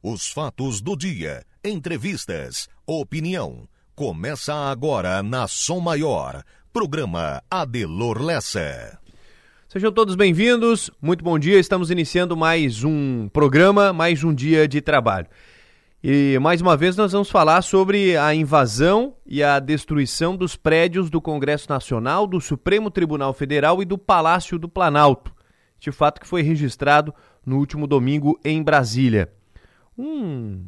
Os fatos do dia, entrevistas, opinião. Começa agora na Som Maior. Programa Adelor Lessa. Sejam todos bem-vindos. Muito bom dia. Estamos iniciando mais um programa, mais um dia de trabalho. E mais uma vez nós vamos falar sobre a invasão e a destruição dos prédios do Congresso Nacional, do Supremo Tribunal Federal e do Palácio do Planalto. Este fato que foi registrado no último domingo em Brasília um,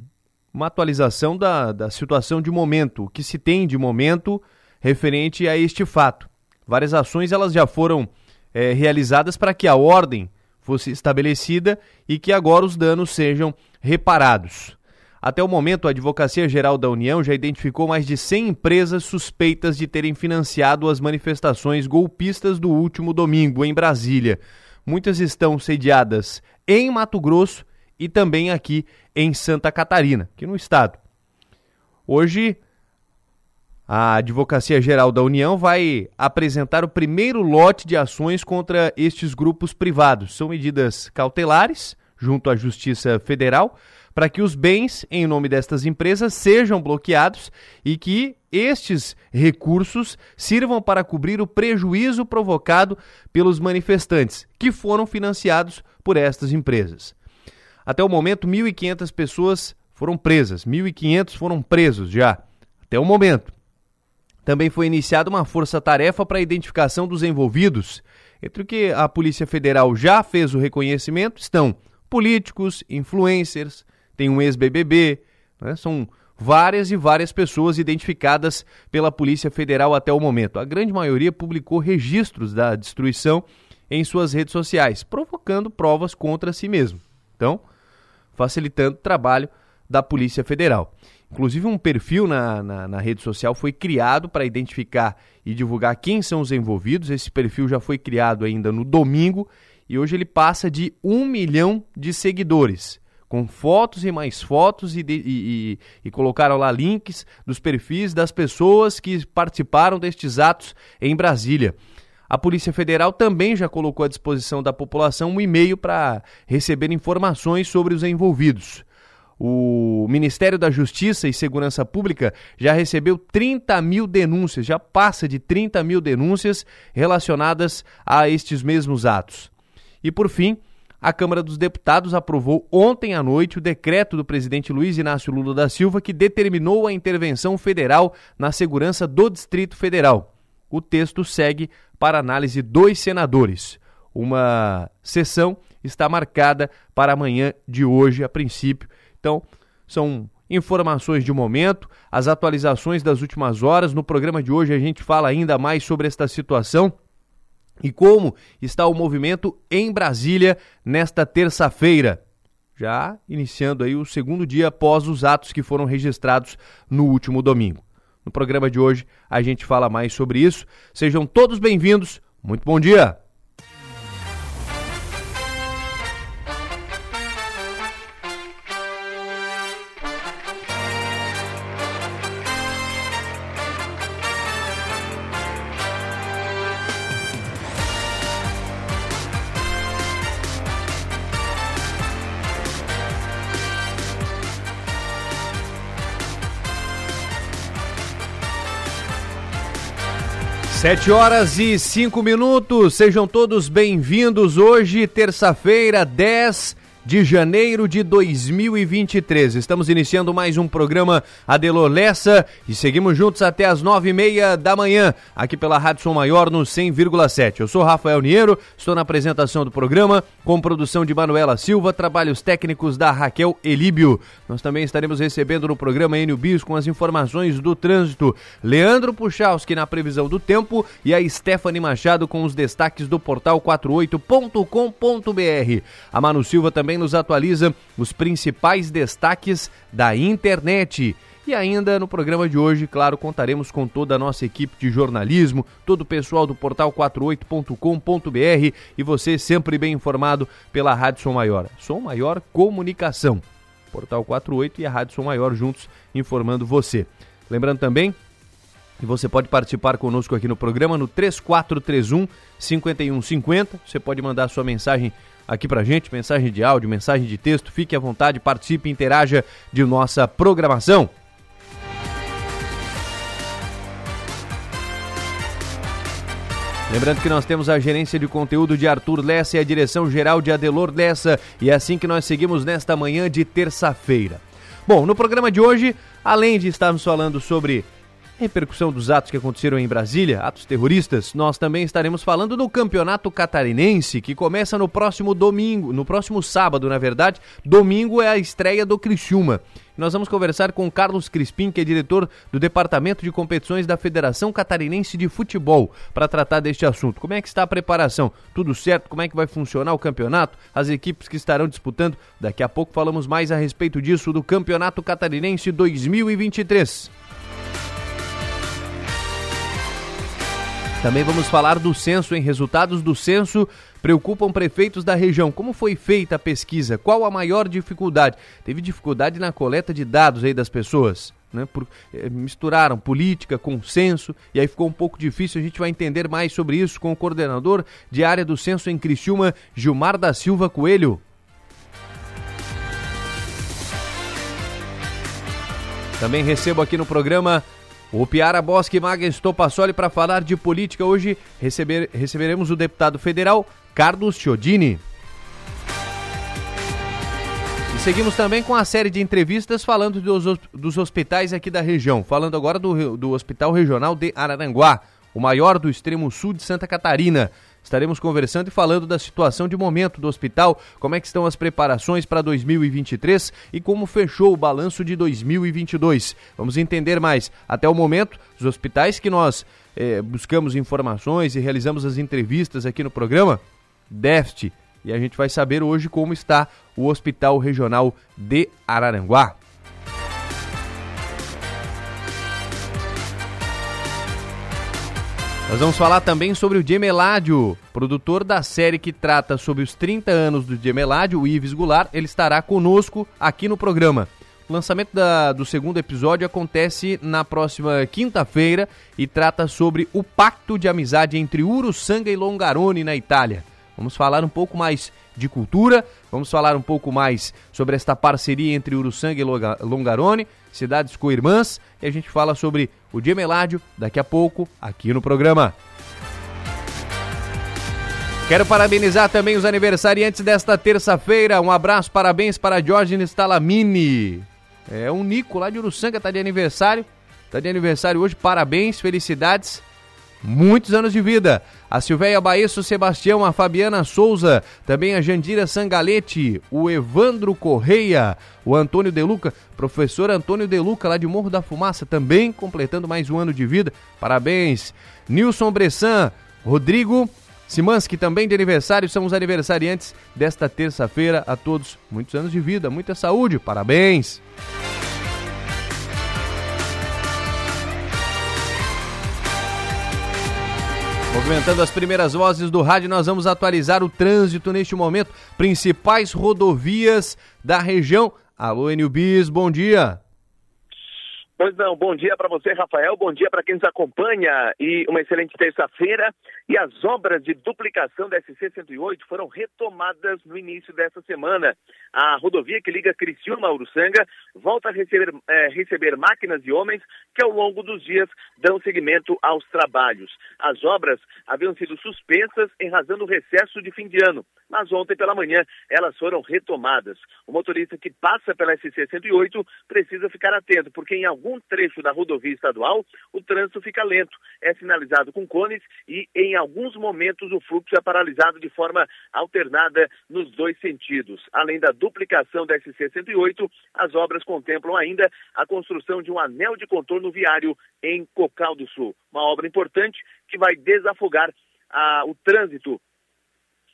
uma atualização da, da situação de momento, o que se tem de momento referente a este fato. Várias ações elas já foram é, realizadas para que a ordem fosse estabelecida e que agora os danos sejam reparados. Até o momento, a Advocacia Geral da União já identificou mais de 100 empresas suspeitas de terem financiado as manifestações golpistas do último domingo em Brasília. Muitas estão sediadas em Mato Grosso e também aqui em Santa Catarina, aqui no estado. Hoje, a Advocacia Geral da União vai apresentar o primeiro lote de ações contra estes grupos privados. São medidas cautelares junto à Justiça Federal para que os bens em nome destas empresas sejam bloqueados e que estes recursos sirvam para cobrir o prejuízo provocado pelos manifestantes que foram financiados por estas empresas. Até o momento, 1.500 pessoas foram presas, 1.500 foram presos já, até o momento. Também foi iniciada uma força-tarefa para a identificação dos envolvidos. Entre o que a Polícia Federal já fez o reconhecimento estão políticos, influencers, tem um ex-BBB, né? são várias e várias pessoas identificadas pela Polícia Federal até o momento. A grande maioria publicou registros da destruição em suas redes sociais, provocando provas contra si mesmo. Então, facilitando o trabalho da Polícia Federal. Inclusive, um perfil na, na, na rede social foi criado para identificar e divulgar quem são os envolvidos. Esse perfil já foi criado ainda no domingo e hoje ele passa de um milhão de seguidores, com fotos e mais fotos, e, de, e, e, e colocaram lá links dos perfis das pessoas que participaram destes atos em Brasília. A Polícia Federal também já colocou à disposição da população um e-mail para receber informações sobre os envolvidos. O Ministério da Justiça e Segurança Pública já recebeu 30 mil denúncias, já passa de 30 mil denúncias relacionadas a estes mesmos atos. E por fim, a Câmara dos Deputados aprovou ontem à noite o decreto do presidente Luiz Inácio Lula da Silva que determinou a intervenção federal na segurança do Distrito Federal. O texto segue para análise dos senadores. Uma sessão está marcada para amanhã de hoje, a princípio. Então, são informações de momento, as atualizações das últimas horas. No programa de hoje a gente fala ainda mais sobre esta situação e como está o movimento em Brasília nesta terça-feira. Já iniciando aí o segundo dia após os atos que foram registrados no último domingo. No programa de hoje a gente fala mais sobre isso. Sejam todos bem-vindos. Muito bom dia. Sete horas e cinco minutos, sejam todos bem-vindos. Hoje, terça-feira, 10 de janeiro de 2023. Estamos iniciando mais um programa Adelor Lessa e seguimos juntos até as nove e meia da manhã, aqui pela Rádio Som Maior no 100,7. Eu sou Rafael Niero, estou na apresentação do programa, com produção de Manuela Silva, trabalhos técnicos da Raquel Elíbio. Nós também estaremos recebendo no programa Enio Bis com as informações do trânsito, Leandro Puchalski na previsão do tempo e a Stephanie Machado com os destaques do portal 48.com.br. A Manu Silva também também nos atualiza os principais destaques da internet. E ainda no programa de hoje, claro, contaremos com toda a nossa equipe de jornalismo, todo o pessoal do portal 48.com.br e você sempre bem informado pela Rádio Som Maior. Som Maior Comunicação. Portal 48 e a Rádio Som Maior juntos informando você. Lembrando também que você pode participar conosco aqui no programa no 3431 5150. Você pode mandar sua mensagem aqui pra gente, mensagem de áudio, mensagem de texto. Fique à vontade, participe, interaja de nossa programação. Lembrando que nós temos a gerência de conteúdo de Arthur Lessa e a direção geral de Adelor Lessa, e é assim que nós seguimos nesta manhã de terça-feira. Bom, no programa de hoje, além de estarmos falando sobre repercussão dos atos que aconteceram em Brasília, atos terroristas, nós também estaremos falando do Campeonato Catarinense, que começa no próximo domingo, no próximo sábado, na verdade. Domingo é a estreia do Criciúma. Nós vamos conversar com Carlos Crispim, que é diretor do Departamento de Competições da Federação Catarinense de Futebol, para tratar deste assunto. Como é que está a preparação? Tudo certo? Como é que vai funcionar o campeonato? As equipes que estarão disputando? Daqui a pouco falamos mais a respeito disso do Campeonato Catarinense 2023. Também vamos falar do censo, em resultados do censo preocupam prefeitos da região. Como foi feita a pesquisa? Qual a maior dificuldade? Teve dificuldade na coleta de dados aí das pessoas? Né, por, eh, misturaram política com censo e aí ficou um pouco difícil. A gente vai entender mais sobre isso com o coordenador de área do censo em Criciúma, Gilmar da Silva Coelho. Também recebo aqui no programa o Piara Bosque Maga Estopassoli para falar de política. Hoje receber, receberemos o deputado federal Carlos Chiodini. E seguimos também com a série de entrevistas falando dos, dos hospitais aqui da região. Falando agora do, do Hospital Regional de Araranguá, o maior do extremo sul de Santa Catarina. Estaremos conversando e falando da situação de momento do hospital, como é que estão as preparações para 2023 e como fechou o balanço de 2022. Vamos entender mais. Até o momento, os hospitais que nós eh, buscamos informações e realizamos as entrevistas aqui no programa, déficit. E a gente vai saber hoje como está o Hospital Regional de Araranguá. Nós vamos falar também sobre o Gemeládio, produtor da série que trata sobre os 30 anos do Gemeládio, o Ives Goulart. Ele estará conosco aqui no programa. O lançamento da, do segundo episódio acontece na próxima quinta-feira e trata sobre o pacto de amizade entre Uruçanga e Longarone na Itália. Vamos falar um pouco mais de cultura, vamos falar um pouco mais sobre esta parceria entre Uruçanga e Longarone, cidades co-irmãs, e a gente fala sobre o Gemeládio daqui a pouco aqui no programa. Quero parabenizar também os aniversariantes desta terça-feira. Um abraço, parabéns para Diógenes Talamini. É um Nico lá de Uruçanga, tá de aniversário. Tá de aniversário hoje, parabéns, felicidades. Muitos anos de vida. A Silvéia Baesso Sebastião, a Fabiana Souza, também a Jandira Sangalete, o Evandro Correia, o Antônio Deluca, professor Antônio Deluca, lá de Morro da Fumaça, também completando mais um ano de vida. Parabéns. Nilson Bressan, Rodrigo Simanski, também de aniversário, são os aniversariantes desta terça-feira. A todos, muitos anos de vida, muita saúde, parabéns. Movimentando as primeiras vozes do rádio, nós vamos atualizar o trânsito neste momento. Principais rodovias da região. Alô, Enilbis, bom dia. Pois não, bom dia para você, Rafael, bom dia para quem nos acompanha e uma excelente terça-feira. E as obras de duplicação da SC-108 foram retomadas no início dessa semana. A rodovia que liga Criciúma a Uruçanga volta a receber, é, receber máquinas e homens que ao longo dos dias dão seguimento aos trabalhos. As obras haviam sido suspensas em razão do recesso de fim de ano, mas ontem pela manhã elas foram retomadas. O motorista que passa pela SC-108 precisa ficar atento, porque em algum trecho da rodovia estadual, o trânsito fica lento. É sinalizado com cones e, em alguns momentos, o fluxo é paralisado de forma alternada nos dois sentidos. Além da duplicação da SC-108, as obras contemplam ainda a construção de um anel de contorno viário em Cocal do Sul. Uma obra importante que vai desafogar o trânsito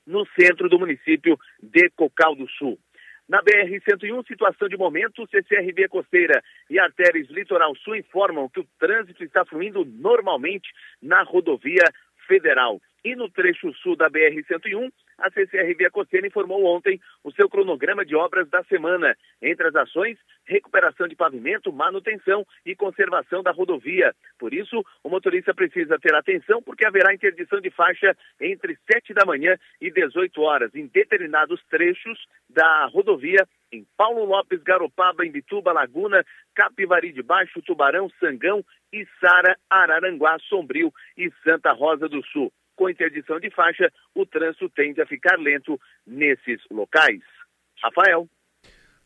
no centro do município de Cocal do Sul. Na BR-101, situação de momento, CCRB Costeira e Artérias Litoral Sul informam que o trânsito está fluindo normalmente na rodovia federal. E no trecho sul da BR-101, a CCR Via Cossena informou ontem o seu cronograma de obras da semana. Entre as ações, recuperação de pavimento, manutenção e conservação da rodovia. Por isso, o motorista precisa ter atenção porque haverá interdição de faixa entre 7 da manhã e 18 horas em determinados trechos da rodovia em Paulo Lopes, Garopaba, Imbituba, Laguna, Capivari de Baixo, Tubarão, Sangão, Içara, Araranguá, Sombrio e Santa Rosa do Sul. Com interdição de faixa, o trânsito tende a ficar lento nesses locais. Rafael.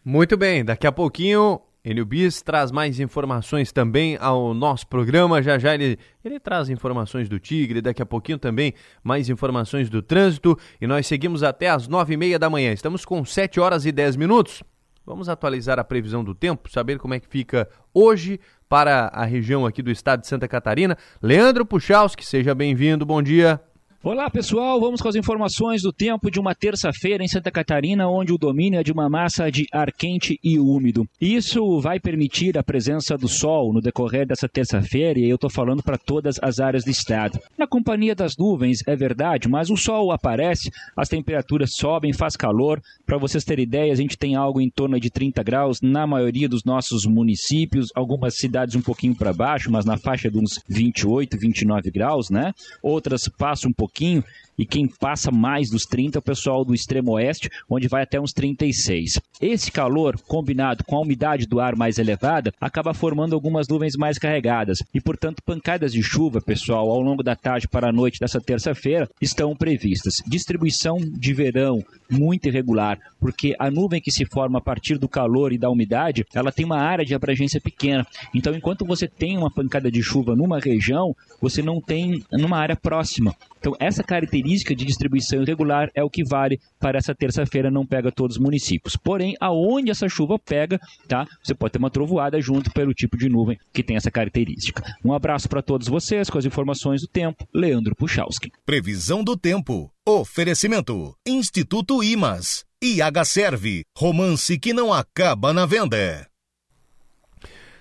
Muito bem, daqui a pouquinho Enio Bis traz mais informações também ao nosso programa. Já já ele, ele traz informações do Tigre, daqui a pouquinho também mais informações do trânsito. E nós seguimos até às nove e meia da manhã. Estamos com sete horas e dez minutos. Vamos atualizar a previsão do tempo, saber como é que fica hoje para a região aqui do estado de Santa Catarina. Leandro Puchalski, seja bem-vindo, bom dia. Olá pessoal, vamos com as informações do tempo de uma terça-feira em Santa Catarina, onde o domínio é de uma massa de ar quente e úmido. Isso vai permitir a presença do sol no decorrer dessa terça-feira, e eu estou falando para todas as áreas do estado. Na companhia das nuvens, é verdade, mas o sol aparece, as temperaturas sobem, faz calor. Para vocês terem ideia, a gente tem algo em torno de 30 graus na maioria dos nossos municípios, algumas cidades um pouquinho para baixo, mas na faixa de uns 28, 29 graus, né? Outras passam um pouquinho pouquinho e quem passa mais dos 30 é o pessoal do extremo oeste, onde vai até uns 36. Esse calor, combinado com a umidade do ar mais elevada, acaba formando algumas nuvens mais carregadas e, portanto, pancadas de chuva, pessoal, ao longo da tarde para a noite dessa terça-feira estão previstas. Distribuição de verão muito irregular, porque a nuvem que se forma a partir do calor e da umidade, ela tem uma área de abrangência pequena. Então, enquanto você tem uma pancada de chuva numa região, você não tem numa área próxima. Então, essa característica de distribuição irregular é o que vale para essa terça-feira, não pega todos os municípios. Porém, aonde essa chuva pega, tá? Você pode ter uma trovoada junto pelo tipo de nuvem que tem essa característica. Um abraço para todos vocês com as informações do tempo. Leandro Puchalski. Previsão do tempo. Oferecimento: Instituto Imas. IH Serve. Romance que não acaba na venda.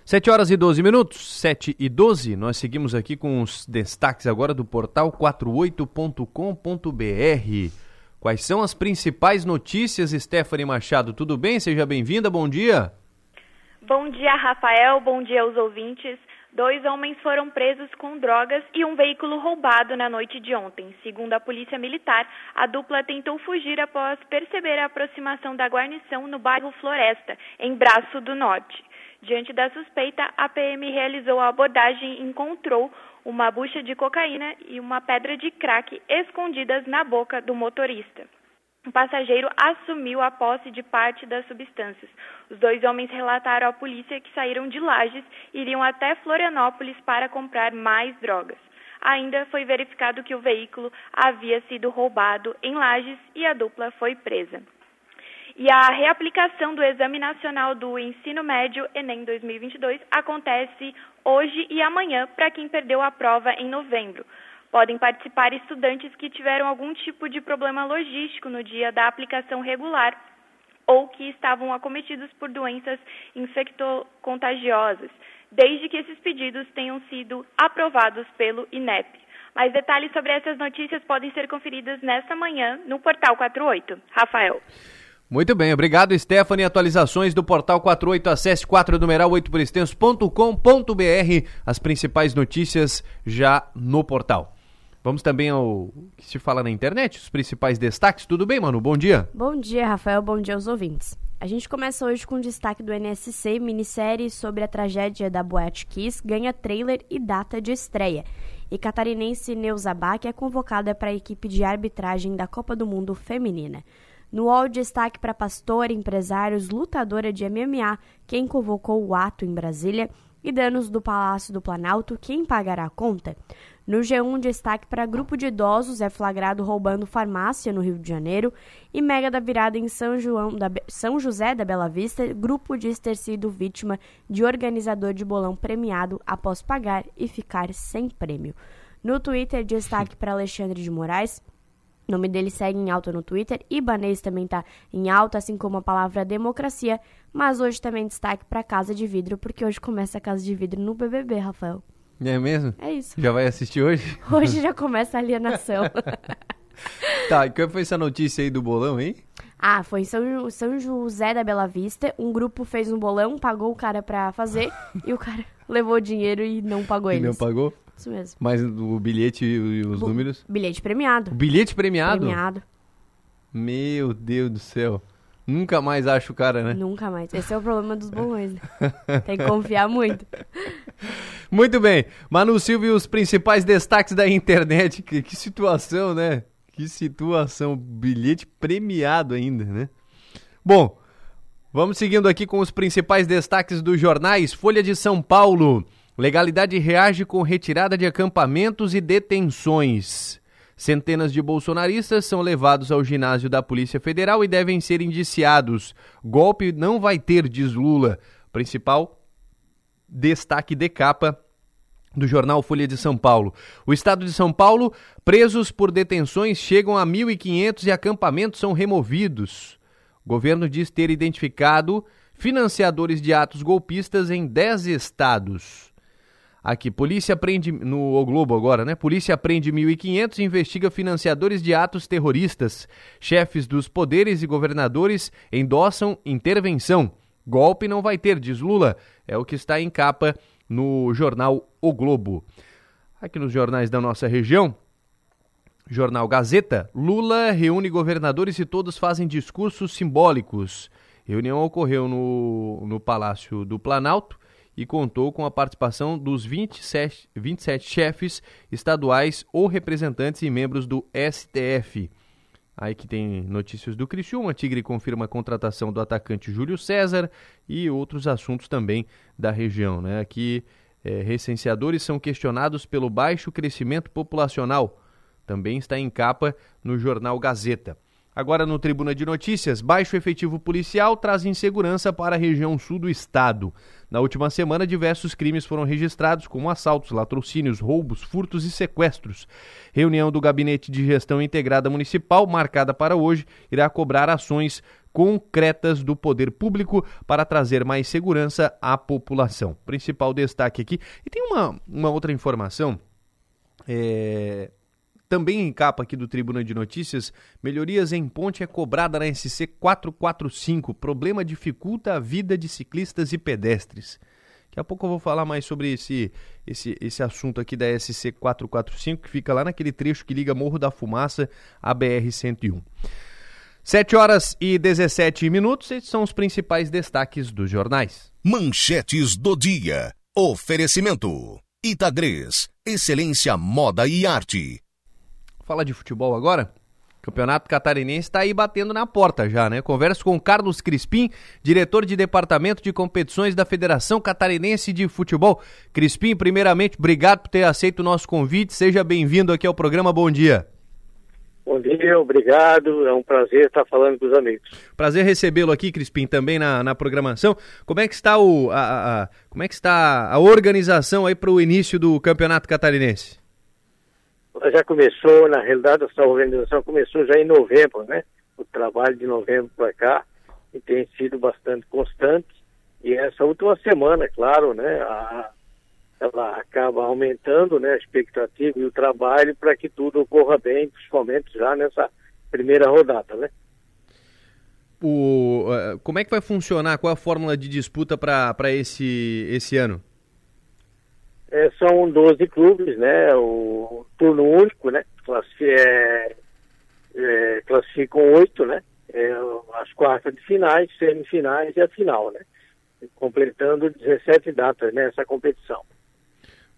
7 horas e 12 minutos, 7 e 12. Nós seguimos aqui com os destaques agora do portal 48.com.br. Quais são as principais notícias, Stephanie Machado? Tudo bem? Seja bem-vinda, bom dia. Bom dia, Rafael. Bom dia aos ouvintes. Dois homens foram presos com drogas e um veículo roubado na noite de ontem. Segundo a Polícia Militar, a dupla tentou fugir após perceber a aproximação da guarnição no bairro Floresta, em Braço do Norte. Diante da suspeita, a PM realizou a abordagem e encontrou uma bucha de cocaína e uma pedra de crack escondidas na boca do motorista. O passageiro assumiu a posse de parte das substâncias. Os dois homens relataram à polícia que saíram de Lages e iriam até Florianópolis para comprar mais drogas. Ainda foi verificado que o veículo havia sido roubado em Lages e a dupla foi presa. E a reaplicação do Exame Nacional do Ensino Médio Enem 2022 acontece hoje e amanhã para quem perdeu a prova em novembro. Podem participar estudantes que tiveram algum tipo de problema logístico no dia da aplicação regular ou que estavam acometidos por doenças infectocontagiosas, desde que esses pedidos tenham sido aprovados pelo INEP. Mais detalhes sobre essas notícias podem ser conferidos nesta manhã no Portal 48. Rafael. Muito bem, obrigado Stephanie. Atualizações do portal 48, acesse 4 numeral 8 por extenso.com.br, as principais notícias já no portal. Vamos também ao que se fala na internet, os principais destaques. Tudo bem, mano? Bom dia. Bom dia, Rafael. Bom dia aos ouvintes. A gente começa hoje com o destaque do NSC, minissérie sobre a tragédia da Boate Kiss, ganha trailer e data de estreia. E catarinense Neuza Bach é convocada para a equipe de arbitragem da Copa do Mundo Feminina. No UOL, destaque para pastor, empresários, lutadora de MMA, quem convocou o ato em Brasília, e danos do Palácio do Planalto, quem pagará a conta? No G1, destaque para grupo de idosos é flagrado roubando farmácia no Rio de Janeiro e mega da virada em São, João da, São José da Bela Vista, grupo diz ter sido vítima de organizador de bolão premiado após pagar e ficar sem prêmio. No Twitter, destaque para Alexandre de Moraes, o nome dele segue em alta no Twitter. Ibanês também está em alta, assim como a palavra democracia. Mas hoje também destaque para Casa de Vidro, porque hoje começa a Casa de Vidro no BBB, Rafael. É mesmo? É isso. Já vai assistir hoje? Hoje já começa a alienação. Tá, e qual foi essa notícia aí do bolão, hein? Ah, foi em São, São José da Bela Vista. Um grupo fez um bolão, pagou o cara pra fazer e o cara levou o dinheiro e não pagou E eles. não pagou? Isso mesmo. Mas o bilhete e os Bu- números? Bilhete premiado. O bilhete premiado? Premiado. Meu Deus do céu. Nunca mais acho o cara, né? Nunca mais. Esse é o problema dos bolões, né? Tem que confiar muito. Muito bem. Manu Silva e os principais destaques da internet. Que, que situação, né? Que situação. Bilhete premiado ainda, né? Bom, vamos seguindo aqui com os principais destaques dos jornais. Folha de São Paulo. Legalidade reage com retirada de acampamentos e detenções. Centenas de bolsonaristas são levados ao ginásio da Polícia Federal e devem ser indiciados. Golpe não vai ter, diz Lula. Principal destaque de capa do jornal Folha de São Paulo. O estado de São Paulo, presos por detenções chegam a 1.500 e acampamentos são removidos. O governo diz ter identificado financiadores de atos golpistas em 10 estados. Aqui, polícia prende no O Globo agora, né? Polícia prende 1.500 e investiga financiadores de atos terroristas. Chefes dos poderes e governadores endossam intervenção. Golpe não vai ter, diz Lula. É o que está em capa no jornal O Globo. Aqui nos jornais da nossa região, Jornal Gazeta, Lula reúne governadores e todos fazem discursos simbólicos. Reunião ocorreu no, no Palácio do Planalto e contou com a participação dos 27, 27 chefes estaduais ou representantes e membros do STF. Aí que tem notícias do Criciúma, Tigre confirma a contratação do atacante Júlio César e outros assuntos também da região. Né? Aqui, eh, recenseadores são questionados pelo baixo crescimento populacional. Também está em capa no jornal Gazeta. Agora no Tribuna de Notícias, baixo efetivo policial traz insegurança para a região sul do estado. Na última semana, diversos crimes foram registrados, como assaltos, latrocínios, roubos, furtos e sequestros. Reunião do Gabinete de Gestão Integrada Municipal, marcada para hoje, irá cobrar ações concretas do poder público para trazer mais segurança à população. Principal destaque aqui. E tem uma, uma outra informação. É, também em capa aqui do Tribuna de Notícias, melhorias em ponte é cobrada na SC 445. Problema dificulta a vida de ciclistas e pedestres. Daqui a pouco eu vou falar mais sobre esse, esse, esse assunto aqui da SC 445, que fica lá naquele trecho que liga Morro da Fumaça à BR-101. 7 horas e 17 minutos, esses são os principais destaques dos jornais. Manchetes do dia. Oferecimento. Itagres. Excelência Moda e Arte. Fala de futebol agora? Campeonato Catarinense está aí batendo na porta já, né? Converso com Carlos Crispim, diretor de Departamento de Competições da Federação Catarinense de Futebol. Crispim, primeiramente, obrigado por ter aceito o nosso convite. Seja bem-vindo aqui ao programa. Bom dia. Bom dia, obrigado. É um prazer estar falando com os amigos. Prazer recebê-lo aqui, Crispim, também na, na programação. Como é que está o a, a- a- como é que está a organização aí para o início do Campeonato Catarinense? Ela já começou, na realidade, essa organização começou já em novembro, né? O trabalho de novembro para cá e tem sido bastante constante. E essa última semana, claro, né? a- ela acaba aumentando né, a expectativa e o trabalho para que tudo ocorra bem, principalmente já nessa primeira rodada, né? O, eh, como é que vai funcionar? Qual é a fórmula de disputa para esse, esse ano? É, são 12 clubes, né? O turno único, né? Classi é, é, classificam oito, né? É, as quartas de finais, semifinais e a final, né? Completando 17 datas nessa competição.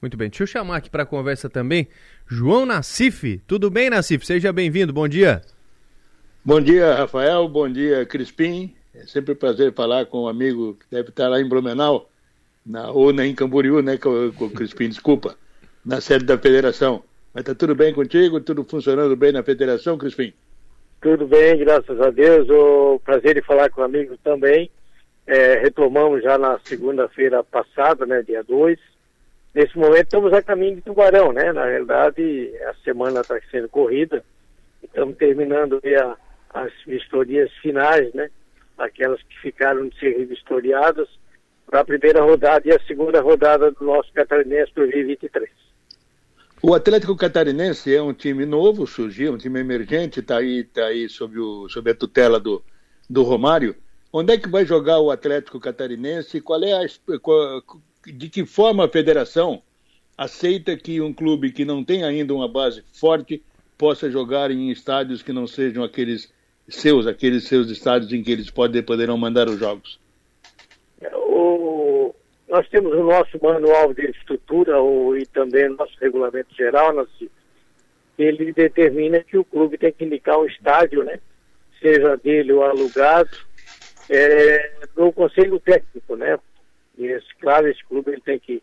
Muito bem, deixa eu chamar aqui para a conversa também João Nassif. Tudo bem, Nassif? Seja bem-vindo, bom dia. Bom dia, Rafael. Bom dia, Crispim. É sempre um prazer falar com um amigo que deve estar lá em Blumenau, na, ou na, em Camboriú, né, Crispim, desculpa, na sede da federação. Mas está tudo bem contigo? Tudo funcionando bem na federação, Crispim? Tudo bem, graças a Deus. O prazer de falar com o amigo também. É, retomamos já na segunda-feira passada, né, dia 2. Nesse momento estamos a caminho de Tubarão, né? Na realidade, a semana está sendo corrida. Estamos terminando a, as vistorias finais, né? Aquelas que ficaram de ser vistoriadas para a primeira rodada e a segunda rodada do nosso Catarinense 2023. O Atlético Catarinense é um time novo, surgiu, um time emergente, está aí, tá aí sob, o, sob a tutela do, do Romário. Onde é que vai jogar o Atlético Catarinense? Qual é a, qual, de que forma a federação aceita que um clube que não tem ainda uma base forte possa jogar em estádios que não sejam aqueles seus, aqueles seus estádios em que eles poderão mandar os jogos? O, nós temos o nosso manual de estrutura o, e também o nosso regulamento geral, nós, ele determina que o clube tem que indicar um estádio, né? Seja dele ou alugado, é, no conselho técnico, né? E esse, claro, esse clube ele tem que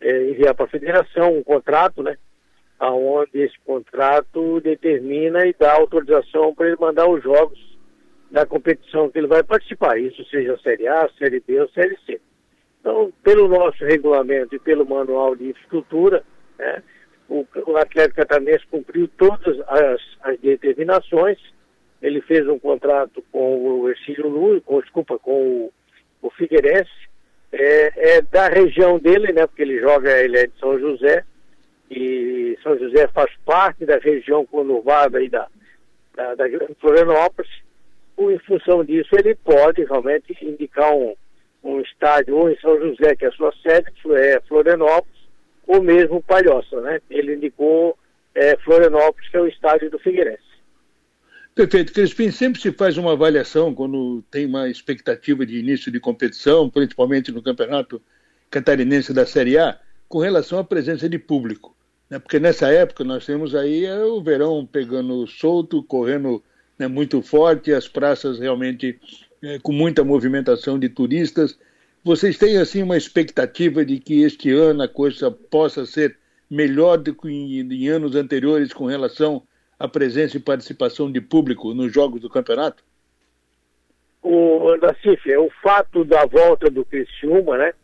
é, enviar para a federação um contrato, né? Onde esse contrato determina e dá autorização para ele mandar os jogos da competição que ele vai participar, isso seja Série A, Série B ou Série C. Então, pelo nosso regulamento e pelo manual de estrutura, né, o, o Atlético Catarinense cumpriu todas as, as, determinações. Ele fez um contrato com o Ercílio Lula, com, desculpa, com o, o Figueirense, é, é, da região dele, né, porque ele joga, ele é de São José, e São José faz parte da região conurbada aí da, da, da Florianópolis. Em função disso, ele pode realmente indicar um, um estádio ou em São José, que é a sua sede, é Florianópolis, ou mesmo Palhoça, né? Ele indicou é, Florianópolis, que é o estádio do Figueirense. Perfeito. Crispim, sempre se faz uma avaliação quando tem uma expectativa de início de competição, principalmente no campeonato catarinense da Série A, com relação à presença de público. Né? Porque nessa época nós temos aí é, o verão pegando solto, correndo né, muito forte, as praças realmente é, com muita movimentação de turistas. Vocês têm assim uma expectativa de que este ano a coisa possa ser melhor do que em, em anos anteriores com relação à presença e participação de público nos jogos do campeonato? O Nassif, é o fato da volta do Criciúma, né?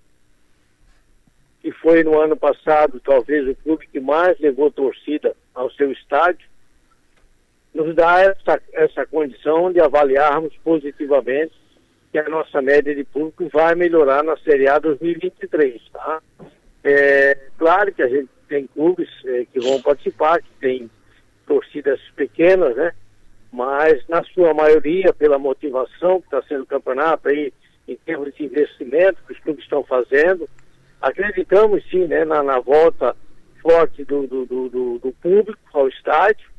Que foi no ano passado talvez o clube que mais levou torcida ao seu estádio nos dá essa, essa condição de avaliarmos positivamente que a nossa média de público vai melhorar na Série A 2023, tá? É claro que a gente tem clubes é, que vão participar, que tem torcidas pequenas, né? Mas na sua maioria, pela motivação que está sendo o campeonato aí, em termos de investimento que os clubes estão fazendo, acreditamos sim, né, na, na volta forte do, do, do, do público ao estádio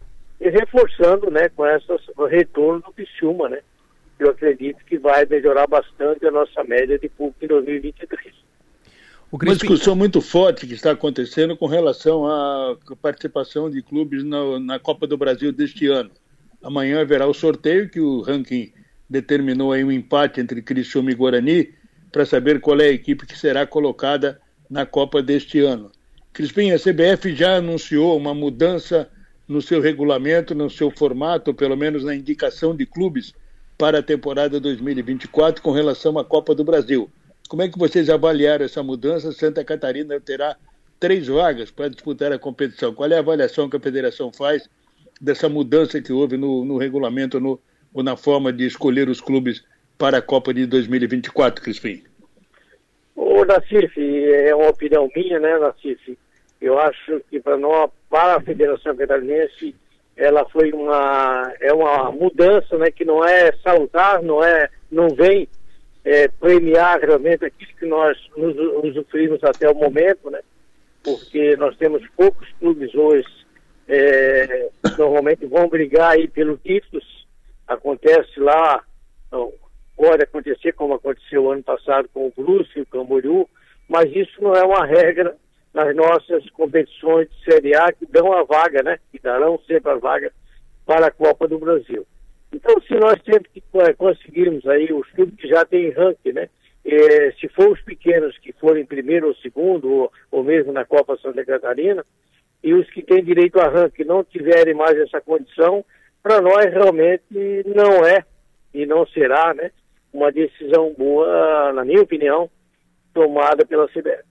e reforçando, né, com essas, o retorno do Criciúma, né? Eu acredito que vai melhorar bastante a nossa média de público em 2023. Uma discussão muito forte que está acontecendo com relação à participação de clubes na, na Copa do Brasil deste ano. Amanhã haverá o sorteio que o ranking determinou aí um empate entre Criciúma e Guarani para saber qual é a equipe que será colocada na Copa deste ano. Crispim, a CBF já anunciou uma mudança no seu regulamento, no seu formato, pelo menos na indicação de clubes para a temporada 2024 com relação à Copa do Brasil. Como é que vocês avaliaram essa mudança? Santa Catarina terá três vagas para disputar a competição. Qual é a avaliação que a federação faz dessa mudança que houve no, no regulamento no, ou na forma de escolher os clubes para a Copa de 2024, Crispim? Ô, Nacife, é uma opinião minha, né, Nacife? Eu acho que para nós, para a Federação Catarinense, ela foi uma é uma mudança, né, que não é salutar, não é não vem é, premiar realmente aquilo que nós nos usufruímos até o momento, né? Porque nós temos poucos clubes hoje é, normalmente vão brigar aí pelo títulos. Acontece lá, pode acontecer como aconteceu ano passado com o Brusque o Camboriú, mas isso não é uma regra nas nossas competições de Série A que dão a vaga, né? Que darão sempre a vaga para a Copa do Brasil. Então, se nós sempre que é, conseguirmos aí os clubes que já têm ranking, né? É, se for os pequenos que forem primeiro ou segundo, ou, ou mesmo na Copa Santa Catarina, e os que têm direito a ranking não tiverem mais essa condição, para nós realmente não é e não será, né? Uma decisão boa, na minha opinião, tomada pela CBF.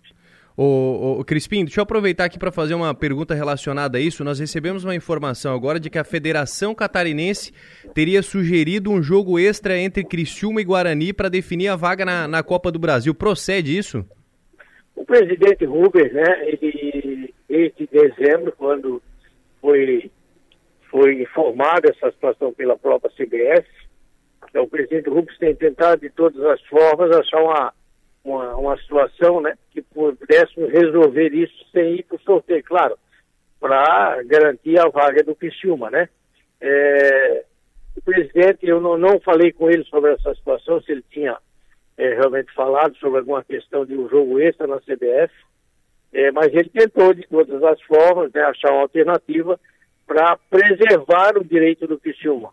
Ô, ô, Crispim, deixa eu aproveitar aqui para fazer uma pergunta relacionada a isso. Nós recebemos uma informação agora de que a Federação Catarinense teria sugerido um jogo extra entre Criciúma e Guarani para definir a vaga na, na, Copa do Brasil. Procede isso? O presidente Rubens, né, ele desde dezembro, quando foi, foi informada essa situação pela própria CBS. Então, o presidente Rubens tem tentado, de todas as formas, achar uma, uma, uma situação né, que pudéssemos resolver isso sem ir para o sorteio, claro, para garantir a vaga do Criciúma, né? É, o presidente, eu não, não falei com ele sobre essa situação, se ele tinha é, realmente falado sobre alguma questão de um jogo extra na CBF, é, mas ele tentou, de todas as formas, né, achar uma alternativa para preservar o direito do Criciúma.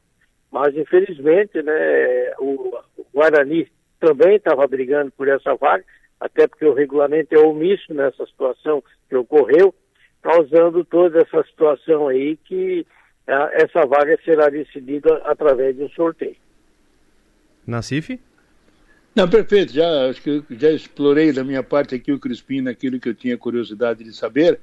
Mas, infelizmente, né, o, Guarani também estava brigando por essa vaga, até porque o regulamento é omisso nessa situação que ocorreu, causando toda essa situação aí que a, essa vaga será decidida através de um sorteio. Nacife? Não, perfeito. Já acho que já explorei da minha parte aqui o Crispim naquilo que eu tinha curiosidade de saber.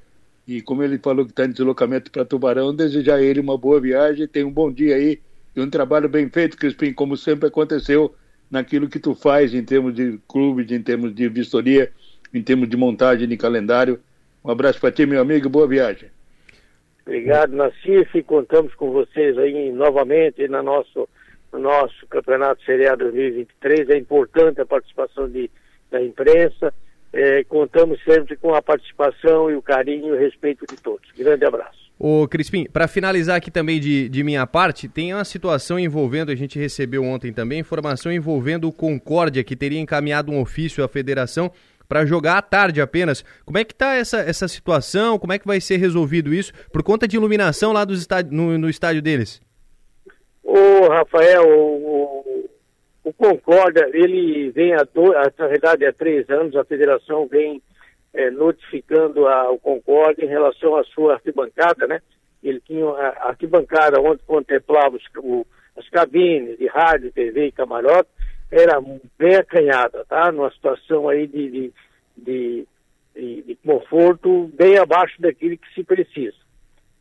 E como ele falou que está em deslocamento para Tubarão, desejar a ele uma boa viagem, tem um bom dia aí e um trabalho bem feito, Crispim, como sempre aconteceu naquilo que tu faz em termos de clube, em termos de vistoria, em termos de montagem de calendário. Um abraço para ti, meu amigo, boa viagem. Obrigado, Nacife. Contamos com vocês aí novamente na nosso no nosso Campeonato Série A 2023. É importante a participação de, da imprensa. É, contamos sempre com a participação e o carinho e o respeito de todos. Grande abraço. Ô, Crispim, para finalizar aqui também de, de minha parte, tem uma situação envolvendo, a gente recebeu ontem também, informação envolvendo o Concórdia, que teria encaminhado um ofício à federação para jogar à tarde apenas. Como é que está essa, essa situação? Como é que vai ser resolvido isso? Por conta de iluminação lá dos estádio, no, no estádio deles? O Rafael, o, o Concórdia, ele vem há, dois, na verdade, há três anos, a federação vem é, notificando a, o Concórdia em relação à sua arquibancada, né? Ele tinha a arquibancada onde contemplava os, o, as cabines de rádio, TV e camarote, era bem acanhada, tá? Numa situação aí de, de, de, de, de conforto bem abaixo daquilo que se precisa.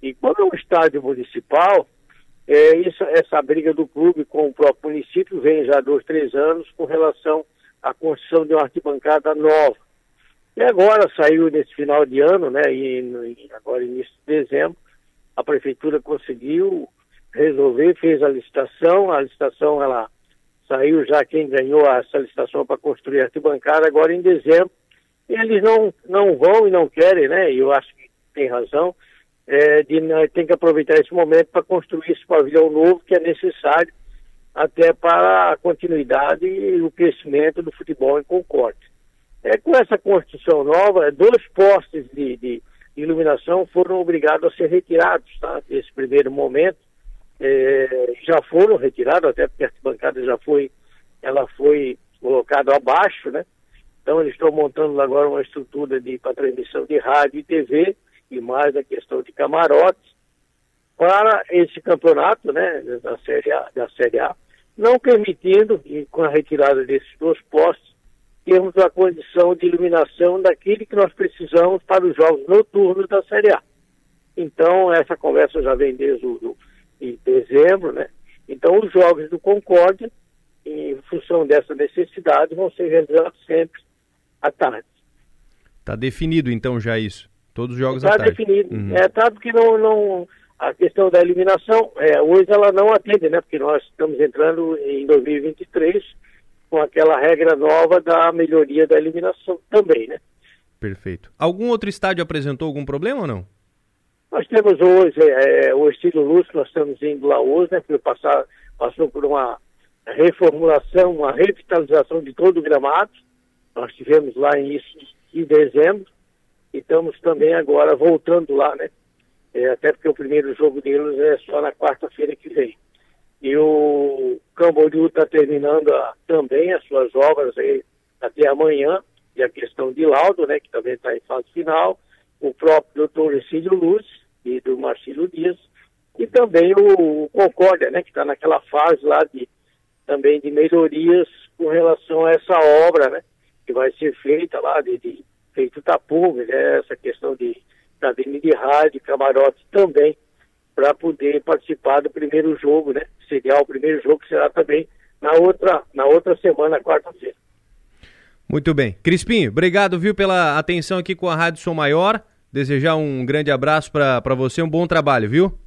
E quando é um estádio municipal, é, isso, essa briga do clube com o próprio município vem já há dois, três anos com relação à construção de uma arquibancada nova. E agora saiu nesse final de ano, né, e agora início de dezembro, a prefeitura conseguiu resolver, fez a licitação, a licitação ela saiu já quem ganhou essa licitação para construir a arquibancada agora em dezembro. E eles não, não vão e não querem, né, e eu acho que tem razão, é, de, né, tem que aproveitar esse momento para construir esse pavilhão novo que é necessário até para a continuidade e o crescimento do futebol em Concórdia. É, com essa construção nova, dois postes de, de iluminação foram obrigados a ser retirados tá, nesse primeiro momento. É, já foram retirados, até porque a arquibancada já foi, ela foi colocada abaixo, né? Então eles estão montando agora uma estrutura de para transmissão de rádio e TV e mais a questão de camarotes para esse campeonato, né, da Série A, da Série A não permitindo, e com a retirada desses dois postes, termos a condição de iluminação daquilo que nós precisamos para os jogos noturnos da Série A. Então, essa conversa já vem desde o do, de dezembro, né? Então, os jogos do Concórdia, em função dessa necessidade, vão ser realizados sempre à tarde. Está definido, então, já isso? Todos os jogos tá. Está definido. Uhum. É, tá porque não, não, a questão da eliminação, é, hoje ela não atende, né? Porque nós estamos entrando em 2023 com aquela regra nova da melhoria da eliminação também, né? Perfeito. Algum outro estádio apresentou algum problema ou não? Nós temos hoje é, é o estilo Luz, nós estamos indo lá hoje, né? Que passar, passou por uma reformulação, uma revitalização de todo o gramado. Nós tivemos lá em, em dezembro e estamos também agora voltando lá, né? É, até porque o primeiro jogo deles é só na quarta-feira que vem. E o Camboriú está terminando a, também as suas obras aí até amanhã, e a questão de laudo, né, que também está em fase final, o próprio doutor Lucílio Luz e do Marcílio Dias, e também o, o Concórdia, né, que está naquela fase lá de também de melhorias com relação a essa obra, né, que vai ser feita lá de, de feito tapume, né, essa questão de cabine de rádio, camarote também, para poder participar do primeiro jogo, né? Seria o primeiro jogo que será também na outra, na outra semana, quarta-feira. Muito bem. Crispim, obrigado, viu, pela atenção aqui com a Rádio Som Maior. desejar um grande abraço para você, um bom trabalho, viu?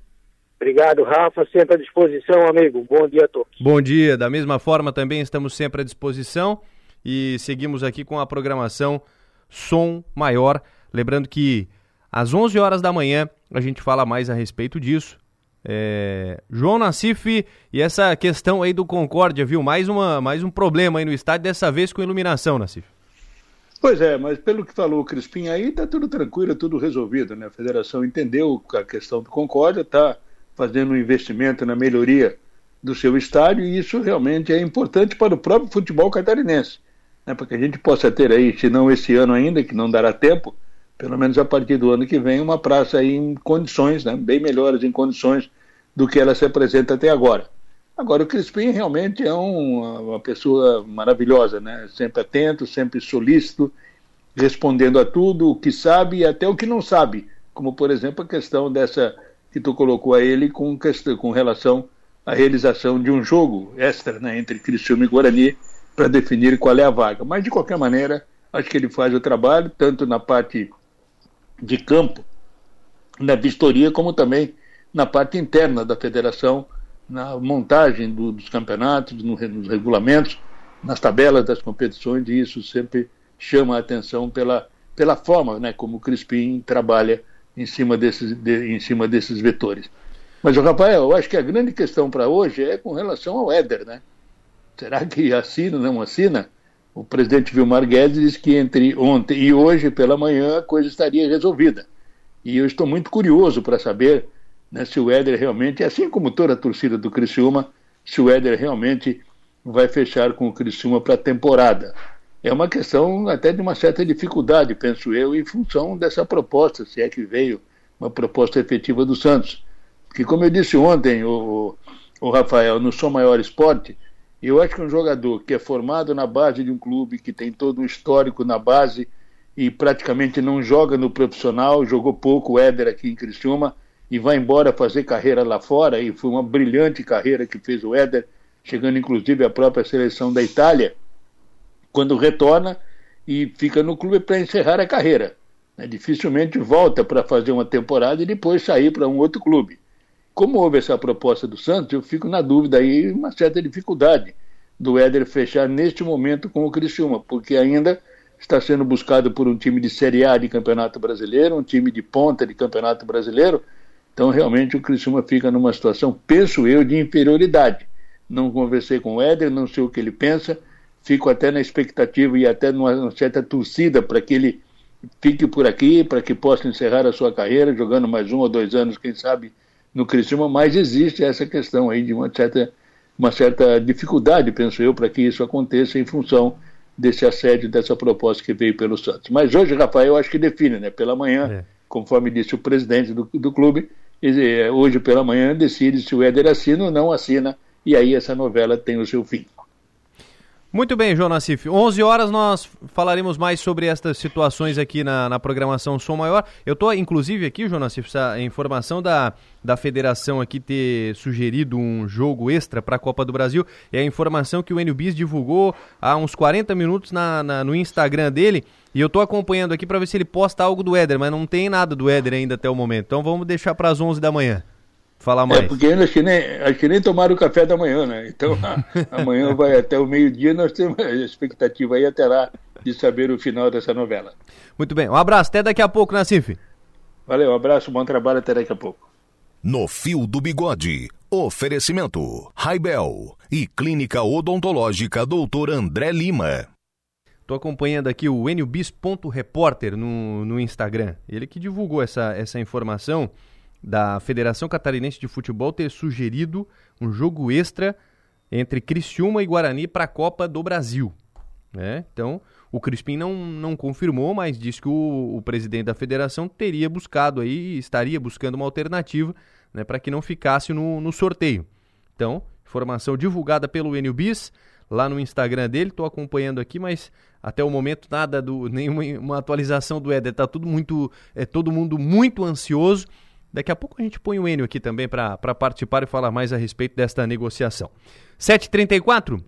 Obrigado, Rafa. Sempre à disposição, amigo. Bom dia a todos. Bom dia. Da mesma forma, também estamos sempre à disposição e seguimos aqui com a programação Som Maior. Lembrando que às 11 horas da manhã a gente fala mais a respeito disso. É... João Nassif e essa questão aí do Concórdia, viu? Mais, uma, mais um problema aí no estádio, dessa vez com iluminação, Nassif. Pois é, mas pelo que falou o Crispim aí, tá tudo tranquilo, tudo resolvido, né? A federação entendeu a questão do Concórdia, tá fazendo um investimento na melhoria do seu estádio e isso realmente é importante para o próprio futebol catarinense, né? Para que a gente possa ter aí, se não esse ano ainda, que não dará tempo, pelo menos a partir do ano que vem, uma praça aí em condições, né? Bem melhores em condições do que ela se apresenta até agora. Agora, o Crispim realmente é um, uma pessoa maravilhosa, né? Sempre atento, sempre solícito, respondendo a tudo o que sabe e até o que não sabe, como por exemplo a questão dessa que tu colocou a ele com, questão, com relação à realização de um jogo extra né, entre Criciúma e Guarani para definir qual é a vaga. Mas de qualquer maneira, acho que ele faz o trabalho tanto na parte de campo, na vistoria, como também na parte interna da federação na montagem do, dos campeonatos, no, nos regulamentos, nas tabelas das competições, e isso sempre chama a atenção pela, pela forma né, como o Crispim trabalha em cima desses, de, em cima desses vetores. Mas, Rafael, eu acho que a grande questão para hoje é com relação ao Éder, né? Será que assina ou não assina? O presidente Vilmar Guedes disse que entre ontem e hoje pela manhã a coisa estaria resolvida. E eu estou muito curioso para saber né, se o Éder realmente, assim como toda a torcida do Criciúma, se o Éder realmente vai fechar com o Criciúma para a temporada. É uma questão até de uma certa dificuldade, penso eu, em função dessa proposta, se é que veio uma proposta efetiva do Santos. Que, como eu disse ontem, o, o Rafael, no Som Maior Esporte, eu acho que um jogador que é formado na base de um clube, que tem todo um histórico na base e praticamente não joga no profissional, jogou pouco o Éder aqui em Criciúma, e vai embora fazer carreira lá fora, e foi uma brilhante carreira que fez o Éder, chegando inclusive à própria seleção da Itália, quando retorna e fica no clube para encerrar a carreira. Né? Dificilmente volta para fazer uma temporada e depois sair para um outro clube. Como houve essa proposta do Santos, eu fico na dúvida aí, uma certa dificuldade do Éder fechar neste momento com o Criciúma, porque ainda está sendo buscado por um time de Série A de Campeonato Brasileiro, um time de ponta de Campeonato Brasileiro, então, realmente, o Criciúma fica numa situação, penso eu, de inferioridade. Não conversei com o Éder, não sei o que ele pensa, fico até na expectativa e até numa certa torcida para que ele fique por aqui, para que possa encerrar a sua carreira, jogando mais um ou dois anos, quem sabe, no Criciúma, mas existe essa questão aí de uma certa, uma certa dificuldade, penso eu, para que isso aconteça em função desse assédio, dessa proposta que veio pelo Santos. Mas hoje, Rafael, acho que define, né? Pela manhã, é. conforme disse o presidente do, do clube, hoje pela manhã decide se o Éder assina ou não assina, e aí essa novela tem o seu fim. Muito bem, João Nassif. 11 horas nós falaremos mais sobre estas situações aqui na, na programação Som Maior. Eu estou, inclusive, aqui, João Nassif, essa informação da, da federação aqui ter sugerido um jogo extra para a Copa do Brasil. É a informação que o NBIS divulgou há uns 40 minutos na, na no Instagram dele. E eu estou acompanhando aqui para ver se ele posta algo do Éder, mas não tem nada do Éder ainda até o momento. Então vamos deixar para as 11 da manhã falar é, mais. É, porque ainda acho que, nem, acho que nem tomaram o café da manhã, né? Então a, amanhã vai até o meio-dia, nós temos a expectativa aí até lá de saber o final dessa novela. Muito bem, um abraço, até daqui a pouco, Nassif. Valeu, um abraço, bom trabalho, até daqui a pouco. No Fio do Bigode, oferecimento Raibel e Clínica Odontológica Doutor André Lima. Estou acompanhando aqui o enilbis.repórter no, no Instagram. Ele que divulgou essa, essa informação da Federação Catarinense de Futebol ter sugerido um jogo extra entre Criciúma e Guarani para a Copa do Brasil. Né? Então, o Crispim não, não confirmou, mas disse que o, o presidente da federação teria buscado aí, estaria buscando uma alternativa né, para que não ficasse no, no sorteio. Então, informação divulgada pelo NBIS lá no Instagram dele, estou acompanhando aqui, mas até o momento nada do nenhuma atualização do Éder, tá tudo muito é todo mundo muito ansioso Daqui a pouco a gente põe o Enio aqui também para participar e falar mais a respeito desta negociação. 7h34,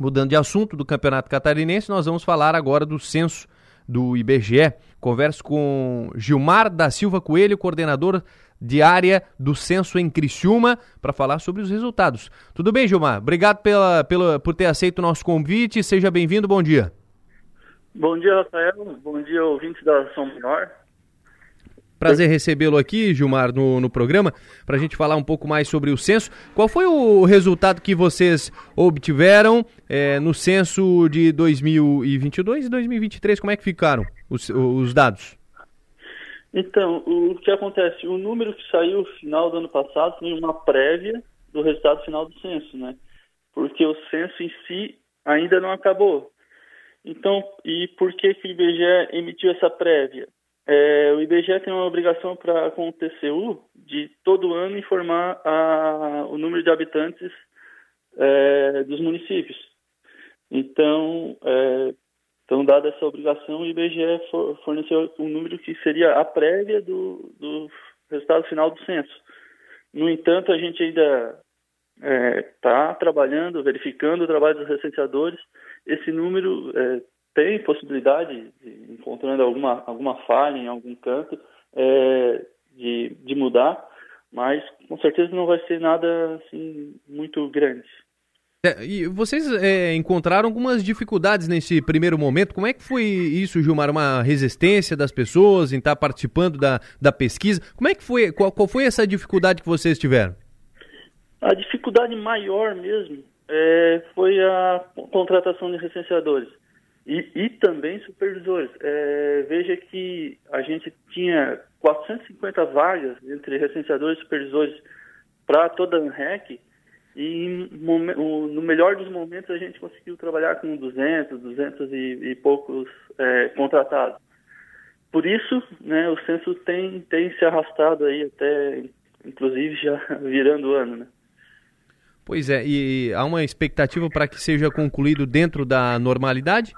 mudando de assunto do Campeonato Catarinense, nós vamos falar agora do censo do IBGE. Converso com Gilmar da Silva Coelho, coordenador de área do censo em Criciúma, para falar sobre os resultados. Tudo bem, Gilmar? Obrigado pela, pela, por ter aceito o nosso convite. Seja bem-vindo, bom dia. Bom dia, Rafael. Bom dia, ouvintes da São Menor. Prazer recebê-lo aqui, Gilmar, no, no programa, para a gente falar um pouco mais sobre o censo. Qual foi o resultado que vocês obtiveram é, no censo de 2022 e 2023? Como é que ficaram os, os dados? Então, o que acontece? O número que saiu no final do ano passado foi uma prévia do resultado final do censo, né? Porque o censo em si ainda não acabou. Então, e por que, que o IBGE emitiu essa prévia? É, o IBGE tem uma obrigação para com o TCU de todo ano informar a, o número de habitantes é, dos municípios. Então, é, então, dada essa obrigação, o IBGE forneceu um número que seria a prévia do, do resultado final do censo. No entanto, a gente ainda está é, trabalhando, verificando o trabalho dos recenseadores. Esse número é, tem possibilidade, de, encontrando alguma, alguma falha em algum canto, é, de, de mudar, mas com certeza não vai ser nada assim, muito grande. É, e vocês é, encontraram algumas dificuldades nesse primeiro momento. Como é que foi isso, Gilmar? Uma resistência das pessoas em estar participando da, da pesquisa? Como é que foi? Qual, qual foi essa dificuldade que vocês tiveram? A dificuldade maior mesmo é, foi a contratação de recenseadores e, e também supervisores. É, veja que a gente tinha 450 vagas entre recenseadores e supervisores para toda a ANREC e no melhor dos momentos a gente conseguiu trabalhar com 200, 200 e, e poucos é, contratados. Por isso, né, o censo tem, tem se arrastado aí até, inclusive, já virando o ano, né? Pois é, e há uma expectativa para que seja concluído dentro da normalidade?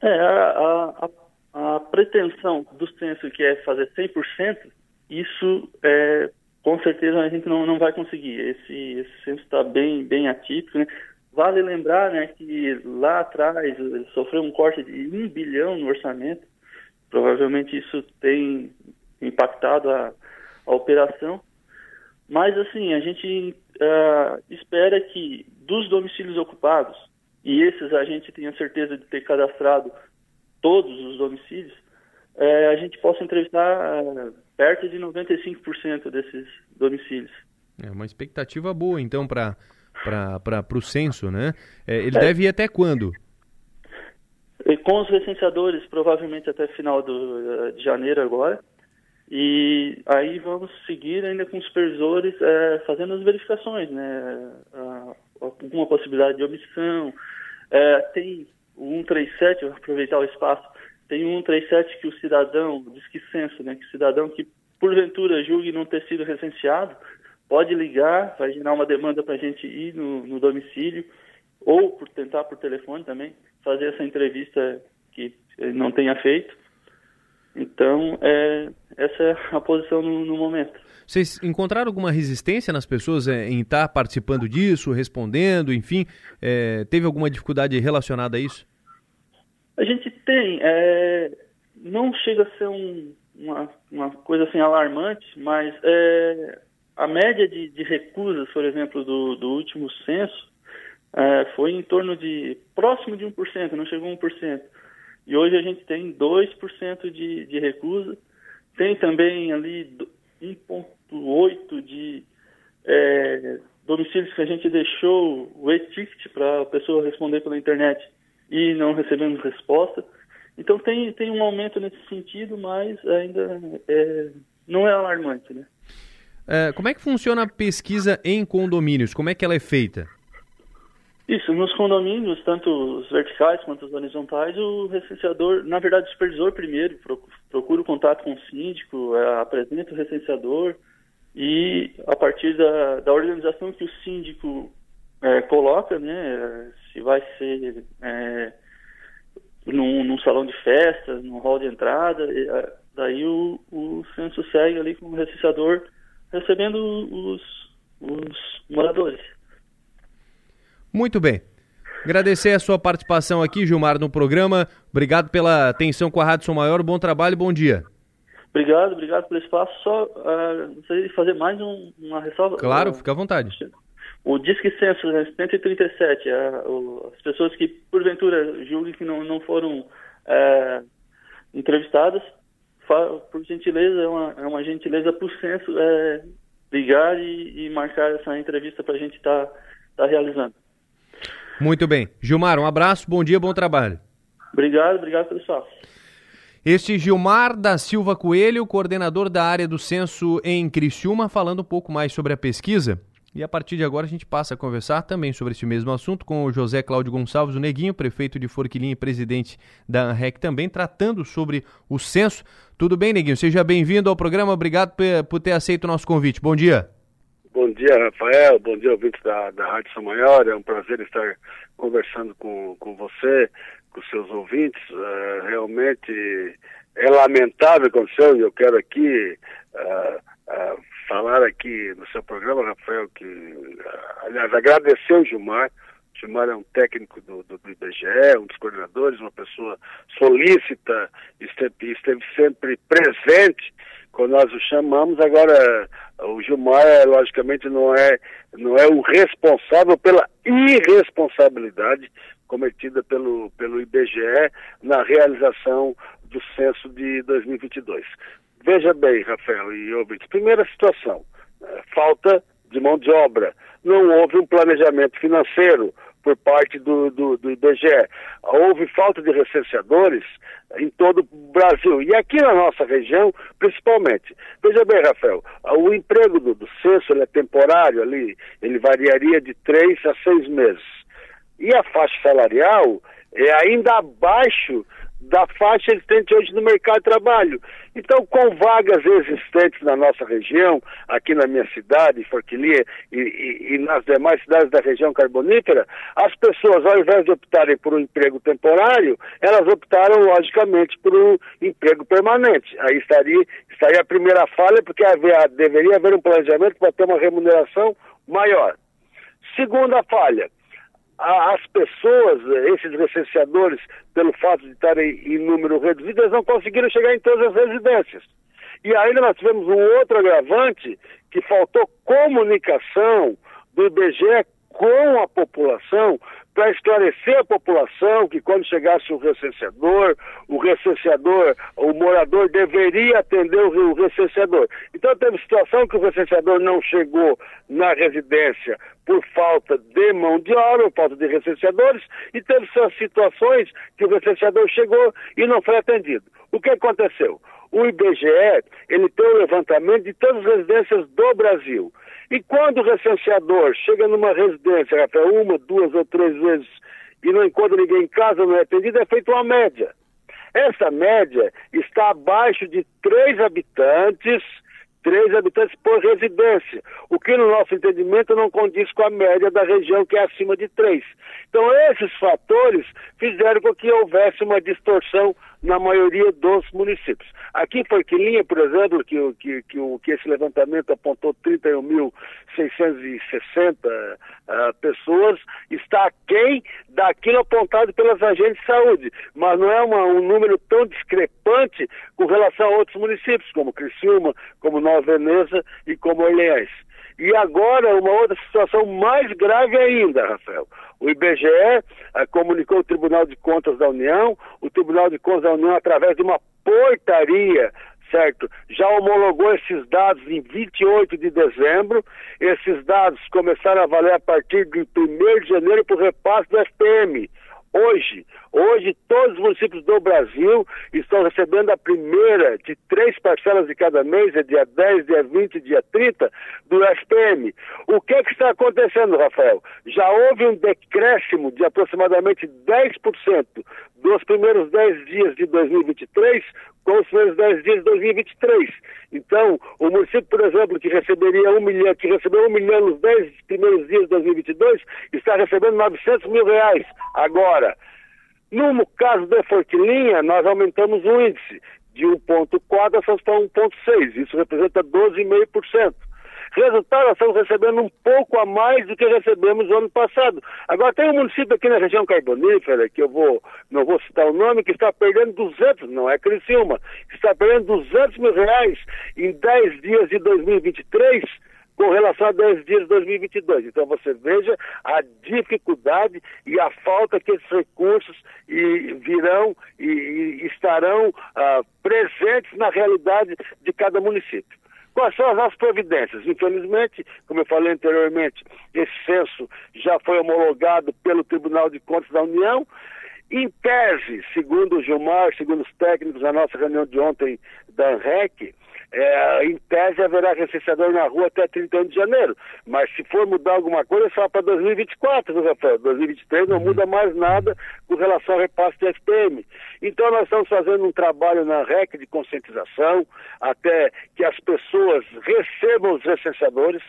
É, a, a, a pretensão do censo que é fazer 100%, isso é, com certeza a gente não, não vai conseguir. Esse, esse censo está bem, bem atípico, né? Vale lembrar né, que lá atrás sofreu um corte de um bilhão no orçamento. Provavelmente isso tem impactado a, a operação. Mas, assim, a gente uh, espera que dos domicílios ocupados, e esses a gente tenha certeza de ter cadastrado todos os domicílios, uh, a gente possa entrevistar uh, perto de 95% desses domicílios. É uma expectativa boa, então, para o censo, né? É, ele é. deve ir até quando? Com os recenseadores, provavelmente até final do, de janeiro agora. E aí vamos seguir ainda com os supervisores é, fazendo as verificações, né? Alguma possibilidade de omissão. É, tem o 137, vou aproveitar o espaço, tem um 137 que o cidadão, diz que censo, né, que o cidadão que porventura julgue não ter sido recenseado, pode ligar, vai gerar uma demanda para a gente ir no, no, domicílio, ou por tentar por telefone também, fazer essa entrevista que não tenha feito. Então, é, essa é a posição no, no, momento. Vocês encontraram alguma resistência nas pessoas é, em estar participando disso, respondendo, enfim? É, teve alguma dificuldade relacionada a isso? A gente tem. É, não chega a ser um, uma, uma coisa assim alarmante, mas é, a média de, de, recusas, por exemplo, do, do último censo é, foi em torno de próximo de 1%, não chegou a 1%. E hoje a gente tem 2% de, de recusa. Tem também ali 1,8% de é, domicílios que a gente deixou o e-ticket para a pessoa responder pela internet e não recebemos resposta. Então tem, tem um aumento nesse sentido, mas ainda é, não é alarmante, né? É, como é que funciona a pesquisa em condomínios? Como é que ela é feita? Isso, nos condomínios, tanto os verticais quanto os horizontais, o recenseador, na verdade, o supervisor primeiro procura o contato com o síndico, é, apresenta o recenseador e a partir da, da organização que o síndico é, coloca, né, se vai ser é, num, num, salão de festas, num hall de entrada, e, é, daí o, o censo segue ali com o recenseador recebendo os, os moradores. Muito bem. Agradecer a sua participação aqui, Gilmar, no programa. Obrigado pela atenção com a Rádio São Maior. Bom trabalho, bom dia. Obrigado, obrigado pelo espaço. Só uh, gostaria de fazer mais um, uma ressalva. Claro, fica à vontade. O Disque Censo 137, uh, as pessoas que porventura julguem que não, não foram uh, entrevistadas, por gentileza, é uma, é uma gentileza por censo é, ligar e, e, marcar essa entrevista para a gente estar tá, tá realizando. Muito bem. Gilmar, um abraço, bom dia, bom trabalho. Obrigado, obrigado pelo espaço. Este Gilmar da Silva Coelho, coordenador da área do censo em Criciúma, falando um pouco mais sobre a pesquisa. E a partir de agora a gente passa a conversar também sobre esse mesmo assunto com o José Cláudio Gonçalves, o Neguinho, prefeito de Forquilinha e presidente da ANREC também, tratando sobre o censo. Tudo bem, Neguinho? Seja bem-vindo ao programa. Obrigado por ter aceito o nosso convite. Bom dia. Bom dia, Rafael. Bom dia, ouvintes da, da Rádio São Maior. É um prazer estar conversando com, com você, com seus ouvintes. Uh, realmente é lamentável o que e eu quero aqui uh, uh, falar aqui no seu programa, Rafael, que, aliás, agradecer o Gilmar. O Gilmar é um técnico do, do, do IBGE, um dos coordenadores, uma pessoa solícita, esteve, esteve sempre presente quando nós o chamamos. Agora, o Gilmar, logicamente, não é, não é o responsável pela irresponsabilidade cometida pelo, pelo IBGE na realização do censo de 2022. Veja bem, Rafael e ouvintes, primeira situação, é, falta de mão de obra. Não houve um planejamento financeiro por parte do, do, do IBGE. Houve falta de recenseadores em todo o Brasil. E aqui na nossa região, principalmente. Veja bem, Rafael, o emprego do, do censo é temporário ali, ele variaria de três a seis meses. E a faixa salarial é ainda abaixo da faixa existente hoje no mercado de trabalho. Então, com vagas existentes na nossa região, aqui na minha cidade, Forquilia, e, e, e, nas demais cidades da região carbonífera, as pessoas, ao invés de optarem por um emprego temporário, elas optaram, logicamente, por um emprego permanente. Aí estaria, estaria a primeira falha, porque deveria haver um planejamento para ter uma remuneração maior. Segunda falha, as pessoas, esses recenseadores, pelo fato de estarem em número reduzido, eles não conseguiram chegar em todas as residências. E ainda nós tivemos um outro agravante, que faltou comunicação do IBGE com a população para esclarecer a população que quando chegasse o recenseador, o recenseador, o morador deveria atender o recenseador. Então teve situação que o recenseador não chegou na residência por falta de mão de obra, falta de recenseadores, e teve situações que o recenseador chegou e não foi atendido. O que aconteceu? O IBGE, ele tem o levantamento de todas as residências do Brasil. E quando o recenseador chega numa residência, Rafael, uma, duas ou três vezes, e não encontra ninguém em casa, não é atendido, é feita uma média. Essa média está abaixo de três habitantes, três habitantes por residência, o que no nosso entendimento não condiz com a média da região, que é acima de três. Então, esses fatores fizeram com que houvesse uma distorção na maioria dos municípios. Aqui em Forquilinha, por exemplo, que, que, que, que esse levantamento apontou 31.660 uh, pessoas, está aquém daquilo apontado pelas agentes de saúde, mas não é uma, um número tão discrepante com relação a outros municípios, como Criciúma, como Nova Veneza e como Orleans. E agora, uma outra situação mais grave ainda, Rafael. O IBGE eh, comunicou o Tribunal de Contas da União, o Tribunal de Contas da União, através de uma portaria, certo? Já homologou esses dados em 28 de dezembro. Esses dados começaram a valer a partir de 1 de janeiro por repasse do FPM. Hoje, hoje todos os municípios do Brasil estão recebendo a primeira de três parcelas de cada mês, é dia 10, dia 20, dia 30, do SPM. O que, é que está acontecendo, Rafael? Já houve um decréscimo de aproximadamente 10% dos primeiros 10 dias de 2023 com os primeiros 10 dias de 2023. Então, o município, por exemplo, que receberia um milhão, que recebeu um milhão nos 10 primeiros dias de 2022, está recebendo 900 mil reais agora. No caso da Forquilinha, nós aumentamos o índice de 1,4 para 1,6. Isso representa 12,5%. Resultado, nós estamos recebendo um pouco a mais do que recebemos no ano passado. Agora, tem um município aqui na região carbonífera, que eu vou, não vou citar o nome, que está perdendo 200, não é Criciúma, que está perdendo 200 mil reais em 10 dias de 2023 com relação a 10 dias de 2022. Então você veja a dificuldade e a falta que esses recursos e, virão e, estarão ah, presentes na realidade de cada município. Quais são as nossas providências? Infelizmente, como eu falei anteriormente, esse censo já foi homologado pelo Tribunal de Contas da União. Em tese, segundo o Gilmar, segundo os técnicos na nossa reunião de ontem da ANREC, é, em tese haverá recenseador na rua até 31 de janeiro. Mas se for mudar alguma coisa, é só para 2024, viu, Rafael? 2023 não muda mais nada com relação ao repasse de SPM. Então nós estamos fazendo um trabalho na REC de conscientização, até que as pessoas recebam os recenseadores,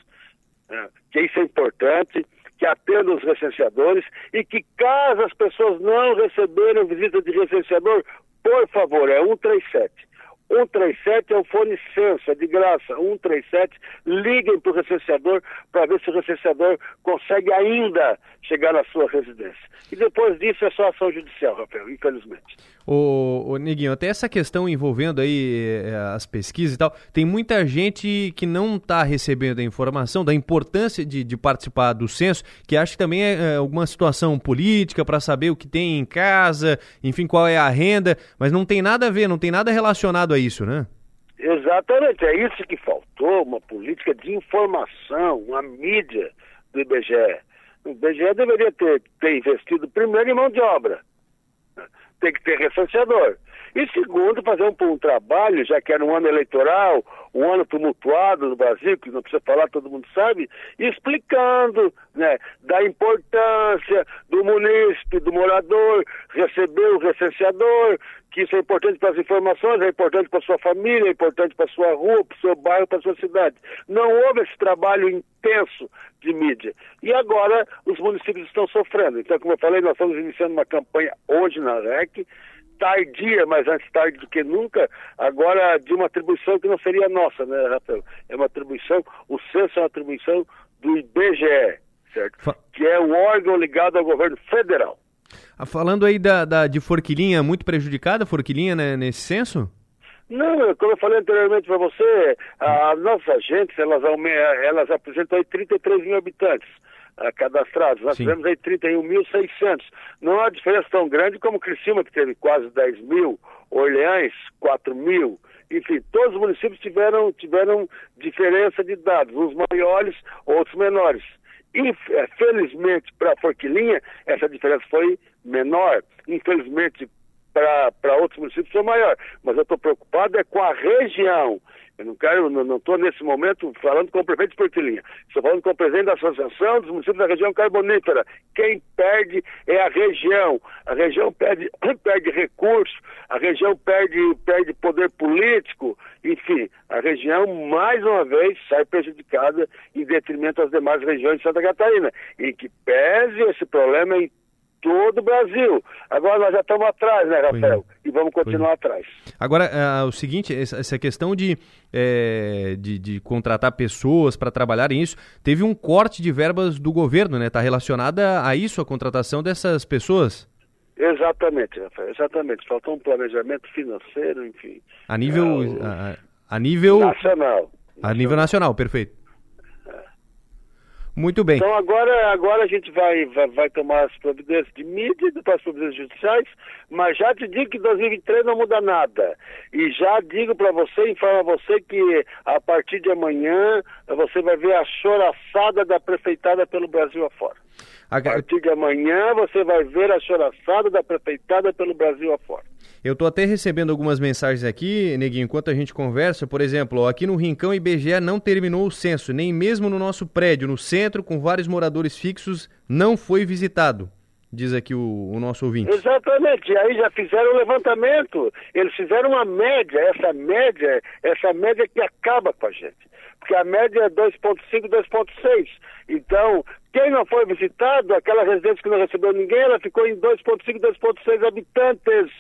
né, que isso é importante que atendam os recenseadores e que caso as pessoas não receberem visita de recenseador, por favor, é 137. 137 é o fone censo, é de graça. 137, liguem para o recenseador para ver se o recenseador consegue ainda chegar na sua residência. E depois disso é só ação judicial, Rafael, infelizmente. Ô, ô Neguinho, até essa questão envolvendo aí é, as pesquisas e tal, tem muita gente que não está recebendo a informação da importância de, de, participar do censo, que acha que também é, é alguma situação política para saber o que tem em casa, enfim, qual é a renda, mas não tem nada a ver, não tem nada relacionado a isso, né? Exatamente, é isso que faltou, uma política de informação, uma mídia do IBGE. O IBGE deveria ter, ter investido primeiro em mão de obra tem que ter recenseador. E segundo, fazer um, um, trabalho, já que era um ano eleitoral, um ano tumultuado no Brasil, que não precisa falar, todo mundo sabe, explicando né, da importância do munícipe, do morador, receber o recenseador, que isso é importante para as informações, é importante para sua família, é importante para sua rua, para o seu bairro, para sua cidade. Não houve esse trabalho intenso de mídia. E agora os municípios estão sofrendo. Então, como eu falei, nós estamos iniciando uma campanha hoje na REC, tardia, mas antes tarde do que nunca, agora de uma atribuição que não seria nossa, né, Rafael? É uma atribuição, o censo é uma atribuição do IBGE, certo? Que é o órgão ligado ao governo federal. Ah, falando aí da, da, de Forquilinha, muito prejudicada Forquilinha né, nesse censo? Não, como eu falei anteriormente para você, as nossas agentes, elas, elas apresentam aí 33 mil habitantes cadastrados. Nós Sim. tivemos aí 31.600. Não há diferença tão grande como Criciúma, que teve quase 10 mil, Orleães, 4 mil. Enfim, todos os municípios tiveram, tiveram diferença de dados, uns maiores, outros menores. Infelizmente, para Forquilinha, essa diferença foi menor. Infelizmente, para outros municípios foi maior. Mas eu estou preocupado é com a região. Eu não quero, não estou nesse momento falando com o prefeito de Portilinha. Estou falando com o presidente da Associação dos Municípios da Região Carbonífera. Quem perde é a região. A região perde, perde recurso, a região perde, perde poder político, enfim, a região, mais uma vez, sai prejudicada em detrimento às demais regiões de Santa Catarina. E que pese esse problema em todo o Brasil. Agora nós já estamos atrás, né, Rafael? É. E vamos continuar é. atrás. Agora, é, o seguinte, essa questão de, é, de, de, contratar pessoas para trabalharem isso, teve um corte de verbas do governo, né? Está relacionada a isso, a contratação dessas pessoas? Exatamente, Rafael, exatamente. Faltou um planejamento financeiro, enfim. A nível... É, a, a, nível... Nacional. A nível nacional, perfeito. Muito bem. Então agora, agora a gente vai, vai, vai tomar as providências de mídia as providências judiciais, mas já te digo que 2023 não muda nada. E já digo para você, informo a você que a partir de amanhã você vai ver a choraçada da prefeitada pelo Brasil afora. A partir de amanhã você vai ver a choraçada da prefeitada pelo Brasil afora. Eu estou até recebendo algumas mensagens aqui, Neguinho, enquanto a gente conversa. Por exemplo, aqui no Rincão IBGE não terminou o censo, nem mesmo no nosso prédio, no centro, com vários moradores fixos, não foi visitado. Diz aqui o, o nosso ouvinte. Exatamente, aí já fizeram o levantamento, eles fizeram uma média, essa média, essa média que acaba com a gente. Porque a média é 2,5, 2,6. Então, quem não foi visitado, aquela residência que não recebeu ninguém, ela ficou em 2,5, 2,6 habitantes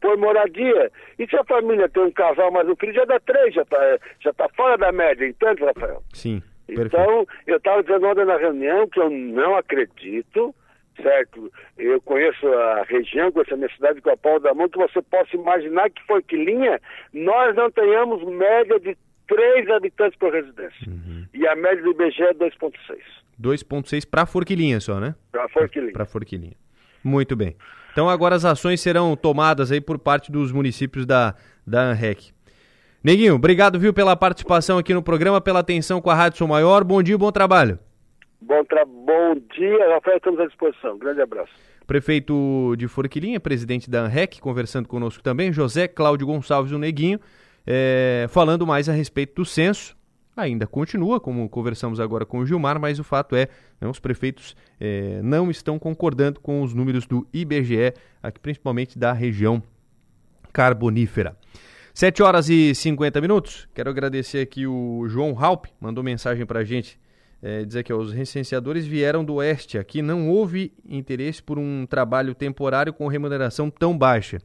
por moradia. E se a família tem um casal mais um filho, já dá três, já está já tá fora da média, entende, Rafael? Sim. Então, eu estava dizendo ontem na reunião que eu não acredito, certo? Eu conheço a região, conheço a minha cidade com a pau da mão, que você possa imaginar que Forquilinha nós não tenhamos média de 3 habitantes por residência. Uhum. E a média do IBGE é 2,6. 2,6 para Forquilinha só, né? Para Forquilinha. Para Forquilinha. Muito bem. Então agora as ações serão tomadas aí por parte dos municípios da, da ANREC. Neguinho, obrigado, viu, pela participação aqui no programa, pela atenção com a Rádio Sou Maior. Bom dia, bom trabalho. Bom, tra... bom dia, Rafael, estamos à disposição. Grande abraço. Prefeito de Forquilinha, presidente da ANREC, conversando conosco também, José Cláudio Gonçalves, o Neguinho, é, falando mais a respeito do censo. Ainda continua, como conversamos agora com o Gilmar, mas o fato é né, os prefeitos é, não estão concordando com os números do IBGE, aqui principalmente da região carbonífera. 7 horas e 50 minutos. Quero agradecer aqui o João Halp, mandou mensagem para a gente. É, dizer que os recenseadores vieram do oeste. Aqui não houve interesse por um trabalho temporário com remuneração tão baixa.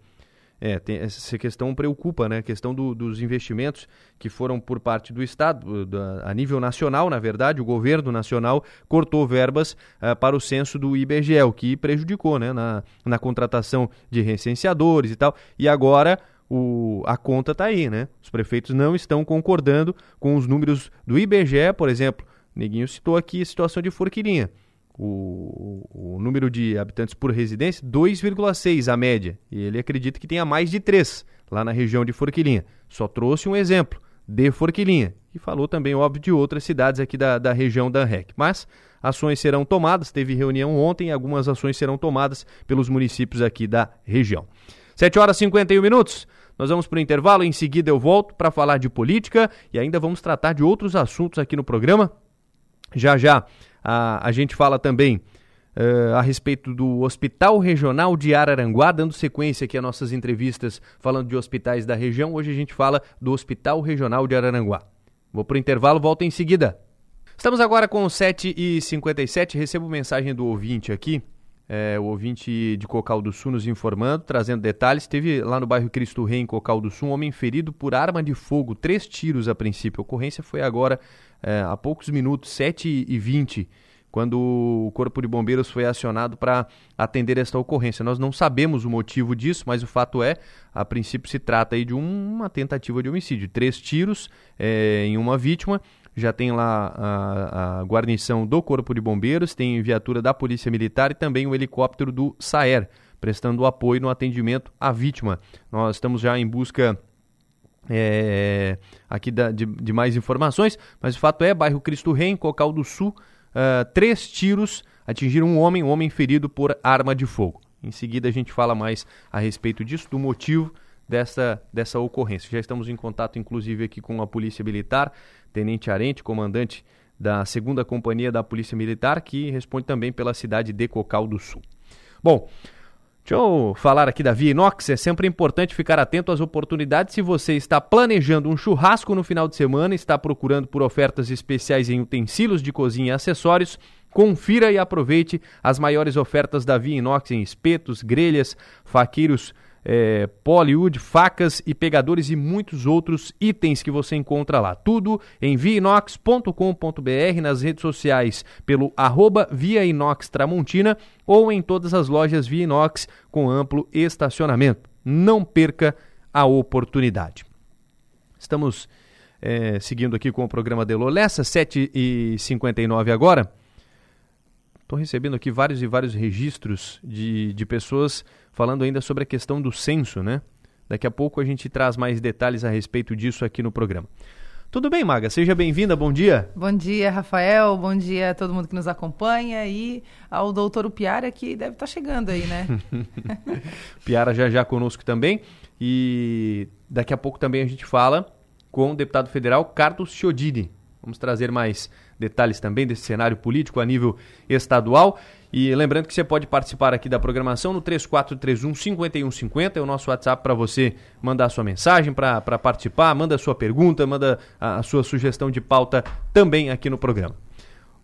É, tem, essa questão preocupa, né? A questão do, dos investimentos que foram por parte do Estado, da, a nível nacional, na verdade, o governo nacional cortou verbas uh, para o censo do IBGE, o que prejudicou, né? Na, na contratação de recenseadores e tal. E agora o, a conta está aí, né? Os prefeitos não estão concordando com os números do IBGE, por exemplo. Neguinho citou aqui a situação de Forquilinha. O, o, número de habitantes por residência, 2,6 a média. E ele acredita que tenha mais de 3 lá na região de Forquilinha. Só trouxe um exemplo de Forquilinha. E falou também, óbvio, de outras cidades aqui da, da região da REC. Mas ações serão tomadas, teve reunião ontem, algumas ações serão tomadas pelos municípios aqui da região. 7 horas e 51 minutos. Nós vamos para o intervalo, em seguida eu volto para falar de política e ainda vamos tratar de outros assuntos aqui no programa. Já já a, a gente fala também uh, a respeito do Hospital Regional de Araranguá, dando sequência aqui às nossas entrevistas falando de hospitais da região. Hoje a gente fala do Hospital Regional de Araranguá. Vou para o intervalo, volto em seguida. Estamos agora com 7h57, recebo mensagem do ouvinte aqui é, o ouvinte de Cocal do Sul nos informando, trazendo detalhes. Teve lá no bairro Cristo Rei, em Cocal do Sul, um homem ferido por arma de fogo, três tiros a princípio. A ocorrência foi agora, é, há poucos minutos, 7h20, quando o Corpo de Bombeiros foi acionado para atender esta ocorrência. Nós não sabemos o motivo disso, mas o fato é, a princípio se trata aí de um, uma tentativa de homicídio. Três tiros é, em uma vítima já tem lá a, a, guarnição do Corpo de Bombeiros, tem viatura da Polícia Militar e também o helicóptero do SAER, prestando apoio no atendimento à vítima. Nós estamos já em busca é, aqui da, de, de, mais informações, mas o fato é, bairro Cristo Rei, em Cocal do Sul, uh, três tiros atingiram um homem, um homem ferido por arma de fogo. Em seguida a gente fala mais a respeito disso, do motivo dessa, dessa ocorrência. Já estamos em contato, inclusive, aqui com a Polícia Militar, Tenente Arente, comandante da segunda companhia da Polícia Militar, que responde também pela cidade de Cocal do Sul. Bom, deixa eu falar aqui da Via Inox. É sempre importante ficar atento às oportunidades. Se você está planejando um churrasco no final de semana, está procurando por ofertas especiais em utensílios de cozinha e acessórios, confira e aproveite as maiores ofertas da Via Inox em espetos, grelhas, faqueiros é, Poliwood, facas e pegadores e muitos outros itens que você encontra lá. Tudo em viainox.com.br, nas redes sociais pelo arroba Tramontina ou em todas as lojas Via Inox com amplo estacionamento. Não perca a oportunidade. Estamos é, seguindo aqui com o programa Delô Lessa, 7h59 agora. Estou recebendo aqui vários e vários registros de, de pessoas falando ainda sobre a questão do censo, né? Daqui a pouco a gente traz mais detalhes a respeito disso aqui no programa. Tudo bem, Maga? Seja bem-vinda, bom dia. Bom dia, Rafael, bom dia a todo mundo que nos acompanha e ao doutor Piara que deve estar tá chegando aí, né? Piara já já conosco também e daqui a pouco também a gente fala com o deputado federal Carlos Chiodini. Vamos trazer mais detalhes também desse cenário político a nível estadual. E lembrando que você pode participar aqui da programação no 3431 5150, é o nosso WhatsApp para você mandar sua mensagem, para participar, manda sua pergunta, manda a, a sua sugestão de pauta também aqui no programa.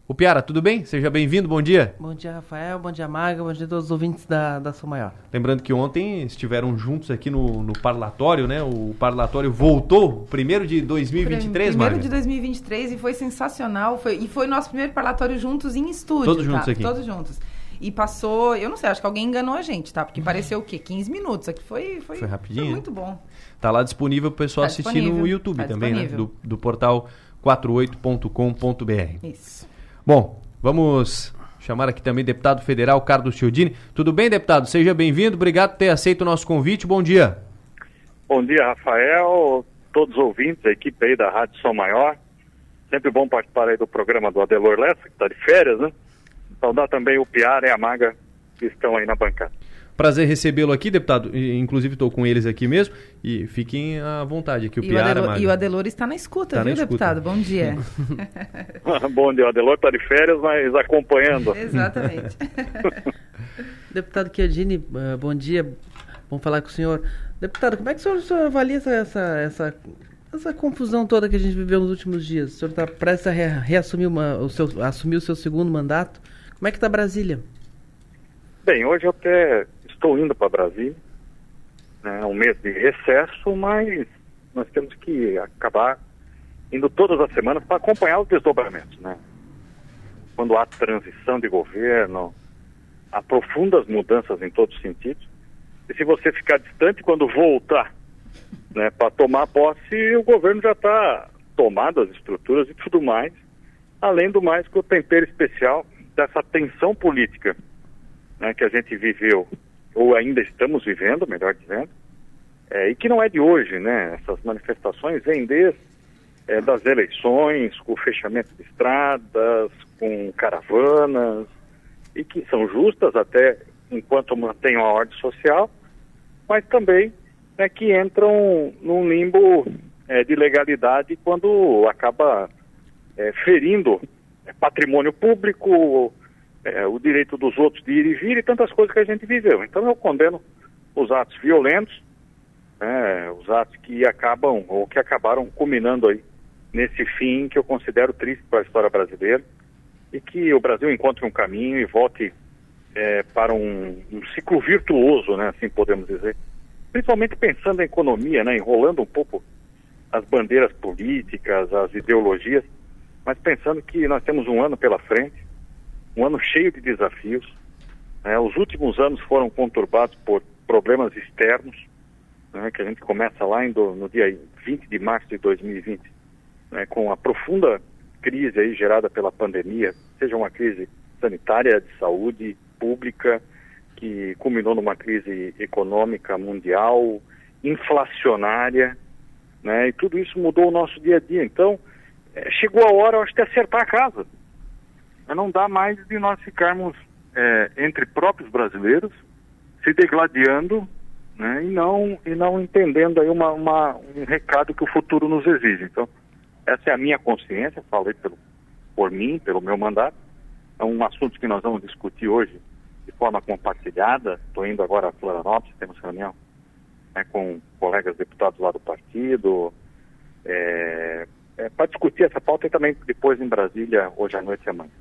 O Piara, tudo bem? Seja bem-vindo, bom dia. Bom dia, Rafael, bom dia, Maga, bom dia a todos os ouvintes da, da São Maior. Lembrando que ontem estiveram juntos aqui no, no parlatório, né? O parlatório voltou, primeiro de 2023, Primeiro Maga? de 2023 e foi sensacional. Foi, e foi nosso primeiro parlatório juntos em estúdio. Todos tá? juntos aqui. Todos juntos. E passou, eu não sei, acho que alguém enganou a gente, tá? Porque pareceu o quê? 15 minutos. Aqui foi, foi, Foi rapidinho, Foi né? muito bom. Tá lá disponível pro pessoal Tá assistir no YouTube tá também, né? Do, do portal 48.com.br. Isso. Bom, vamos chamar aqui também deputado federal Carlos Chiodini. Tudo bem, deputado? Seja bem-vindo. Obrigado por ter aceito o nosso convite. Bom dia. Bom dia, Rafael, todos os ouvintes, a equipe aí da Rádio Som Maior. Sempre bom participar aí do programa do Adelor Lessa, que está de férias, né? Saudar também o Piara e a Maga, que estão aí na bancada. Prazer recebê-lo aqui, deputado. E, Inclusive estou com eles aqui mesmo. E fiquem à vontade aqui, o E o, Piara, Adelor, Maga. e o Adelor está na escuta, Tá na viu, escuta. deputado? Bom dia. bom dia, o Adelor está de férias, mas acompanhando. Exatamente. Deputado Chiodini, eh, bom dia, vamos falar com o senhor. Deputado, como é que o senhor, o senhor avalia essa, essa, essa, essa confusão toda que a gente viveu nos últimos dias? O senhor está prestes a re- reassumir uma, o seu, assumir o seu segundo mandato. Como é que está Brasília? Bem, hoje até estou indo para Brasília, né, um mês de recesso, mas nós temos que acabar indo todas as semanas para acompanhar os desdobramentos, né? Quando há transição de governo, há profundas mudanças em todos os sentidos. E se você ficar distante, quando voltar né, para tomar posse, o governo já está tomado as estruturas e tudo mais, além do mais que o tempero especial dessa tensão política né, que a gente viveu, ou ainda estamos vivendo, melhor dizendo, é, e que não é de hoje, né? Essas manifestações vêm desde é, das eleições, com fechamento de estradas, com caravanas, e que são justas até enquanto mantenham a ordem social, mas também né, que entram num limbo é, de legalidade quando acaba é, ferindo é, patrimônio público, é, o direito dos outros de ir e vir e tantas coisas que a gente viveu. Então eu condeno os atos violentos, né, os atos que acabam ou que acabaram culminando aí nesse fim que eu considero triste para a história brasileira e que o Brasil encontre um caminho e volte é, para um, um ciclo virtuoso, né, assim podemos dizer. Principalmente pensando em economia, né, enrolando um pouco as bandeiras políticas, as ideologias, mas pensando que nós temos um ano pela frente, um ano cheio de desafios. né, os últimos anos foram conturbados por problemas externos, né, que a gente começa lá em no dia 20 de março de 2020, né, com a profunda crise aí gerada pela pandemia, seja uma crise sanitária, de saúde pública, que culminou numa crise econômica mundial, inflacionária, né, e tudo isso mudou o nosso dia a dia. Então, eh, chegou a hora, eu acho, de acertar a casa. Não dá mais de nós ficarmos eh, entre próprios brasileiros, se degladiando né, e, não, e não entendendo aí uma, uma- um recado que o futuro nos exige. Então, essa é a minha consciência, falei pelo, por mim, pelo meu mandato. É um assunto que nós vamos discutir hoje de forma compartilhada. Estou indo agora a Florianópolis, temos reunião né, com colegas deputados lá do partido, é, para discutir essa pauta e também depois em Brasília, hoje à noite e amanhã.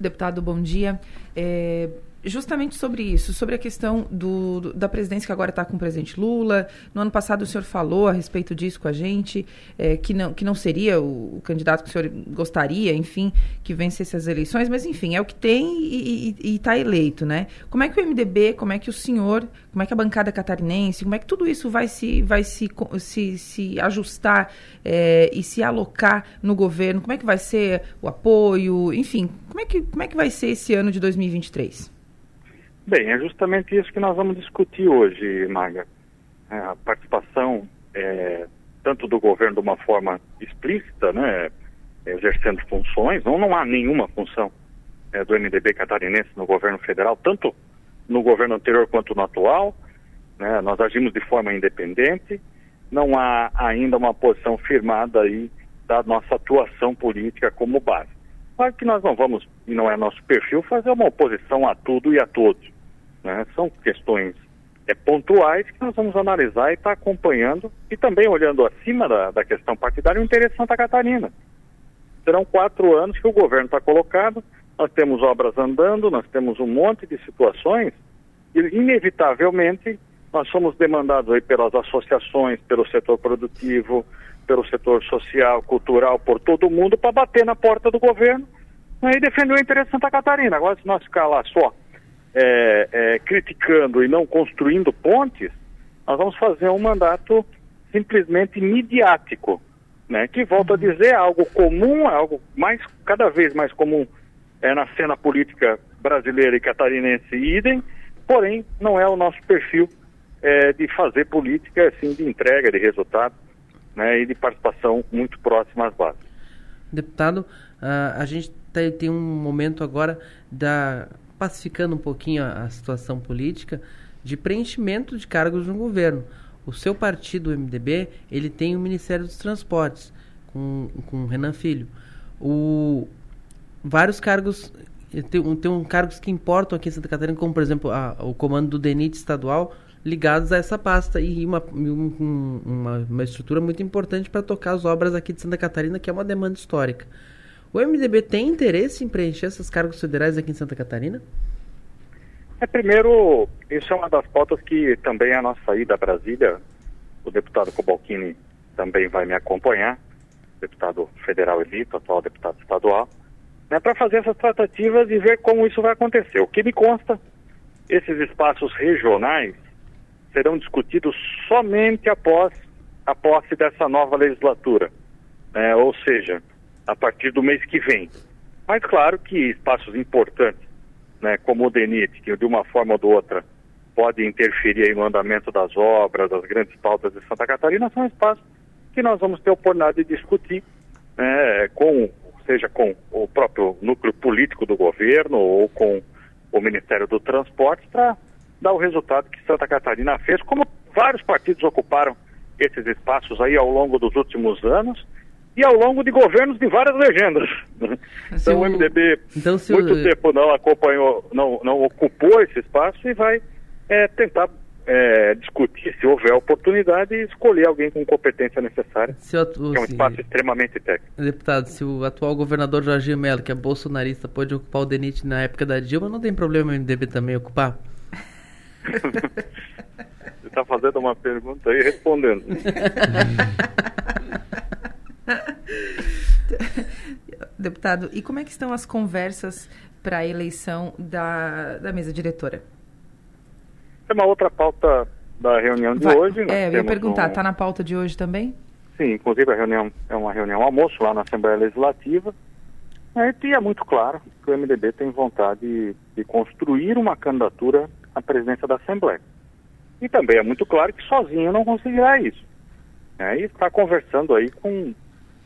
Deputado, bom dia. É, justamente sobre isso, sobre a questão do, do- da presidência que agora está com o presidente Lula. No ano passado o senhor falou a respeito disso com a gente, é, que, não, que não seria o, o candidato que o senhor gostaria, enfim, que vencesse as eleições, mas enfim, é o que tem e está eleito, né? Como é que o MDB, como é que o senhor, como é que a bancada catarinense, como é que tudo isso vai se, vai se, se, se ajustar é, e se alocar no governo? Como é que vai ser o apoio? Enfim, como é que, como é que vai ser esse ano de 2023? Bem, é justamente isso que nós vamos discutir hoje, Maga. É, A participação é, tanto do governo de uma forma explícita, né, exercendo funções, ou não há nenhuma função é, do MDB catarinense no governo federal, tanto no governo anterior quanto no atual. né, nós agimos de forma independente, não há ainda uma posição firmada aí da nossa atuação política como base. Claro que nós não vamos, e não é nosso perfil, fazer uma oposição a tudo e a todos. Né? São questões é, pontuais que nós vamos analisar e estar acompanhando e também olhando acima da, da questão partidária o interesse de Santa Catarina. serão quatro anos que o governo está colocado, nós temos obras andando, nós temos um monte de situações e, inevitavelmente, nós somos demandados aí pelas associações, pelo setor produtivo, pelo setor social, cultural, por todo mundo, para bater na porta do governo né, e defender o interesse de Santa Catarina. Agora, se nós ficar lá só é, é, criticando e não construindo pontes, nós vamos fazer um mandato simplesmente midiático, né? Que volto a uhum. dizer, é algo comum, é algo mais cada vez mais comum é, na cena política brasileira e catarinense idem, porém não é o nosso perfil é, de fazer política assim de entrega de resultado, né? E de participação muito próxima às bases. Deputado, uh, a gente tem, tem um momento agora da pacificando um pouquinho a, a situação política de preenchimento de cargos no governo. O seu partido, o MDB, ele tem o Ministério dos Transportes, com, com Renan Filho. O, vários cargos, tem, tem um, cargos que importam aqui em Santa Catarina, como, por exemplo, a, o comando do DENIT estadual, ligados a essa pasta e uma, um, uma, uma estrutura muito importante para tocar as obras aqui de Santa Catarina, que é uma demanda histórica. O MDB tem interesse em preencher esses cargos federais aqui em Santa Catarina? É, primeiro, isso é uma das pautas que também é a nossa ida a Brasília, o deputado Cobalcini também vai me acompanhar, deputado federal eleito, atual deputado estadual, né, para fazer essas tratativas e ver como isso vai acontecer. O que me consta, esses espaços regionais serão discutidos somente após a posse dessa nova legislatura, né, ou seja, a partir do mês que vem. Mas claro que espaços importantes né, como o DENIT, que de uma forma ou de outra pode interferir no andamento das obras, das grandes pautas de Santa Catarina, são espaços que nós vamos ter oportunidade de discutir, né, com, seja com o próprio núcleo político do governo ou com o Ministério do Transporte, para dar o resultado que Santa Catarina fez, como vários partidos ocuparam esses espaços aí ao longo dos últimos anos, e ao longo de governos de várias legendas. Então o MDB então, muito tempo não acompanhou, não, não ocupou esse espaço e vai é, tentar é, discutir se houver oportunidade e escolher alguém com competência necessária, atu... que é um espaço extremamente técnico. Deputado, se o atual governador Jorginho Melo, que é bolsonarista, pode ocupar o DENIT na época da Dilma, não tem problema o MDB também ocupar? Você está fazendo uma pergunta aí respondendo. Deputado, e como é que estão as conversas para a eleição da, da mesa diretora? É uma outra pauta da reunião de Vai, hoje. É, eu ia perguntar, está um... na pauta de hoje também? Sim, inclusive a reunião é uma reunião almoço lá na Assembleia Legislativa. E é muito claro que o MDB tem vontade de, de construir uma candidatura à presidência da Assembleia. E também é muito claro que sozinho não conseguirá isso. É, e está conversando aí com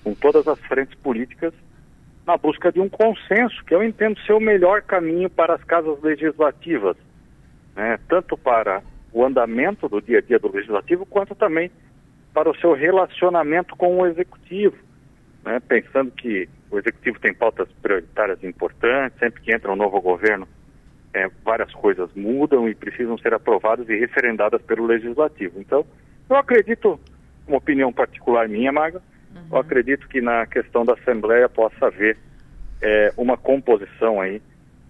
com todas as frentes políticas na busca de um consenso, que eu entendo ser o melhor caminho para as casas legislativas, né? tanto para o andamento do dia a dia do legislativo, quanto também para o seu relacionamento com o executivo, né? pensando que o executivo tem pautas prioritárias importantes, sempre que entra um novo governo, é, várias coisas mudam e precisam ser aprovadas e referendadas pelo legislativo. Então, eu acredito, uma opinião particular minha, Maga, Uhum. Eu acredito que na questão da Assembleia possa haver é, uma composição aí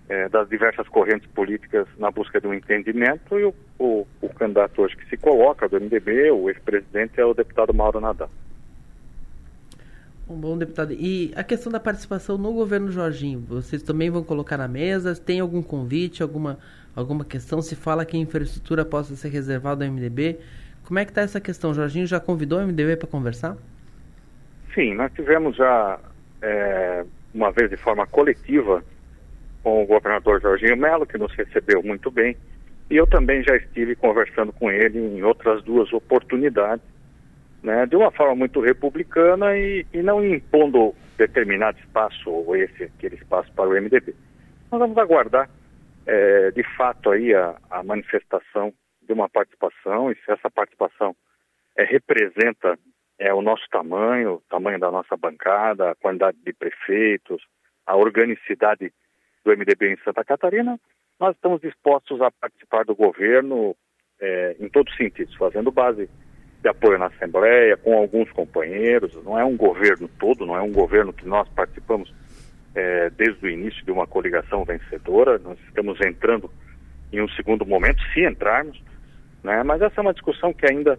é, das diversas correntes políticas na busca de um entendimento e o, o, o candidato hoje que se coloca do MDB, o ex-presidente, é o deputado Mauro Nadal. Um bom deputado. E a questão da participação no governo Jorginho, vocês também vão colocar na mesa? Tem algum convite, alguma, alguma questão? Se fala que a infraestrutura possa ser reservada ao MDB. Como é que está essa questão? Jorginho já convidou o MDB para conversar? Sim, nós tivemos já é, uma vez de forma coletiva com o governador Jorginho Melo, que nos recebeu muito bem, e eu também já estive conversando com ele em outras duas oportunidades, né, de uma forma muito republicana e, e não impondo determinado espaço ou esse aquele espaço para o MDB. Nós vamos aguardar é, de fato aí a, a, manifestação de uma participação e se essa participação é, representa é o nosso tamanho, o tamanho da nossa bancada, a quantidade de prefeitos, a organicidade do MDB em Santa Catarina, nós estamos dispostos a participar do governo é, em todos os sentidos, fazendo base de apoio na Assembleia, com alguns companheiros. Não é um governo todo, não é um governo que nós participamos é, desde o início de uma coligação vencedora. Nós estamos entrando em um segundo momento, se entrarmos, né? mas essa é uma discussão que ainda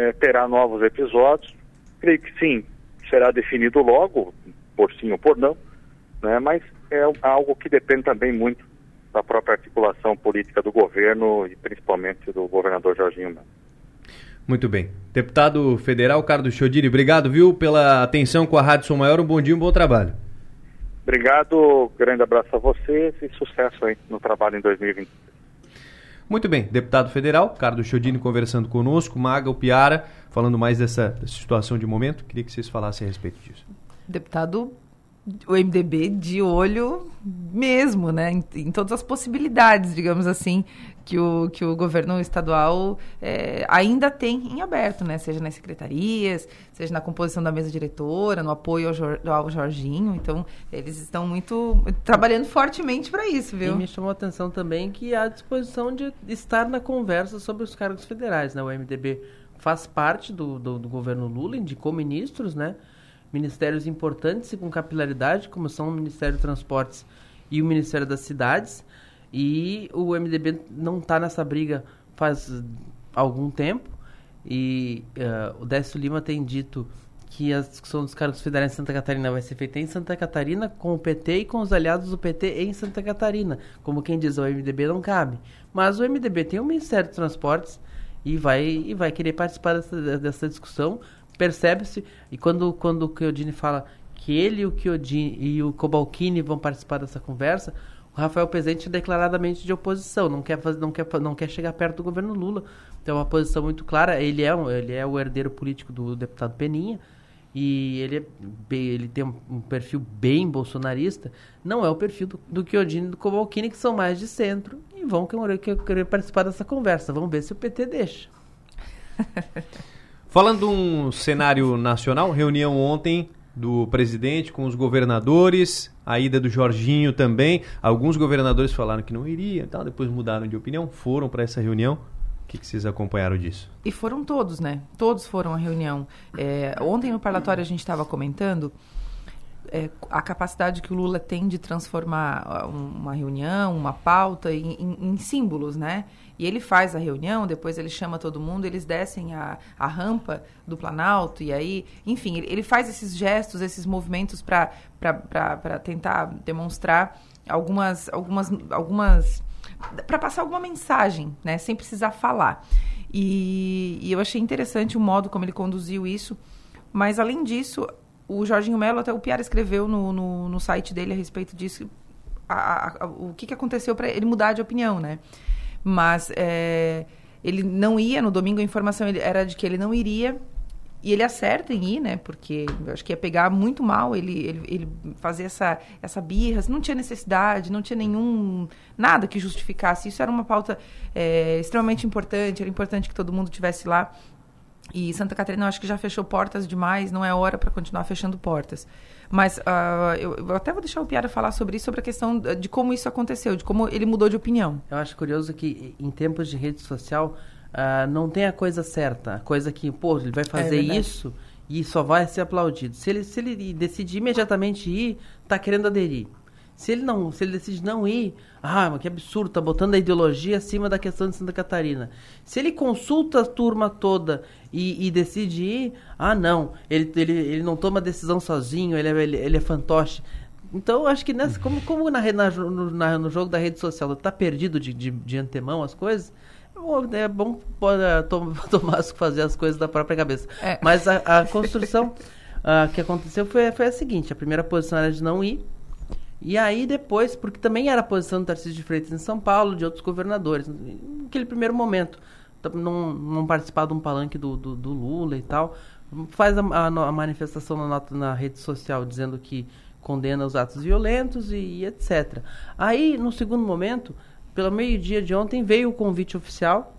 é, terá novos episódios. Creio que sim, será definido logo, por sim ou por não, né? mas é algo que depende também muito da própria articulação política do governo e principalmente do governador Jorginho Melo. Muito bem. Deputado federal Carlos Chodini, obrigado, viu, pela atenção com a Rádio Som Maior. Um bom dia, um bom trabalho. Obrigado, grande abraço a vocês e sucesso aí no trabalho em 2020. Muito bem, deputado federal, Carlos Chodini conversando conosco, Maga, o Piara, falando mais dessa, dessa situação de momento. Queria que vocês falassem a respeito disso. Deputado o MDB de olho mesmo, né, em, em, todas as possibilidades, digamos assim, que o, que o governo estadual é, ainda tem em aberto, né, seja nas secretarias, seja na composição da mesa diretora, no apoio ao, Jor, ao Jorginho, então eles estão muito trabalhando fortemente para isso, viu? E me chamou a atenção também que há disposição de estar na conversa sobre os cargos federais, né, o MDB faz parte do, do, do governo Lula, indicou ministros, né, ministérios importantes e com capilaridade, como são o Ministério dos Transportes e o Ministério das Cidades. E o MDB não está nessa briga faz algum tempo. E uh, o Décio Lima tem dito que a discussão dos cargos federais em Santa Catarina vai ser feita em Santa Catarina com o PT e com os aliados do PT em Santa Catarina. Como quem diz, o MDB não cabe. Mas o MDB tem o Ministério dos Transportes e vai, e vai querer participar dessa, dessa discussão percebe-se, e quando, quando o Chiodini fala que ele o Chiodini e o Cobalcini vão participar dessa conversa, o Rafael Presente é declaradamente de oposição, não quer, fazer, não, quer, não quer chegar perto do governo Lula. Então é uma posição muito clara, ele é, ele é o herdeiro político do deputado Peninha, e ele, é ele tem um, um, perfil bem bolsonarista, não é o perfil do, do Chiodini e do Cobalcini, que são mais de centro, e vão querer, querer participar dessa conversa. Vamos ver se o PT deixa. Falando de um cenário nacional, reunião ontem do presidente com os governadores, a ida do Jorginho também. Alguns governadores falaram que não iriam, tal, depois mudaram de opinião, foram para essa reunião. O que, que, vocês acompanharam disso? E foram todos, né? Todos foram à reunião. É, ontem no parlatório a gente estava comentando é, a capacidade que o Lula tem de transformar uma reunião, uma pauta em, em, em símbolos, né? E ele faz a reunião, depois ele chama todo mundo, eles descem a, a rampa do Planalto, e aí, enfim, ele, ele faz esses gestos, esses movimentos para tentar demonstrar algumas. algumas, algumas para passar alguma mensagem, né? Sem precisar falar. E, e, eu achei interessante o modo como ele conduziu isso. Mas, além disso, o Jorginho Melo, até o Piara escreveu no, no, no site dele a respeito disso, a, a, o que, que aconteceu para ele mudar de opinião, né? Mas é, ele não ia, no domingo a informação era de que ele não iria. E ele acerta em ir, né? Porque eu acho que ia pegar muito mal ele, ele, ele fazer essa, essa birra. Não tinha necessidade, não tinha nenhum. nada que justificasse. Isso era uma pauta é, extremamente importante. Era importante que todo mundo tivesse lá. E Santa Catarina, eu acho que já fechou portas demais, não é hora para continuar fechando portas. Mas uh, eu, eu, até vou deixar o Piara falar sobre isso, sobre a questão de como isso aconteceu, de como ele mudou de opinião. Eu acho curioso que, em tempos de rede social, uh, não tem a coisa certa. A coisa que, pô, ele vai fazer é isso e só vai ser aplaudido. Se ele, se ele decidir imediatamente ir, tá querendo aderir. Se ele não, se ele decide não ir, ah, mas que absurdo, tá botando a ideologia acima da questão de Santa Catarina. Se ele consulta a turma toda e, e decide ir, ah, não, ele, ele, ele não toma decisão sozinho, ele é, ele, ele é fantoche. Então, acho que nessa, como, como na, na, no, na, no jogo da rede social tá perdido de, de, de antemão as coisas, é bom é, tomar fazer as coisas da própria cabeça. É. Mas a, a construção uh, que aconteceu foi, foi a seguinte: a primeira posição era de não ir, e aí depois, porque também era a posição do Tarcísio de Freitas em São Paulo, de outros governadores, naquele primeiro momento, não, não participar de um palanque do, do, do Lula e tal, faz a, a, a manifestação na, nota, na rede social dizendo que condena os atos violentos e, e etc. Aí, no segundo momento, pelo meio-dia de ontem, veio o convite oficial,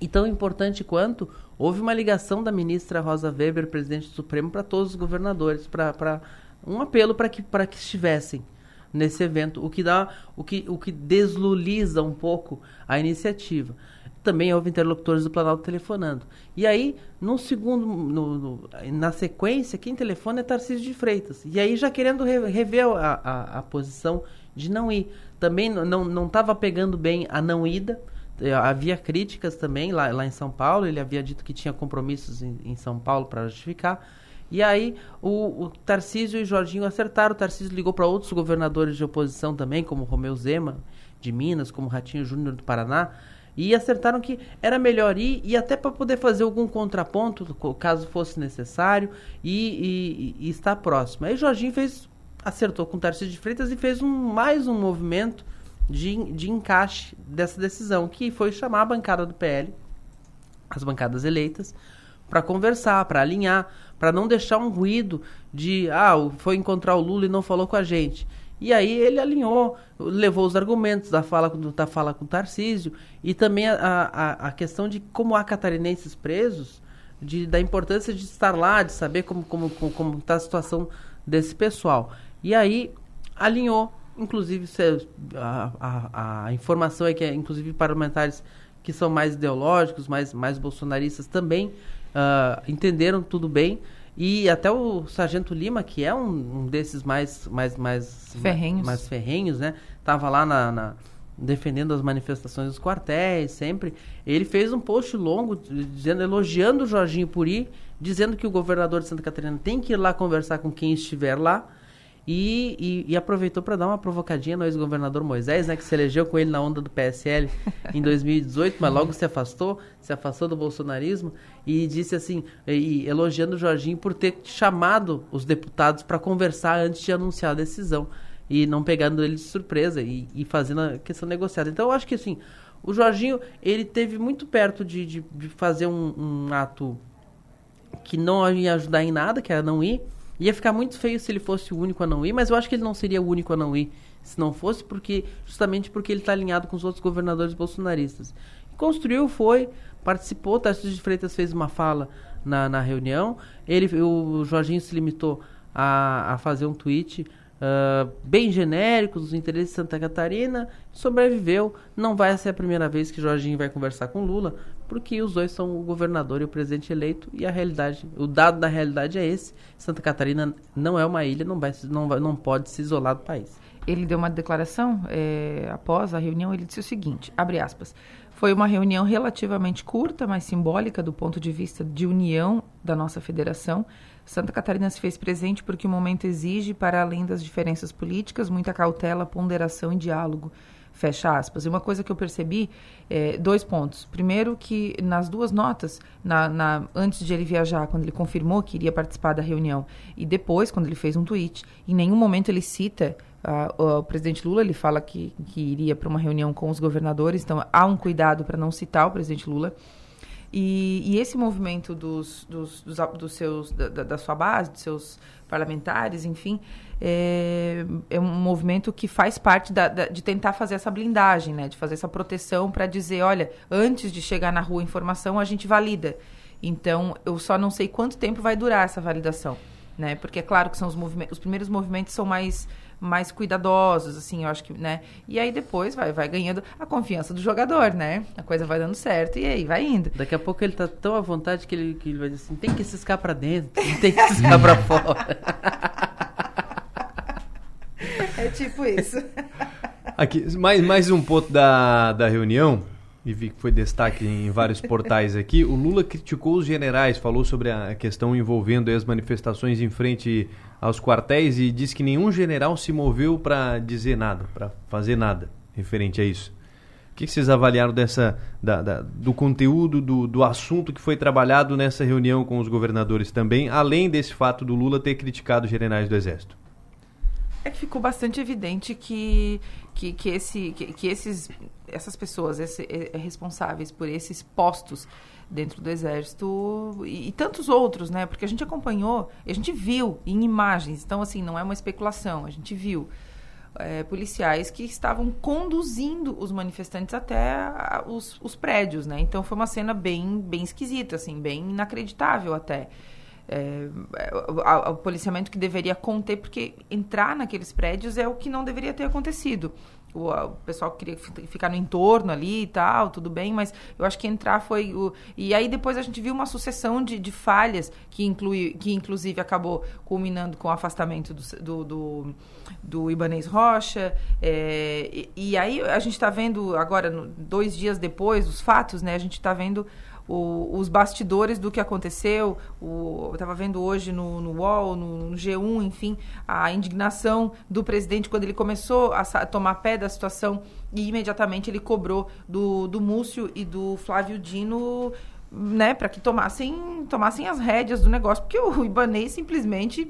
e tão importante quanto, houve uma ligação da ministra Rosa Weber, presidente do Supremo, para todos os governadores, para um apelo para que, que estivessem nesse evento, o que dá, o que, o que desluliza um pouco a iniciativa. também houve interlocutores do Planalto telefonando. E aí, no segundo, no, no, na sequência, quem telefona é Tarcísio de Freitas. E aí já querendo rever a, a, a posição de não ir. Também não estava pegando bem a não ida. Eh, havia críticas também lá, lá em São Paulo. Ele havia dito que tinha compromissos em, em São Paulo para justificar. E aí o, o Tarcísio e Jorginho acertaram. O Tarcísio ligou para outros governadores de oposição também, como Romeu Zema, de Minas, como Ratinho Júnior do Paraná e acertaram que era melhor ir e até para poder fazer algum contraponto, caso fosse necessário, e, e, e estar próximo. Aí Jorginho fez, acertou com o Tarcísio de Freitas e fez um, mais um movimento de, de encaixe dessa decisão, que foi chamar a bancada do PL, as bancadas eleitas, para conversar, para alinhar, para não deixar um ruído de, ah, foi encontrar o Lula e não falou com a gente. E aí ele alinhou, levou os argumentos da fala, da fala com o Tarcísio e também a, a, a questão de como há catarinenses presos, de, da importância de estar lá, de saber como está como, como, como tá a situação desse pessoal. E aí alinhou, inclusive a, a, a informação é que, inclusive, parlamentares que são mais ideológicos, mais, mais bolsonaristas também uh, entenderam tudo bem e até o Sargento Lima, que é um, um desses mais, mais, mais ferrenhos, mais, ferrenhos né? Tava lá na, na, defendendo as manifestações dos quartéis, sempre. Ele fez um post longo dizendo, elogiando o Jorginho Puri, dizendo que o governador de Santa Catarina tem que ir lá conversar com quem estiver lá e, e, e aproveitou para dar uma provocadinha no ex-governador Moisés, né, que se elegeu com ele na onda do PSL em 2018, mas logo se afastou, se afastou do bolsonarismo e disse assim, e, elogiando o Jorginho por ter chamado os deputados para conversar antes de anunciar a decisão e não pegando ele de surpresa e, e fazendo a questão negociada. Então eu acho que assim, o Jorginho ele teve muito perto de, de, de fazer um, um ato que não ia ajudar em nada, que era não ir, Ia ficar muito feio se ele fosse o único a não ir, mas eu acho que ele não seria o único a não ir se não fosse, porque justamente porque ele está alinhado com os outros governadores bolsonaristas. Construiu, foi, participou, Tarcísio de Freitas fez uma fala na, na reunião, ele, o Jorginho se limitou a, a fazer um tweet uh, bem genérico dos interesses de Santa Catarina, sobreviveu. Não vai ser a primeira vez que Jorginho vai conversar com Lula, porque os dois são o governador e o presidente eleito e a realidade, o dado da realidade é esse. Santa Catarina não é uma ilha, não vai, não, vai, não pode se isolar do país. Ele deu uma declaração é, após a reunião. Ele disse o seguinte: abre aspas. Foi uma reunião relativamente curta, mas simbólica do ponto de vista de união da nossa federação. Santa Catarina se fez presente porque o momento exige, para além das diferenças políticas, muita cautela, ponderação e diálogo. Fecha aspas. E uma coisa que eu percebi, é, dois pontos. Primeiro, que nas duas notas, na, na, antes de ele viajar, quando ele confirmou que iria participar da reunião, e depois, quando ele fez um tweet, em nenhum momento ele cita o, o presidente Lula, ele fala que, que iria para uma reunião com os governadores, então há um cuidado para não citar o presidente Lula. E, e, esse movimento dos, dos, dos, dos seus, da, da, sua base, dos seus parlamentares, enfim, é, é um movimento que faz parte da, da, de tentar fazer essa blindagem, né? De fazer essa proteção para dizer, olha, antes de chegar na rua a informação, a gente valida. Então, eu só não sei quanto tempo vai durar essa validação, né? Porque é claro que são os movimentos, os primeiros movimentos são mais mais cuidadosos, assim, eu acho que, né? E aí depois vai, vai ganhando a confiança do jogador, né? A coisa vai dando certo e aí vai indo. Daqui a pouco ele tá tão à vontade que ele, que ele vai dizer assim, tem que ciscar para dentro, tem que ciscar para fora. É tipo isso. Aqui, mais, mais um ponto da, da reunião, e vi que foi destaque em vários portais aqui. O Lula criticou os generais, falou sobre a questão envolvendo as manifestações em frente aos quartéis e disse que nenhum general se moveu para dizer nada, para fazer nada referente a isso. O que, vocês avaliaram dessa, da, da, do conteúdo, do, do assunto que foi trabalhado nessa reunião com os governadores também, além desse fato do Lula ter criticado os generais do Exército? É que ficou bastante evidente que, que, que, esse, que, que esses, essas pessoas esse, é, responsáveis por esses postos dentro do exército e, e, tantos outros, né? Porque a gente acompanhou, a gente viu em imagens, então assim não é uma especulação, a gente viu é, policiais que estavam conduzindo os manifestantes até a, os, os, prédios, né? Então foi uma cena bem bem esquisita, assim, bem inacreditável até. É, o policiamento que deveria conter, porque entrar naqueles prédios é o que não deveria ter acontecido. O, o, pessoal queria ficar no entorno ali e tal, tudo bem, mas eu acho que entrar foi o. E aí depois a gente viu uma sucessão de, de falhas que, inclui, que inclusive acabou culminando com o afastamento do, do, do, do Ibanês Rocha. É, e, e, aí a gente está vendo agora, dois dias depois dos fatos, né? A gente está vendo o, os bastidores do que aconteceu. O, eu estava vendo hoje no, no UOL, no, no, G1, enfim, a indignação do presidente quando ele começou a, a tomar pé da situação e imediatamente ele cobrou do, do Múcio e do Flávio Dino né, para que tomassem, tomassem as rédeas do negócio, porque o Ibanez simplesmente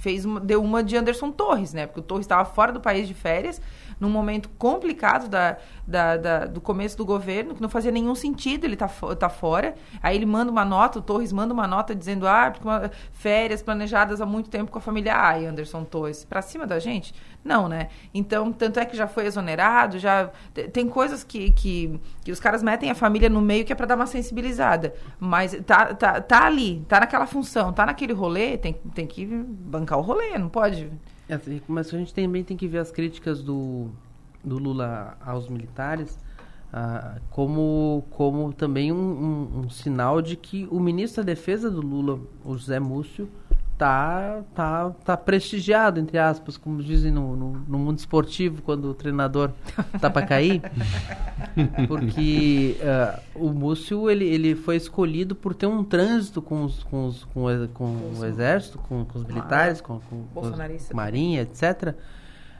fez uma, deu uma de Anderson Torres, né? Porque o Torres estava fora do país de férias, num momento complicado da, da, da, do começo do governo, que não fazia nenhum sentido ele tá, tá fora. Aí ele manda uma nota, o Torres manda uma nota dizendo, ah, porque uma, férias planejadas há muito tempo com a família. Ai, Anderson Torres, para cima da gente? Não, né? Então, tanto é que já foi exonerado, já tem coisas que, que, que os caras metem a família no meio que é para dar uma sensibilizada. Mas tá, tá, tá ali, tá naquela função, tá naquele rolê, tem, tem que bancar o rolê, não pode. É, mas a gente também tem que ver as críticas do, do Lula aos militares ah, como, como também um, um, um, sinal de que o ministro da Defesa do Lula, o José Múcio, tá, tá, tá prestigiado, entre aspas, como dizem no, no, no mundo esportivo, quando o treinador tá para cair. Porque uh, o Múcio, ele, ele foi escolhido por ter um trânsito com, os, com, os, com, o, com o exército, com, com os militares, com, com, com os marinha, etc.,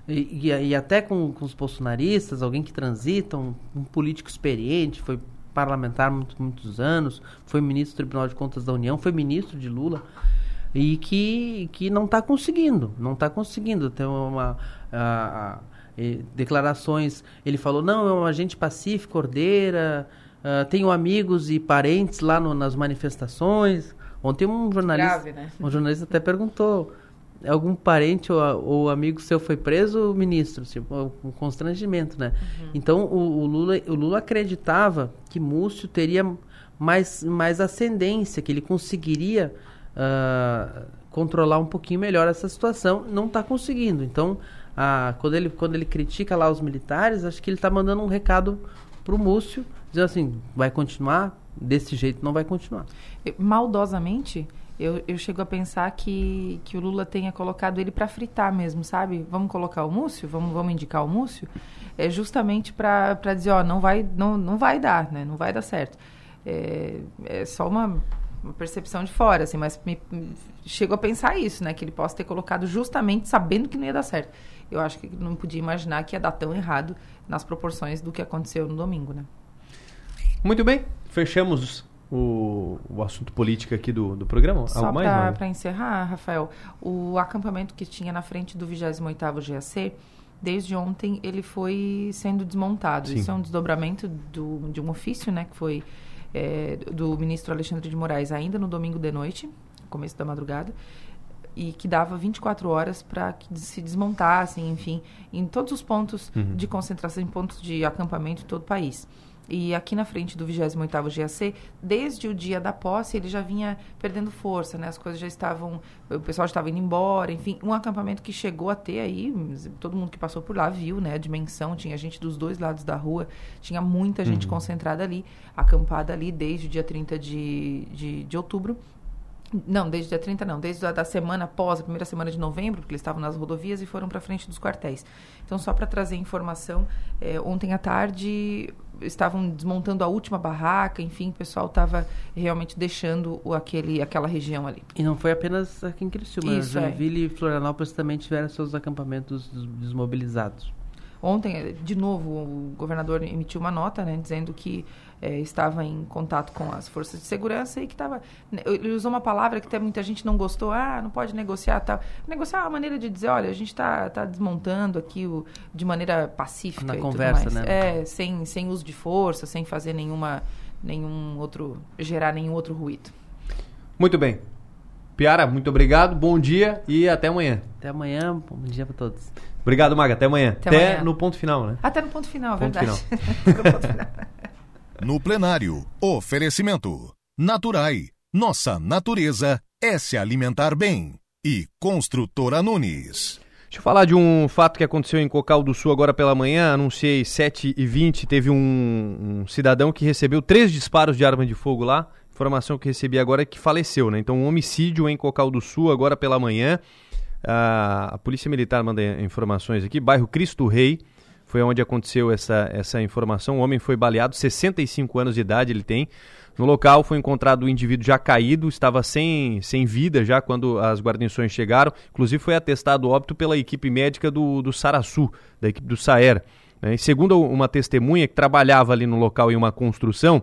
e, e, e, até com, com os bolsonaristas, alguém que transita, um, um político experiente, foi parlamentar muitos, muitos anos, foi ministro do Tribunal de Contas da União, foi ministro de Lula e que, que não está conseguindo, não está conseguindo ter uma a, a, declarações. Ele falou não, é um agente pacífico, ordeira, uh, tenho amigos e parentes lá no, nas manifestações. Ontem um jornalista, Grave, né? um jornalista até perguntou algum parente ou, ou, amigo seu foi preso, ministro? Tipo, um constrangimento, né? Uhum. Então, o, o, Lula, o Lula acreditava que Múcio teria mais, mais ascendência, que ele conseguiria uh, controlar um pouquinho melhor essa situação. Não está conseguindo. Então, quando, ele, quando ele critica lá os militares, acho que ele está mandando um recado para o Múcio, dizendo assim, vai continuar? Desse jeito não vai continuar. Maldosamente, eu, eu chego a pensar que, que o Lula tenha colocado ele para fritar mesmo, sabe? Vamos colocar o Múcio? Vamos, vamos indicar o Múcio? É justamente para dizer, ó, não vai, não, não vai dar, né? Não vai dar certo. É, é só uma uma percepção de fora, assim, mas me, me, chego a pensar isso, né? Que ele possa ter colocado justamente sabendo que não ia dar certo. Eu acho que não podia imaginar que ia dar tão errado nas proporções do que aconteceu no domingo, né? Muito bem, fechamos o, o assunto político aqui do, do programa. Só para encerrar, Rafael, o acampamento que tinha na frente do 28º GAC, desde ontem ele foi sendo desmontado. Sim. Isso é um desdobramento do, de um ofício, né, que foi é, do ministro Alexandre de Moraes ainda no domingo de noite, começo da madrugada, e que dava 24 horas para que se desmontassem, enfim, em todos os pontos uhum. de concentração, em pontos de acampamento em todo o país. E aqui na frente do 28º GAC, desde o dia da posse, ele já vinha perdendo força, né? As coisas já estavam... O pessoal já estava indo embora, enfim. Um acampamento que chegou a ter aí, todo mundo que passou por lá viu, né? A dimensão, tinha gente dos dois lados da rua, tinha muita gente uhum. concentrada ali, acampada ali desde o dia 30 de, de, de outubro. Não, desde o dia 30 não, desde a da semana após, a primeira semana de novembro, porque eles estavam nas rodovias e foram para frente dos quartéis. Então, só para trazer informação, é, ontem à tarde estavam desmontando a última barraca, enfim, o pessoal estava realmente deixando o, aquele, aquela região ali. E não foi apenas aqui em Criciúma, Isso, Joinville é. e Florianópolis também tiveram seus acampamentos desmobilizados. Ontem, de novo, o governador emitiu uma nota, né, dizendo que é, estava em contato com as forças de segurança e que estava. Né, ele usou uma palavra que até muita gente não gostou, ah, não pode negociar tal. Negociar é uma maneira de dizer, olha, a gente está tá desmontando aqui o, de maneira pacífica. Na conversa, né? É, sem, sem uso de força, sem fazer nenhuma, nenhum outro. gerar nenhum outro ruído. Muito bem. Piara, muito obrigado, bom dia e até amanhã. Até amanhã, bom dia para todos. Obrigado, Maga, até amanhã. Até, até amanhã. no ponto final, né? Até no ponto final, ponto verdade. Final. no ponto final. No plenário, oferecimento. Naturai. Nossa natureza é se alimentar bem. E Construtora Nunes. Deixa eu falar de um fato que aconteceu em Cocal do Sul agora pela manhã. Anunciei 7h20. Teve um, um, cidadão que recebeu três disparos de arma de fogo lá. Informação que recebi agora é que faleceu, né? Então, um homicídio em Cocal do Sul agora pela manhã. a Polícia Militar manda informações aqui. Bairro Cristo Rei foi onde aconteceu essa, essa informação. O homem foi baleado, 65 anos de idade ele tem. No local foi encontrado o indivíduo já caído, estava sem, sem vida já quando as guarnições chegaram. Inclusive foi atestado óbito pela equipe médica do, do Saraçu, da equipe do Saer. Né? Segundo uma testemunha que trabalhava ali no local em uma construção,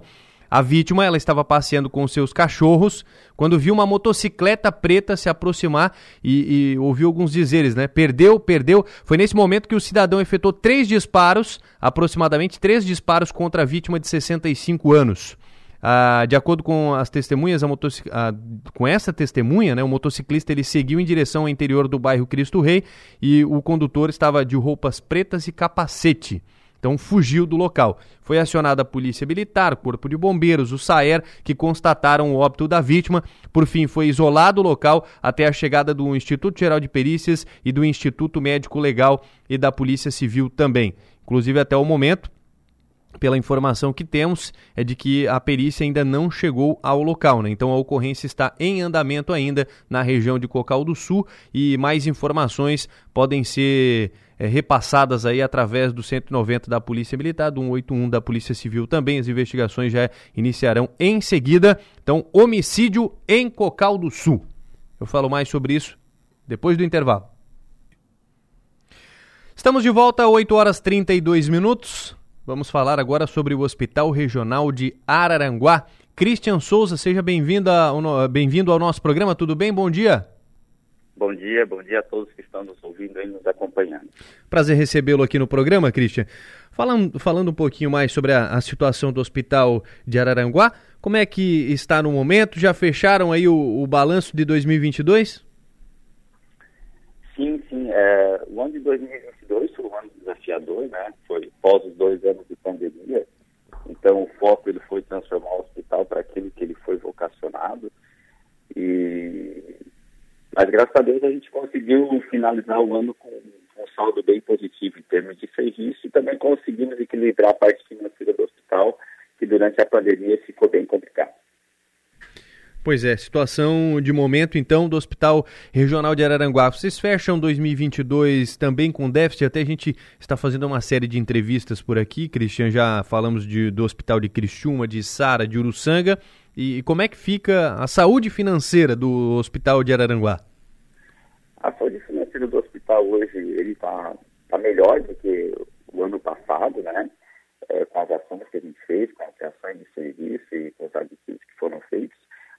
a vítima ela estava passeando com seus cachorros quando viu uma motocicleta preta se aproximar e, e, ouviu alguns dizeres, né? Perdeu, perdeu. Foi nesse momento que o cidadão efetuou três disparos, aproximadamente três disparos contra a vítima de 65 anos. Ah, de acordo com as testemunhas, ah, com essa testemunha, né, o motociclista ele seguiu em direção ao interior do bairro Cristo Rei e o condutor estava de roupas pretas e capacete. Então fugiu do local. Foi acionada a Polícia Militar, Corpo de Bombeiros, o SAER, que constataram o óbito da vítima. Por fim, foi isolado o local até a chegada do Instituto Geral de Perícias e do Instituto Médico Legal e da Polícia Civil também. Inclusive, até o momento, pela informação que temos, é de que a perícia ainda não chegou ao local, né? Então a ocorrência está em andamento ainda na região de Cocal do Sul e mais informações podem ser é, repassadas aí através do 190 da Polícia Militar, do 181 da Polícia Civil também. As investigações já iniciarão em seguida. Então, homicídio em Cocal do Sul. Eu falo mais sobre isso depois do intervalo. Estamos de volta, 8 horas 32 minutos. Vamos falar agora sobre o Hospital Regional de Araranguá. Christian Souza, seja bem-vindo bem ao nosso programa. Tudo bem? Bom dia. Bom dia, bom dia a todos que estão nos ouvindo e nos acompanhando. Prazer recebê-lo aqui no programa, Christian. Falando, falando um pouquinho mais sobre a, a, situação do Hospital de Araranguá, como é que está no momento? Já fecharam aí o, o balanço de 2022? Sim, sim. É, o ano de 2022 foi um ano desafiador, né? Foi pós os dois anos de pandemia. Então, o foco ele foi transformar o hospital para aquilo que ele foi vocacionado. E... Mas, graças a Deus, a gente conseguiu finalizar o ano com um saldo bem positivo em termos de serviço e também conseguimos equilibrar a parte financeira do hospital, que durante a pandemia ficou bem complicado. Pois é, situação de momento então do Hospital Regional de Araranguá. Vocês fecham 2022 também com déficit? Até a gente está fazendo uma série de entrevistas por aqui, Cristian, já falamos de, do Hospital de Criciúma, de Sara, de Uruçanga. E, como é que fica a saúde financeira do Hospital de Araranguá? A saúde financeira do hospital hoje ele está tá melhor do que o ano passado, né? É, com as ações que a gente fez, com as ações de serviço e com os aditivos que foram feitos.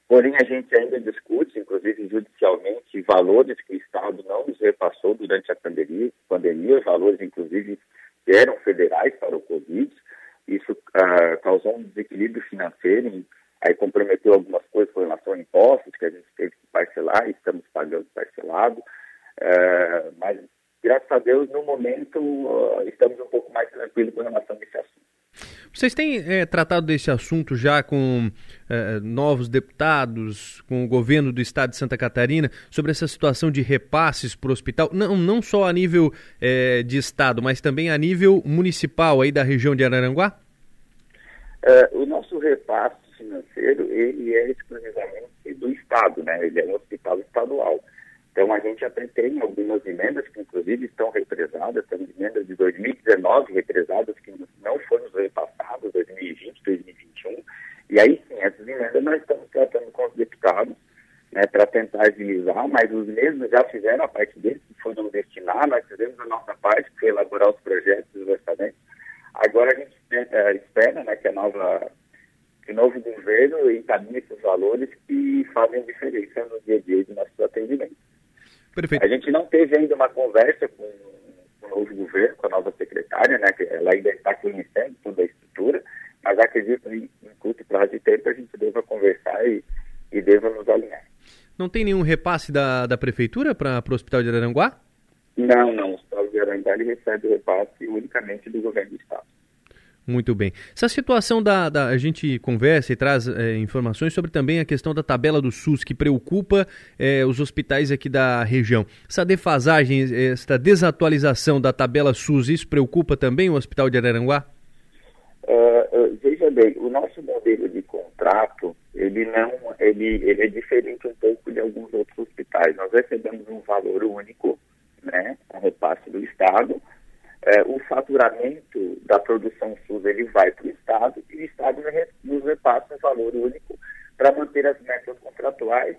Porém, a gente ainda discute, inclusive judicialmente, valores que o Estado não nos repassou durante a pandemia, pandemia valores, inclusive, que eram federais para o Covid. Isso uh, causou um desequilíbrio financeiro, aí comprometeu algumas coisas com relação a impostos, que a gente teve que parcelar e estamos pagando parcelado. Uh, mas, graças a Deus, no momento, estamos um pouco mais tranquilos com relação a esse assunto. Vocês têm é, tratado desse assunto já com é, novos deputados, com o governo do estado de Santa Catarina, sobre essa situação de repasses para o hospital, não, não só a nível é, de estado, mas também a nível municipal aí da região de Araranguá? o nosso repasse financeiro, ele é exclusivamente do estado, né? Ele é um hospital estadual. Então, a gente até tem algumas emendas que, inclusive, estão represadas, temos emendas de 2019 represadas que não foram repassadas, 2020, 2021. E aí, sim, essas emendas nós estamos tratando com os deputados né, para tentar agilizar, mas os mesmos já fizeram a parte deles, que foram destinar, nós fizemos a nossa parte, que foi elaborar os projetos e os orçamentos. Agora a gente é, espera né, que a nova o novo governo encaminhe esses valores que fazem diferença no dia a dia de nossos atendimentos. Perfeito. A gente não teve ainda uma conversa com, o novo governo, com a nova secretária, né, que ela ainda está conhecendo toda a estrutura, mas acredito que em, em curto prazo de tempo a gente deva conversar e, e deva nos alinhar. Não tem nenhum repasse da, da prefeitura para o Hospital de Araranguá? Não, não. O Hospital de Araranguá ele recebe o repasse unicamente do governo do Estado. Muito bem. Essa situação da, da a gente conversa e traz é, informações sobre também a questão da tabela do SUS que preocupa é, os hospitais aqui da região. Essa defasagem, essa desatualização da tabela SUS, isso preocupa também o Hospital de Araranguá? Uh, veja bem, o nosso modelo de contrato ele não ele, ele é diferente um pouco de alguns outros hospitais. Nós recebemos um valor único, né, a repasse do Estado é, o faturamento da produção SUS ele vai para o Estado e o Estado nos repassa um valor único para manter as metas contratuais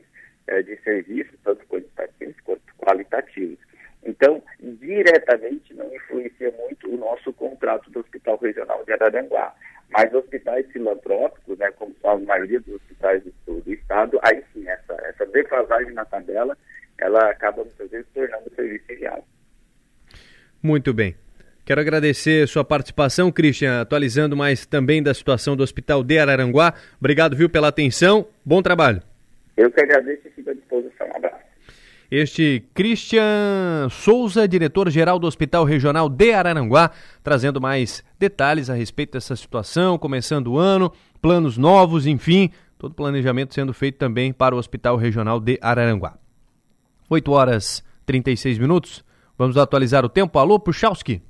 é, de serviços, tanto quantitativos quanto qualitativos. Então, diretamente não influencia muito o nosso contrato do Hospital Regional de Araranguá. Mas hospitais filantrópicos, né, como a maioria dos hospitais do, do Estado, aí sim, essa, essa defasagem na tabela, ela acaba muitas vezes tornando o serviço inviável. Muito bem. Quero agradecer sua participação, Christian, atualizando mais também da situação do Hospital de Araranguá. Obrigado, viu, pela atenção. Bom trabalho. Eu que agradeço e fico à disposição. Um abraço. Este Christian Souza, diretor-geral do Hospital Regional de Araranguá, trazendo mais detalhes a respeito dessa situação, começando o ano, planos novos, enfim, todo planejamento sendo feito também para o Hospital Regional de Araranguá. 8 horas 36 minutos. Vamos atualizar o tempo. Alô, Puchalski.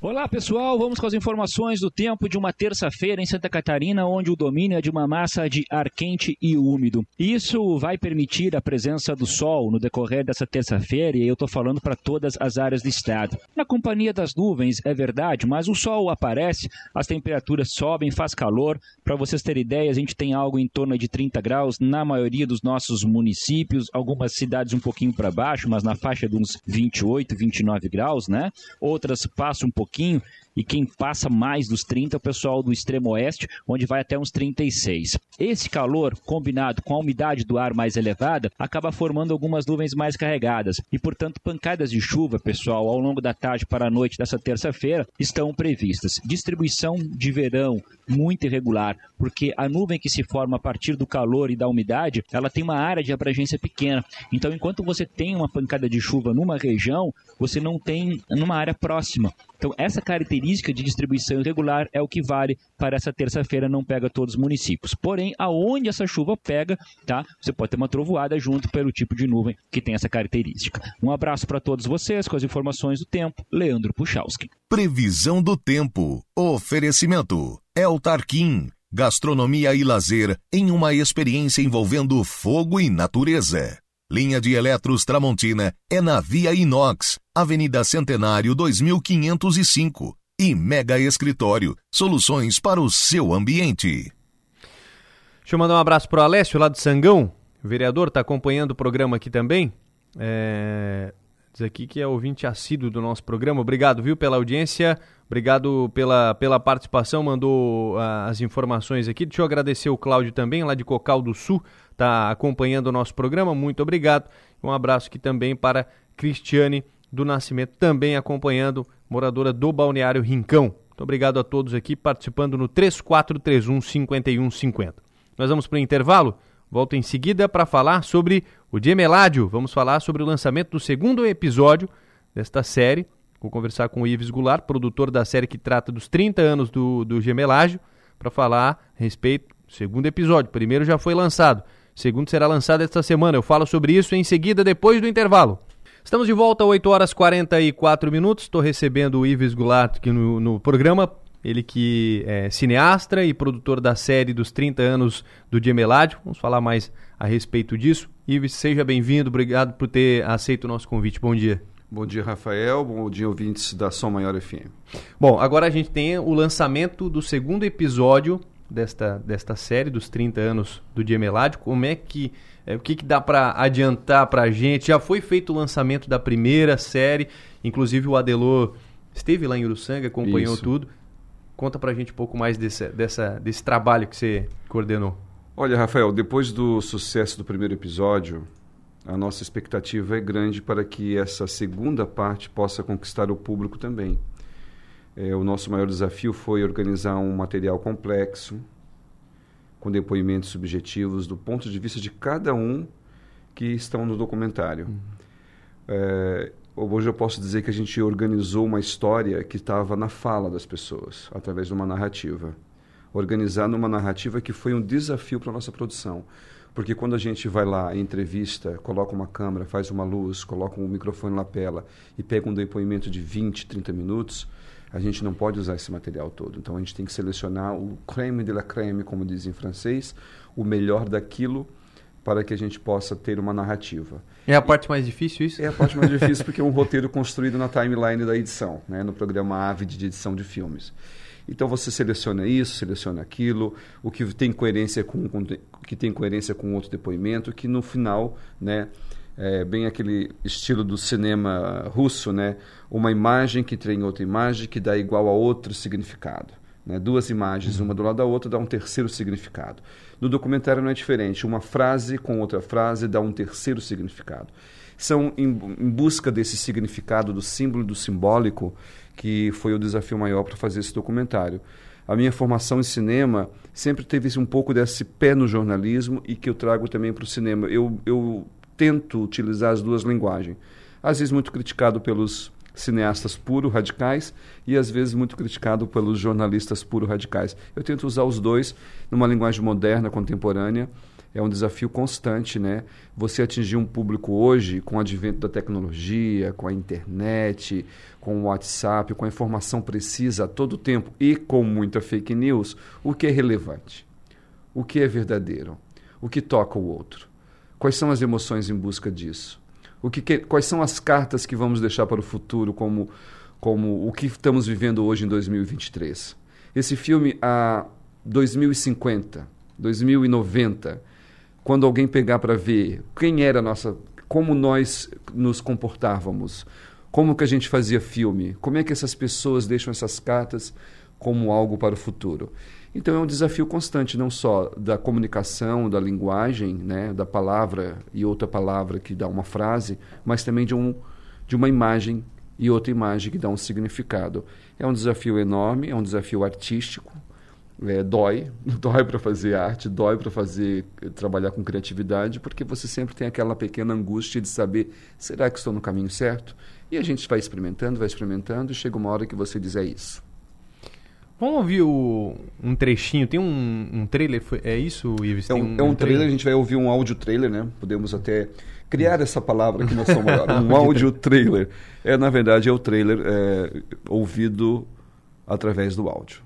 Olá pessoal, vamos com as informações do tempo de uma terça-feira em Santa Catarina, onde o domínio é de uma massa de ar quente e úmido. Isso vai permitir a presença do sol no decorrer dessa terça-feira, e eu estou falando para todas as áreas do estado. Na companhia das nuvens, é verdade, mas o sol aparece, as temperaturas sobem, faz calor. Para vocês terem ideia, a gente tem algo em torno de 30 graus na maioria dos nossos municípios, algumas cidades um pouquinho para baixo, mas na faixa de uns 28, 29 graus, né? Outras passam um pouquinho pouquinho e quem passa mais dos 30 é o pessoal do extremo oeste, onde vai até uns 36. Esse calor, combinado com a umidade do ar mais elevada, acaba formando algumas nuvens mais carregadas e, portanto, pancadas de chuva, pessoal, ao longo da tarde para a noite dessa terça-feira estão previstas. Distribuição de verão muito irregular, porque a nuvem que se forma a partir do calor e da umidade, ela tem uma área de abrangência pequena. Então, enquanto você tem uma pancada de chuva numa região, você não tem numa área próxima. Então, essa característica de distribuição irregular é o que vale para essa terça-feira, não pega todos os municípios. Porém, aonde essa chuva pega, tá? Você pode ter uma trovoada junto pelo tipo de nuvem que tem essa característica. Um abraço para todos vocês com as informações do tempo. Leandro Puchalski. Previsão do tempo. Oferecimento. El Tarquim. Gastronomia e lazer em uma experiência envolvendo fogo e natureza. Linha de Eletros Tramontina é na Via Inox, Avenida Centenário 2505. E Mega Escritório, soluções para o seu ambiente. Deixa eu mandar um abraço para o Alessio, lá de Sangão. O vereador está acompanhando o programa aqui também. É... Diz aqui que é ouvinte assíduo do nosso programa. Obrigado, viu, pela audiência. Obrigado pela, pela participação, mandou uh, as informações aqui. Deixa eu agradecer o Cláudio também, lá de Cocal do Sul está acompanhando o nosso programa. Muito obrigado. Um abraço aqui também para Cristiane do Nascimento, também acompanhando, moradora do Balneário Rincão. Muito obrigado a todos aqui participando no 3431 5150. Nós vamos para o intervalo. Volto em seguida para falar sobre o Gemeládio. Vamos falar sobre o lançamento do segundo episódio desta série. Vou conversar com o Ives Goulart, produtor da série que trata dos 30 anos do, do para falar a respeito do segundo episódio. O primeiro já foi lançado segundo será lançado esta semana. Eu falo sobre isso em seguida, depois do intervalo. Estamos de volta, 8 horas 44 minutos. Estou recebendo o Ives Goulart aqui no, no programa. Ele que é cineasta e produtor da série dos 30 anos do Gemeládio. Vamos falar mais a respeito disso. Ives, seja bem-vindo. Obrigado por ter aceito o nosso convite. Bom dia. Bom dia, Rafael. Bom dia, ouvintes da Som Maior FM. Bom, agora a gente tem o lançamento do segundo episódio desta, desta série dos 30 anos do Dia Meládio. Como é que é, o que, que dá para adiantar para a gente? Já foi feito o lançamento da primeira série, inclusive o Adelor esteve lá em Uruçanga, acompanhou Isso. tudo. Conta para a gente um pouco mais desse, dessa, desse trabalho que você coordenou. Olha, Rafael, depois do sucesso do primeiro episódio, a nossa expectativa é grande para que essa segunda parte possa conquistar o público também. É, o nosso maior desafio foi organizar um material complexo, com depoimentos subjetivos do ponto de vista de cada um que estão no documentário. Uhum. É, hoje eu posso dizer que a gente organizou uma história que estava na fala das pessoas, através de uma narrativa. Organizar numa narrativa que foi um desafio para a nossa produção. Porque quando a gente vai lá, entrevista, coloca uma câmera, faz uma luz, coloca um microfone na lapela e pega um depoimento de 20, 30 minutos, a gente não pode usar esse material todo. Então a gente tem que selecionar o creme de la creme, como diz em francês, o melhor daquilo para que a gente possa ter uma narrativa. É a parte mais difícil isso? É a parte mais difícil porque é um roteiro construído na timeline da edição, né, no programa Avid de edição de filmes. Então você seleciona isso, seleciona aquilo, o que tem coerência com, com que tem coerência com outro depoimento, que no final, né, é bem aquele estilo do cinema russo, né, uma imagem que tem outra imagem que dá igual a outro significado. Né? Duas imagens, uma do lado da outra, dá um terceiro significado. No documentário não é diferente. Uma frase com outra frase dá um terceiro significado. São em, em busca desse significado do símbolo e do simbólico que foi o desafio maior para fazer esse documentário. A minha formação em cinema sempre teve um pouco desse pé no jornalismo e que eu trago também para o cinema. Eu, eu tento utilizar as duas linguagens. Às vezes muito criticado pelos cineastas puro radicais e às vezes muito criticado pelos jornalistas puro radicais. Eu tento usar os dois numa linguagem moderna, contemporânea, é um desafio constante, né? Você atingir um público hoje com o advento da tecnologia, com a internet, com o WhatsApp, com a informação precisa a todo tempo e com muita fake news, o que é relevante? O que é verdadeiro? O que toca o outro? Quais são as emoções em busca disso? O que, que quais são as cartas que vamos deixar para o futuro como como o que estamos vivendo hoje em 2023? Esse filme a 2050, 2090, quando alguém pegar para ver quem era a nossa, como nós nos comportávamos, como que a gente fazia filme, como é que essas pessoas deixam essas cartas como algo para o futuro. Então é um desafio constante, não só da comunicação, da linguagem, né, da palavra e outra palavra que dá uma frase, mas também de, um, de uma imagem e outra imagem que dá um significado. É um desafio enorme, é um desafio artístico, é, dói, dói para fazer arte, dói para fazer trabalhar com criatividade, porque você sempre tem aquela pequena angústia de saber será que estou no caminho certo? E a gente vai experimentando, vai experimentando, e chega uma hora que você diz é isso. Vamos ouvir o, um trechinho, tem um, um trailer, é isso, Ives? É um, um, é um trailer, a gente vai ouvir um áudio trailer, né? Podemos até criar essa palavra que nós somos agora, um áudio trailer. É, na verdade, é o trailer é, ouvido através do áudio.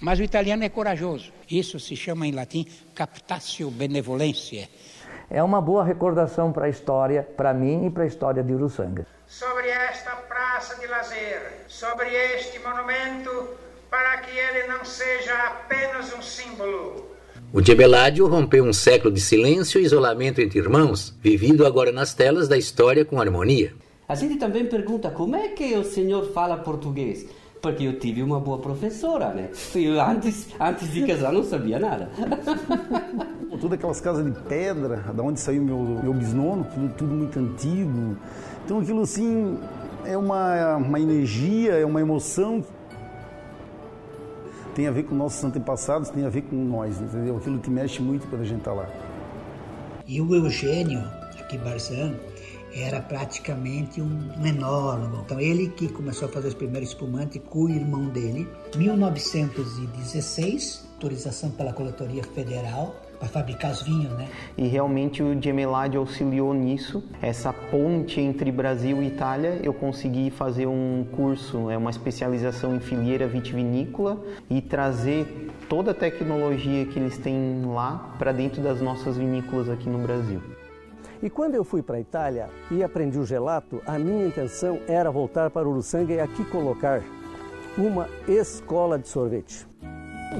Mas o italiano é corajoso. Isso se chama em latim captatio benevolência. É uma boa recordação para a história, para mim e para a história de Uruçanga. Sobre esta praça de lazer, sobre este monumento, para que ele não seja apenas um símbolo. O Gebeládio rompeu um século de silêncio e isolamento entre irmãos, vivido agora nas telas da história com harmonia. A gente também pergunta como é que o senhor fala português porque eu tive uma boa professora, né? Eu antes, antes de casar não sabia nada. Todas aquelas casas de pedra, da onde saiu meu, meu bisnono, tudo, tudo muito antigo. Então aquilo assim é uma, uma energia, é uma emoção. Tem a ver com nossos antepassados, tem a ver com nós, entendeu? Aquilo que mexe muito quando a gente está lá. E o Eugênio, aqui em Barzano, era praticamente um enólogo. Então ele que começou a fazer os primeiros espumantes com o irmão dele. 1916, autorização pela coletoria federal para fabricar os vinhos, né? E realmente o Gemelade auxiliou nisso. Essa ponte entre Brasil e Itália, eu consegui fazer um curso, é uma especialização em filheira vitivinícola e trazer toda a tecnologia que eles têm lá para dentro das nossas vinícolas aqui no Brasil. E quando eu fui para a Itália e aprendi o gelato, a minha intenção era voltar para Uruçanga e aqui colocar uma escola de sorvete.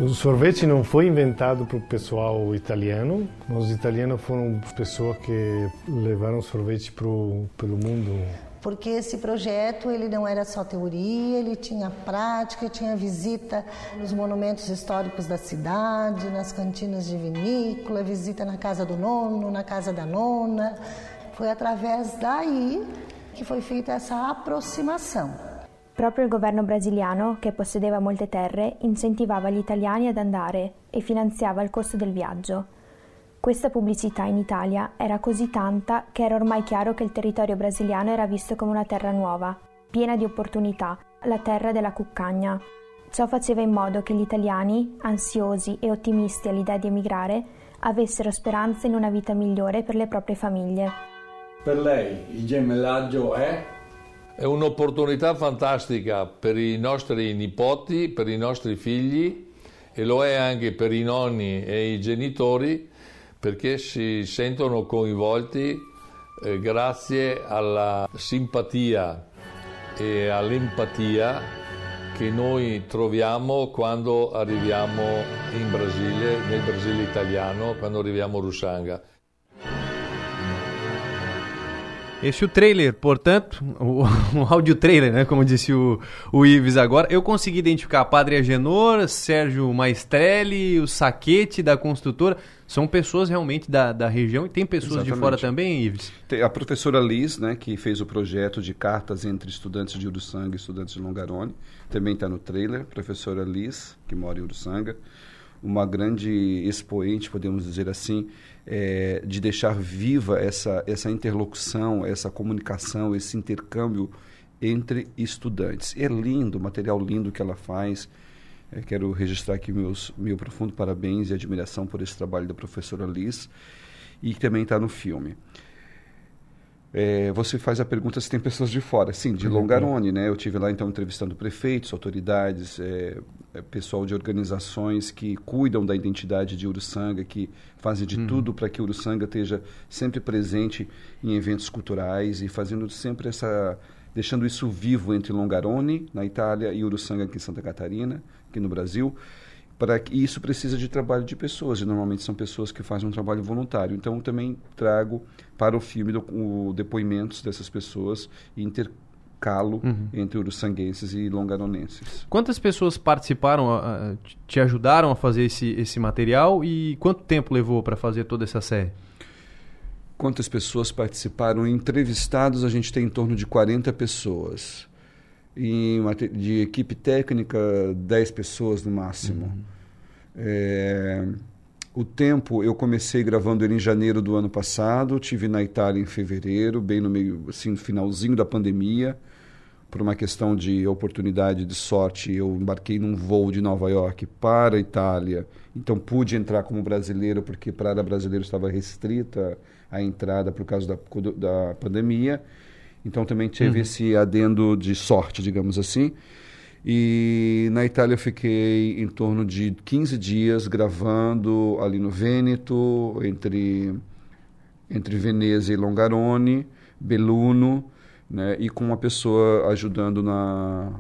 O sorvete não foi inventado para o pessoal italiano. Os italianos foram pessoas que levaram sorvete pro, pelo mundo porque esse projeto ele não era só teoria, ele tinha prática, tinha visita nos monumentos históricos da cidade, nas cantinas de vinícola, visita na casa do nono, na casa da nona. Foi através daí que foi feita essa aproximação. Proprio il governo brasiliano, che possedeva molte terre, incentivava gli italiani ad andare e finanziava il costo del viaggio. Questa pubblicità in Italia era così tanta che era ormai chiaro che il territorio brasiliano era visto come una terra nuova, piena di opportunità, la terra della cuccagna. Ciò faceva in modo che gli italiani, ansiosi e ottimisti all'idea di emigrare, avessero speranza in una vita migliore per le proprie famiglie. Per lei il gemellaggio è? È un'opportunità fantastica per i nostri nipoti, per i nostri figli e lo è anche per i nonni e i genitori perché si sentono coinvolti eh, grazie alla simpatia e all'empatia che noi troviamo quando arriviamo in Brasile, nel Brasile italiano, quando arriviamo a Russanga. Este é o trailer, portanto, o, o áudio trailer, né? Como disse o, o Ives agora. Eu consegui identificar Padre Agenor, Sérgio Maestrelli, o Saquete da construtora. São pessoas realmente da, da região e tem pessoas Exatamente. de fora também, Ives? Tem a professora Liz, né, que fez o projeto de cartas entre estudantes de Uruçanga e estudantes de Longarone. Também está no trailer. Professora Liz, que mora em Uruçanga. Uma grande expoente, podemos dizer assim, é, de deixar viva essa, essa interlocução, essa comunicação, esse intercâmbio entre estudantes. É lindo, material lindo que ela faz. É, quero registrar aqui meus meu profundo parabéns e admiração por esse trabalho da professora Liz e que também está no filme. É, você faz a pergunta se tem pessoas de fora. Sim, de uhum. Longarone, né? Eu tive lá então entrevistando prefeitos, autoridades, é, é, pessoal de organizações que cuidam da identidade de Uruçanga, que fazem de uhum. tudo para que Uruçanga esteja sempre presente em eventos culturais e fazendo sempre essa deixando isso vivo entre Longarone na Itália e Uruçanga aqui em Santa Catarina, aqui no Brasil para que isso precisa de trabalho de pessoas e normalmente são pessoas que fazem um trabalho voluntário então também trago para o filme do, o, depoimentos dessas pessoas e intercalo uhum. entre uruçanguenses e longaronenses quantas pessoas participaram te ajudaram a fazer esse esse material e quanto tempo levou para fazer toda essa série quantas pessoas participaram entrevistados a gente tem em torno de 40 pessoas em de equipe técnica 10 pessoas no máximo. Uhum. É, o tempo eu comecei gravando ele em janeiro do ano passado, tive na Itália em fevereiro, bem no meio assim no finalzinho da pandemia. Por uma questão de oportunidade, de sorte, eu embarquei num voo de Nova York para a Itália. Então pude entrar como brasileiro, porque para brasileiro estava restrita a entrada por causa da, da pandemia. Então também teve uhum. esse adendo de sorte, digamos assim. E na Itália eu fiquei em torno de 15 dias gravando ali no Vêneto, entre, entre Veneza e Longarone, Belluno, né, e com uma pessoa ajudando na,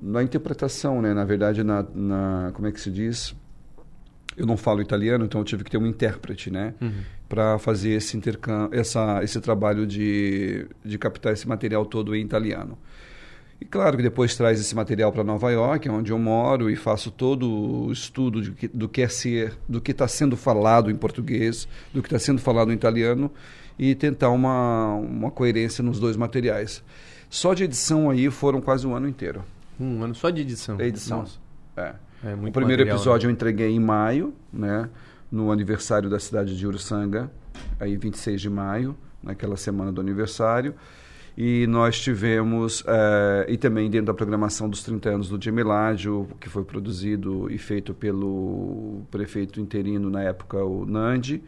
na interpretação, né, na verdade, na, na, como é que se diz? Eu não falo italiano, então eu tive que ter um intérprete, né? Uhum para fazer esse intercâmbio, essa, esse trabalho de, de captar esse material todo em italiano. E claro que depois traz esse material para Nova York, onde eu moro, e faço todo o estudo de do que é ser, do que está sendo falado em português, do que está sendo falado em italiano, e tentar uma, uma coerência nos dois materiais. Só de edição aí foram quase um ano inteiro. Um ano só de edição? É edição. Nossa. É. é o primeiro material, episódio né? eu entreguei em maio, né? no aniversário da cidade de Uruçanga, aí 26 de maio, naquela semana do aniversário. E nós tivemos, eh, e também dentro da programação dos 30 anos do Gemeládio, que foi produzido e feito pelo prefeito interino na época, o Nandi,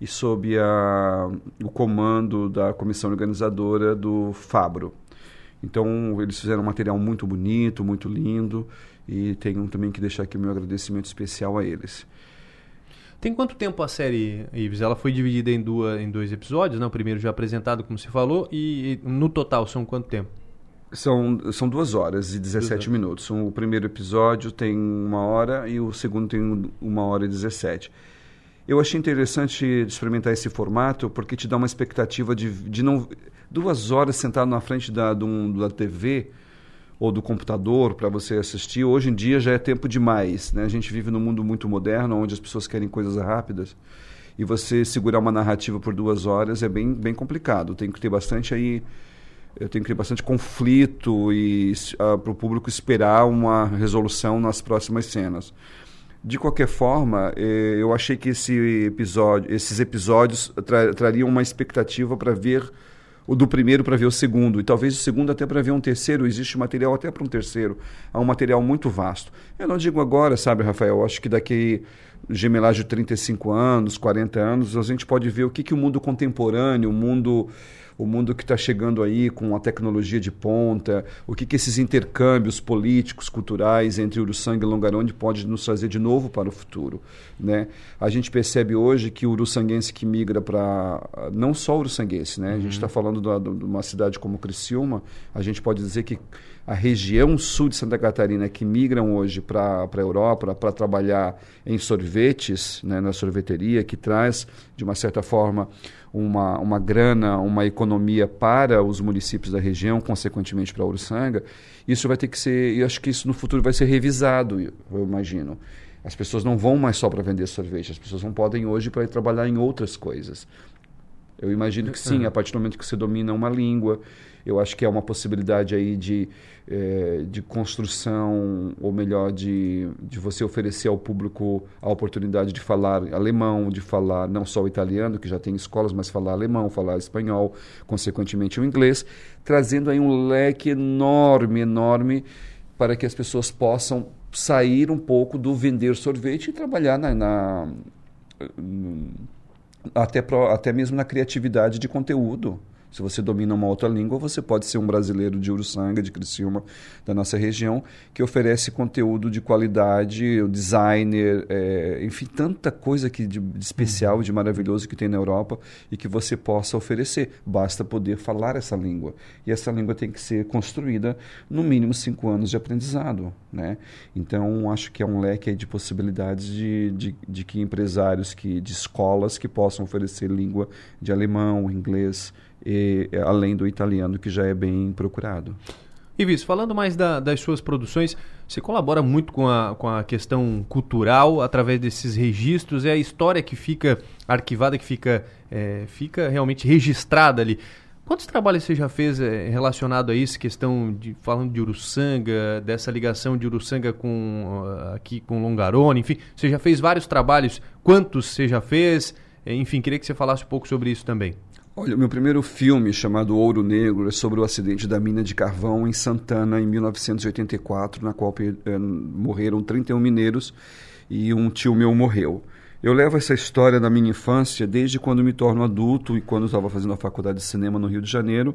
e sob a, o comando da comissão organizadora do Fabro. Então, eles fizeram um material muito bonito, muito lindo, e tenho também que deixar aqui o meu agradecimento especial a eles. Tem quanto tempo a série, Ives? Ela foi dividida em, duas, em dois episódios, né? O primeiro já apresentado, como você falou, e, e no total são quanto tempo? São, são duas horas e 17 minutos. O primeiro episódio tem uma hora e o segundo tem uma hora e 17. Eu achei interessante experimentar esse formato porque te dá uma expectativa de, de não duas horas sentado na frente da, da TV ou do computador para você assistir, hoje em dia já é tempo demais. Né? A gente vive num mundo muito moderno, onde as pessoas querem coisas rápidas. E você segurar uma narrativa por duas horas é bem, bem complicado. Tem que ter bastante aí. Eu tenho que ter bastante conflito e uh, para o público esperar uma resolução nas próximas cenas. De qualquer forma, eh, eu achei que esse episódio, esses episódios tra trariam uma expectativa para ver o do primeiro para ver o segundo, e talvez o segundo até para ver um terceiro. Existe material até para um terceiro. Há um material muito vasto. Eu não digo agora, sabe, Rafael? Acho que daqui gemelagem de 35 anos, 40 anos, a gente pode ver o que, que o mundo contemporâneo, o mundo o mundo que está chegando aí com a tecnologia de ponta, o que, que esses intercâmbios políticos, culturais entre Uruçanga e Longarone pode nos trazer de novo para o futuro. Né? A gente percebe hoje que o uruçanguense que migra para... Não só o uruçanguense, né? Uhum. a gente está falando de uma cidade como Criciúma, a gente pode dizer que a região sul de Santa Catarina que migram hoje para a Europa para trabalhar em sorvetes, né, na sorveteria, que traz, de uma certa forma, uma, uma grana, uma economia para os municípios da região, consequentemente para a Uruçanga, isso vai ter que ser, e acho que isso no futuro vai ser revisado, eu imagino. As pessoas não vão mais só para vender sorvete, as pessoas não podem hoje para ir trabalhar em outras coisas. Eu imagino que sim, a partir do momento que você domina uma língua, eu acho que é uma possibilidade aí de, é, de construção, ou melhor, de, de você oferecer ao público a oportunidade de falar alemão, de falar não só o italiano, que já tem escolas, mas falar alemão, falar espanhol, consequentemente o inglês, trazendo aí um leque enorme, enorme, para que as pessoas possam sair um pouco do vender sorvete e trabalhar na, na até, pro, até mesmo na criatividade de conteúdo. Se você domina uma outra língua, você pode ser um brasileiro de Uruçanga, de Criciúma, da nossa região, que oferece conteúdo de qualidade, designer, é, enfim, tanta coisa que de, de especial, de maravilhoso que tem na Europa e que você possa oferecer. Basta poder falar essa língua. E essa língua tem que ser construída no mínimo cinco anos de aprendizado. Né? Então, acho que é um leque de possibilidades de, de, de que empresários, que, de escolas que possam oferecer língua de alemão, inglês, e, além do italiano, que já é bem procurado. Ivis, falando mais da, das suas produções, você colabora muito com a, com a questão cultural através desses registros, é a história que fica arquivada, que fica, é, fica realmente registrada ali. Quantos trabalhos você já fez é, relacionado a isso, questão de falando de Uruçanga, dessa ligação de Uruçanga com aqui com Longarone, enfim, você já fez vários trabalhos. Quantos você já fez? Enfim, queria que você falasse um pouco sobre isso também. Olha, o meu primeiro filme, chamado Ouro Negro, é sobre o acidente da mina de carvão em Santana, em 1984, na qual eh, morreram 31 mineiros e um tio meu morreu. Eu levo essa história da minha infância desde quando me torno adulto e quando estava fazendo a faculdade de cinema no Rio de Janeiro.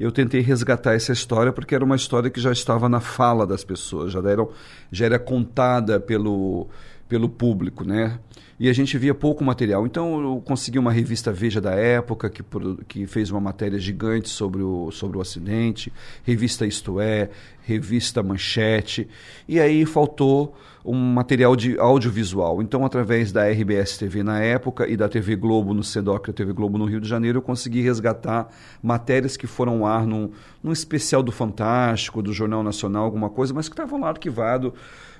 Eu tentei resgatar essa história porque era uma história que já estava na fala das pessoas, já, era já era contada pelo, pelo público, né? E a gente via pouco material. Então eu consegui uma revista Veja da época, que, que fez uma matéria gigante sobre o, sobre o acidente, revista Isto É, revista Manchete, e aí faltou um material de audiovisual. Então, através da RBS TV na época e da TV Globo no SEDOC, a TV Globo no Rio de Janeiro, eu consegui resgatar matérias que foram ao ar num, num especial do Fantástico, do Jornal Nacional, alguma coisa, mas que estavam lá arquivado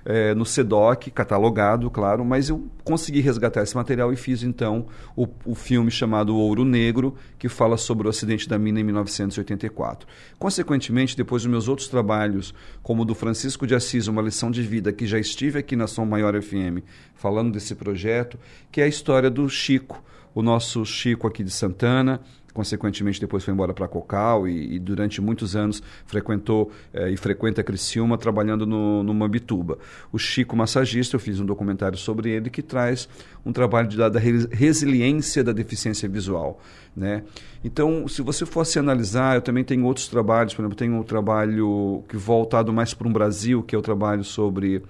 é, no SEDOC, catalogado, claro, mas eu consegui resgatar esse material e fiz então o, o filme chamado Ouro Negro, que fala sobre o acidente da mina em 1984. Consequentemente, depois dos meus outros trabalhos, como o do Francisco de Assis, Uma Lição de Vida, que já estive aqui na Som Maior FM falando desse projeto, que é a história do Chico, o nosso Chico aqui de Santana, consequentemente depois foi embora para Cocal e, e, durante muitos anos frequentou eh, e frequenta Criciúma trabalhando no, no Mambituba. O Chico Massagista, eu fiz um documentário sobre ele que traz um trabalho de, da resiliência da deficiência visual. Né? Então, se você fosse analisar, eu também tenho outros trabalhos, por exemplo, tenho um trabalho que voltado mais para um Brasil, que é o trabalho sobre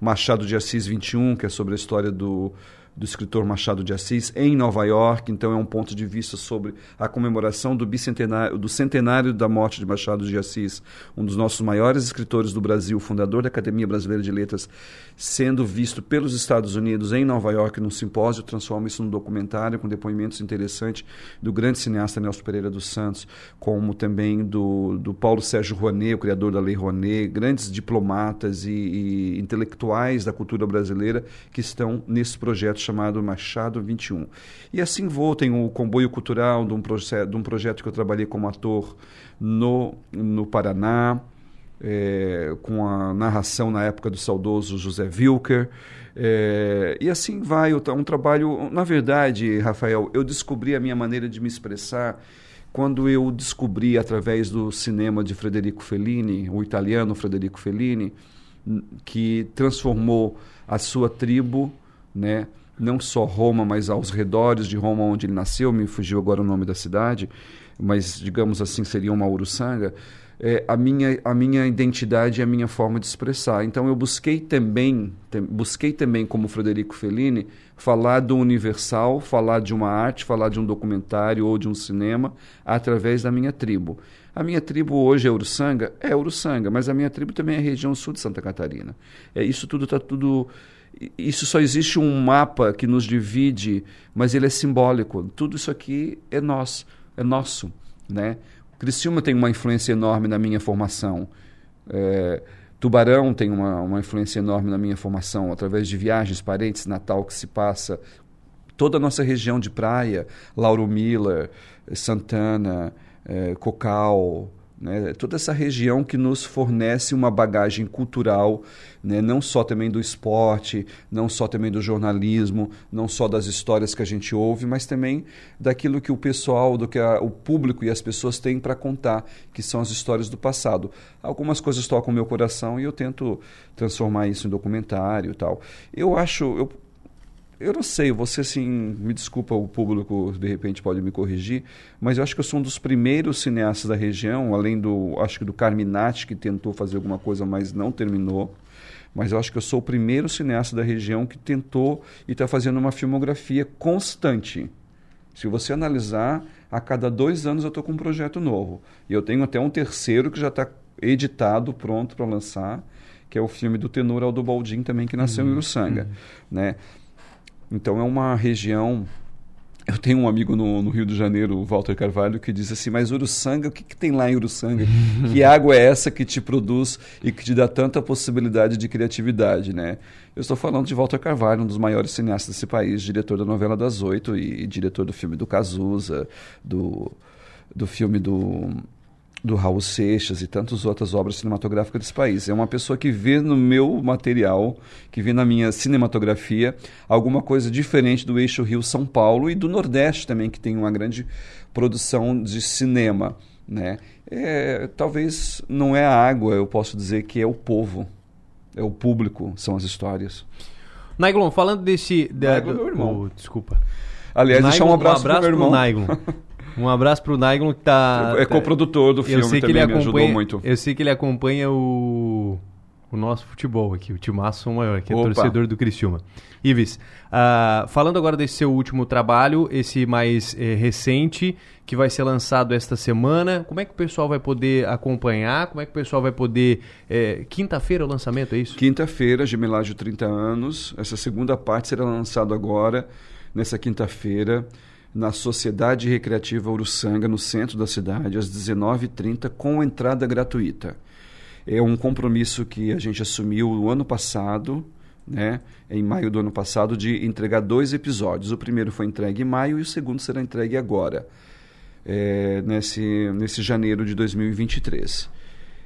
Machado de Assis 21, que é sobre a história do do escritor Machado de Assis em Nova York, então é um ponto de vista sobre a comemoração do bicentenário do centenário da morte de Machado de Assis, um dos nossos maiores escritores do Brasil, fundador da Academia Brasileira de Letras, sendo visto pelos Estados Unidos em Nova York num simpósio, transforma isso num documentário com depoimentos interessantes do grande cineasta Nelson Pereira dos Santos, como também do, do Paulo Sérgio Rouanet, o criador da Lei Rouanet, grandes diplomatas e, e intelectuais da cultura brasileira que estão nesse projeto chamado Machado 21. E assim vou, tem o comboio cultural de um, de um projeto que eu trabalhei como ator no, no Paraná, é, com a narração na época do saudoso José Wilker. É, e assim vai, um trabalho. Na verdade, Rafael, eu descobri a minha maneira de me expressar quando eu descobri através do cinema de Federico Fellini, o italiano Federico Fellini, que transformou a sua tribo, né, não só Roma, mas aos redores de Roma onde ele nasceu, me fugiu agora o nome da cidade, mas digamos assim seria uma Uruçanga, é, a, minha, a minha identidade e a minha forma de expressar. Então eu busquei também, tem, busquei também como Frederico Fellini, falar do universal, falar de uma arte, falar de um documentário ou de um cinema através da minha tribo. A minha tribo hoje é Uruçanga? É Uruçanga, mas a minha tribo também é a região sul de Santa Catarina. É, isso tudo está tudo isso só existe um mapa que nos divide, mas ele é simbólico. Tudo isso aqui é nós, é nosso, né? Criciúma tem uma influência enorme na minha formação. É, Tubarão tem uma, uma influência enorme na minha formação, através de viagens, parentes, Natal que se passa. Toda a nossa região de praia, Lauro Miller, Santana, é, Cocal, né? Toda essa região que nos fornece uma bagagem cultural, né? não só também do esporte, não só também do jornalismo, não só das histórias que a gente ouve, mas também daquilo que o pessoal, do que a, o público e as pessoas têm para contar, que são as histórias do passado. Algumas coisas tocam o meu coração e eu tento transformar isso em documentário e tal. Eu acho, eu, eu não sei, você assim, me desculpa, o público de repente pode me corrigir, mas eu acho que eu sou um dos primeiros cineastas da região, além do, acho que do Carminati, que tentou fazer alguma coisa, mas não terminou. Mas eu acho que eu sou o primeiro cineasta da região que tentou e está fazendo uma filmografia constante. Se você analisar, a cada dois anos eu estou com um projeto novo. E eu tenho até um terceiro que já está editado, pronto para lançar, que é o filme do tenor Aldo Baldin também, que nasceu uhum. em Uruçanga. Uhum. Né? Então é uma região. Eu tenho um amigo no, no, Rio de Janeiro, o Walter Carvalho, que diz assim: Mas Uruçanga, o que, que tem lá em Uruçanga? que água é essa que te produz e que te dá tanta possibilidade de criatividade, né? Eu estou falando de Walter Carvalho, um dos maiores cineastas desse país, diretor da novela das oito e, e diretor do filme do Cazuza, do, do filme do do Raul Seixas e tantas outras obras cinematográficas desse país. É uma pessoa que vê no meu material, que vê na minha cinematografia, alguma coisa diferente do eixo Rio-São Paulo e do Nordeste também, que tem uma grande produção de cinema. Né? É, talvez não é a água, eu posso dizer que é o povo, é o público, são as histórias. Naiglon, falando desse... Da, Naiglon, meu irmão. Oh, desculpa. Aliás, Naiglon, deixar um abraço, um abraço pro meu irmão. Naiglon. Um abraço pro Naiglon que tá. É coprodutor do filme eu sei também, que ele me ajudou muito. Eu sei que ele acompanha o, o nosso futebol aqui, o Timaço Maior, que é Opa. torcedor do Criciúma. Ives, ah, falando agora desse seu último trabalho, esse mais eh, recente, que vai ser lançado esta semana, como é que o pessoal vai poder acompanhar? Como é que o pessoal vai poder. eh, Quinta-feira o lançamento, é isso? Quinta-feira, Gemelágio 30 anos. Essa segunda parte será lançada agora, nessa quinta-feira, na Sociedade Recreativa Uruçanga, no centro da cidade, às 19h30, com entrada gratuita. É um compromisso que a gente assumiu no ano passado, né, em maio do ano passado, de entregar dois episódios. O primeiro foi entregue em maio e o segundo será entregue agora, é, nesse, nesse janeiro de 2023.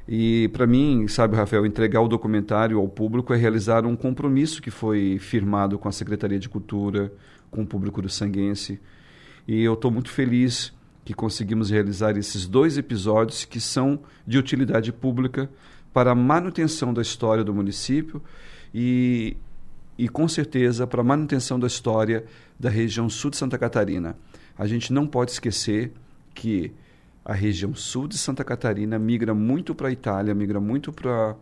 E para mim, sabe, Rafael, entregar o documentário ao público é realizar um compromisso que foi firmado com a Secretaria de Cultura, com o público do Sanguense. E eu estou muito feliz que conseguimos realizar esses dois episódios que são de utilidade pública para a manutenção da história do município e, e com certeza para a manutenção da história da região sul de Santa Catarina. A gente não pode esquecer que a região sul de Santa Catarina migra muito para a Itália, migra muito para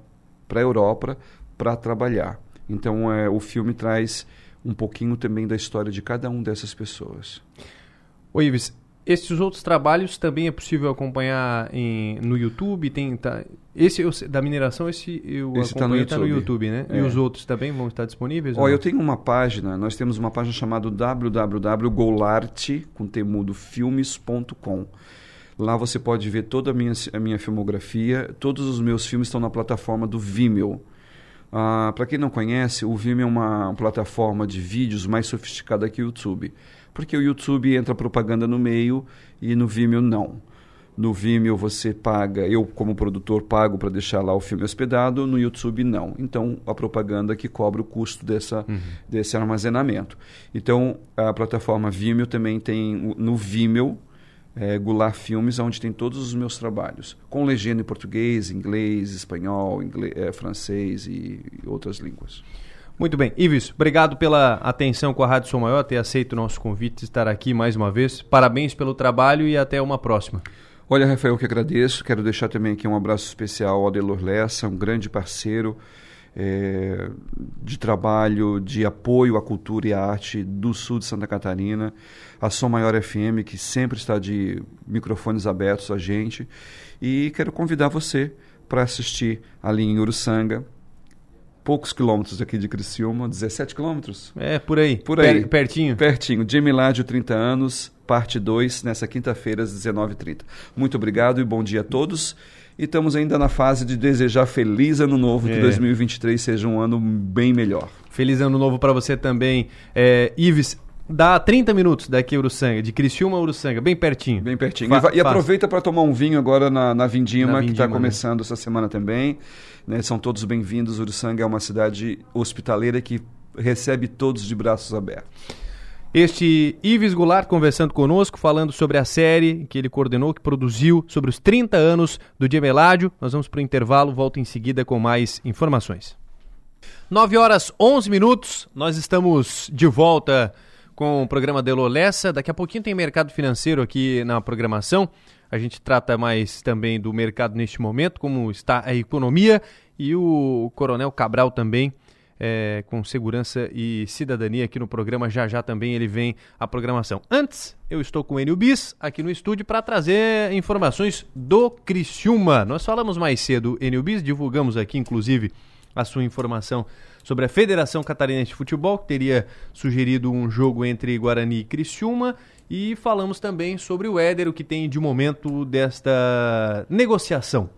a Europa para trabalhar. Então é, o filme traz um pouquinho também da história de cada um dessas pessoas. Ô Ives, esses outros trabalhos também é possível acompanhar em, no YouTube? Tem, tá, esse eu, da mineração, esse eu Esse tá no acompanho tá no YouTube. YouTube, né? E É. os outros também vão estar disponíveis? Ó, não? eu tenho uma página, nós temos uma página chamada www.golarte, com temudo, filmes.com. Lá você pode ver toda a minha, a minha filmografia, todos os meus filmes estão na plataforma do Vimeo. Ah, Para quem não conhece, o Vimeo é uma plataforma de vídeos mais sofisticada que o YouTube. Porque o YouTube entra propaganda no meio e no Vimeo não. No Vimeo você paga, eu como produtor pago para deixar lá o filme hospedado, no YouTube não. Então a propaganda que cobra o custo dessa, uhum. desse armazenamento. Então a plataforma Vimeo também tem no Vimeo é, Goulart Filmes, onde tem todos os meus trabalhos, com legenda em português, inglês, espanhol, inglês, é, francês e, e outras línguas. Muito bem. Ives, obrigado pela atenção com a Rádio Som Maior, ter aceito o nosso convite estar aqui mais uma vez. Parabéns pelo trabalho e até uma próxima. Olha, Rafael, que agradeço. Quero deixar também aqui um abraço especial ao Adelor Lessa, um grande parceiro é, de trabalho, de apoio à cultura e à arte do sul de Santa Catarina. A Som Maior FM, que sempre está de microfones abertos a gente. E quero convidar você para assistir ali em Uruçanga, poucos quilômetros aqui de Criciúma, 17 quilômetros? É, por aí. Por aí. Per pertinho. Pertinho. Jamie Ládio, 30 anos, parte 2, nessa quinta-feira, às 19h30. Muito obrigado e bom dia a todos. E estamos ainda na fase de desejar feliz ano novo, é. que 2023 seja um ano bem melhor. Feliz ano novo para você também. É, Ives, dá 30 minutos daqui a Uruçanga, de Criciúma a Uruçanga, bem pertinho. Bem pertinho. Fa e, e aproveita para tomar um vinho agora na, na Vindima, na Vindima que está né? começando né? essa semana também. Né? São todos bem-vindos. Uruçanga é uma cidade hospitaleira que recebe todos de braços abertos. Este Ives Goulart conversando conosco, falando sobre a série que ele coordenou, que produziu, sobre os 30 anos do Gemeládio. Nós vamos para o intervalo, volto em seguida com mais informações. 9 horas 11 minutos, nós estamos de volta com o programa Delo Lessa. Daqui a pouquinho tem mercado financeiro aqui na programação. A gente trata mais também do mercado neste momento, como está a economia, e o Coronel Cabral também. É, com segurança e cidadania aqui no programa. Já já também ele vem à programação. Antes, eu estou com o Enio Bis aqui no estúdio para trazer informações do Criciúma. Nós falamos mais cedo, Enio Bis, divulgamos aqui, inclusive, a sua informação sobre a Federação Catarinense de Futebol, que teria sugerido um jogo entre Guarani e Criciúma. E falamos também sobre o Éder, o que tem de momento desta negociação.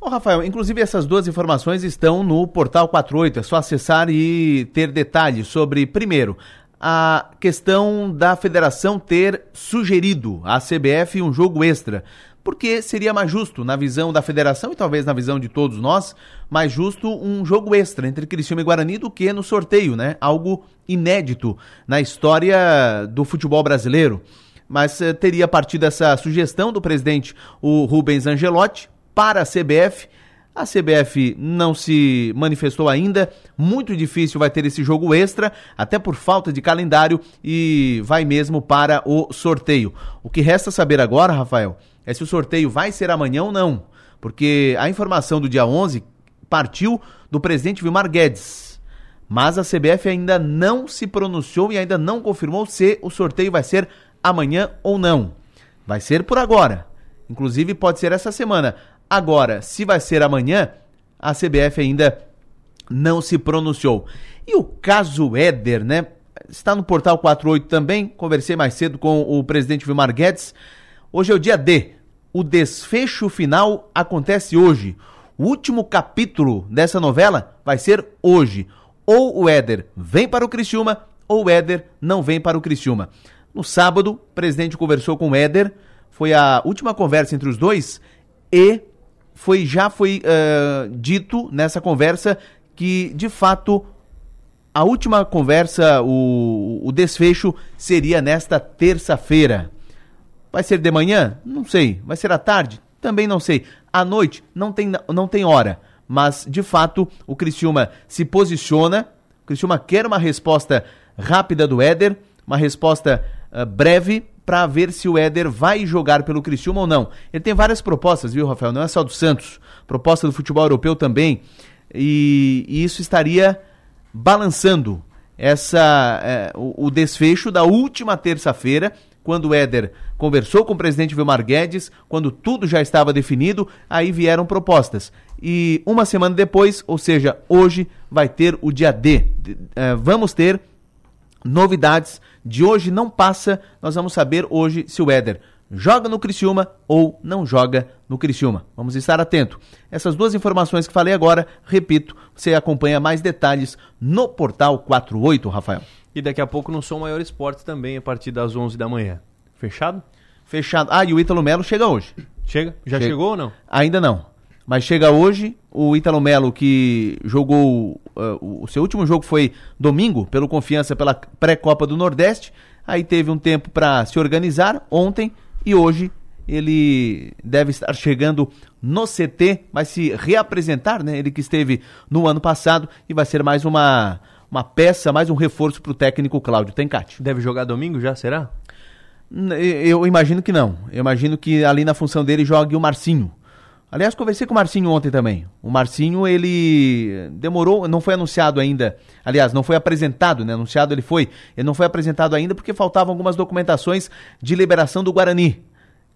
Ô, Rafael, inclusive essas duas informações estão no portal 48. É só acessar e ter detalhes sobre, primeiro, a questão da federação ter sugerido à CBF um jogo extra porque seria mais justo, na visão da federação e talvez na visão de todos nós, mais justo um jogo extra entre Criciúma e Guarani do que no sorteio, né? Algo inédito na história do futebol brasileiro. Mas eh, teria partido essa sugestão do presidente, o Rubens Angelotti, para a CBF. A CBF não se manifestou ainda, muito difícil vai ter esse jogo extra, até por falta de calendário, e vai mesmo para o sorteio. O que resta saber agora, Rafael, é se o sorteio vai ser amanhã ou não. Porque a informação do dia 11 partiu do presidente Vilmar Guedes. Mas a CBF ainda não se pronunciou e ainda não confirmou se o sorteio vai ser amanhã ou não. Vai ser por agora. Inclusive pode ser essa semana. Agora, se vai ser amanhã, a CBF ainda não se pronunciou. E o caso Éder, né? Está no portal 48 também. Conversei mais cedo com o presidente Vilmar Guedes. Hoje é o dia D. O desfecho final acontece hoje. O último capítulo dessa novela vai ser hoje. Ou o Éder vem para o Criciúma, ou o Éder não vem para o Criciúma. No sábado, o presidente conversou com o Éder. Foi a última conversa entre os dois e foi já foi uh, dito nessa conversa que, de fato, a última conversa, o, o desfecho, seria nesta terça-feira. Vai ser de manhã? Não sei. Vai ser à tarde? Também não sei. À noite? Não tem, não tem hora. Mas, de fato, o Criciúma se posiciona. O Criciúma quer uma resposta rápida do Éder, uma resposta uh, breve para ver se o Éder vai jogar pelo Criciúma ou não. Ele tem várias propostas, viu, Rafael? Não é só do Santos. Proposta do futebol europeu também. E, e isso estaria balançando essa é, o, o, desfecho da última terça-feira, quando o Éder conversou com o presidente Vilmar Guedes, quando tudo já estava definido, aí vieram propostas. E uma semana depois, ou seja, hoje, vai ter o dia D. É, vamos ter novidades. De hoje não passa, nós vamos saber hoje se o Éder joga no Criciúma ou não joga no Criciúma. Vamos estar atento. Essas duas informações que falei agora, repito, você acompanha mais detalhes no portal 48, Rafael. E daqui a pouco no Som Maior Esportes também, a partir das 11 da manhã. Fechado? fechado. Ah, e o Ítalo Melo chega hoje. Chega? Já Chega. chegou ou não? Ainda não. Mas chega hoje. O Ítalo Melo, que jogou. uh, o seu último jogo foi domingo, pelo Confiança, pela pré-Copa do Nordeste. Aí teve um tempo para se organizar ontem e hoje ele deve estar chegando no CT, vai se reapresentar, né? Ele que esteve no ano passado e vai ser mais uma, uma peça, mais um reforço para o técnico Cláudio Tencati. Deve jogar domingo já, será? Eu imagino que não. Eu imagino que ali na função dele jogue o Marcinho. Aliás, conversei com o Marcinho ontem também. O Marcinho, ele demorou, não foi anunciado ainda. Aliás, não foi apresentado, né? Anunciado ele foi. Ele não foi apresentado ainda porque faltavam algumas documentações de liberação do Guarani.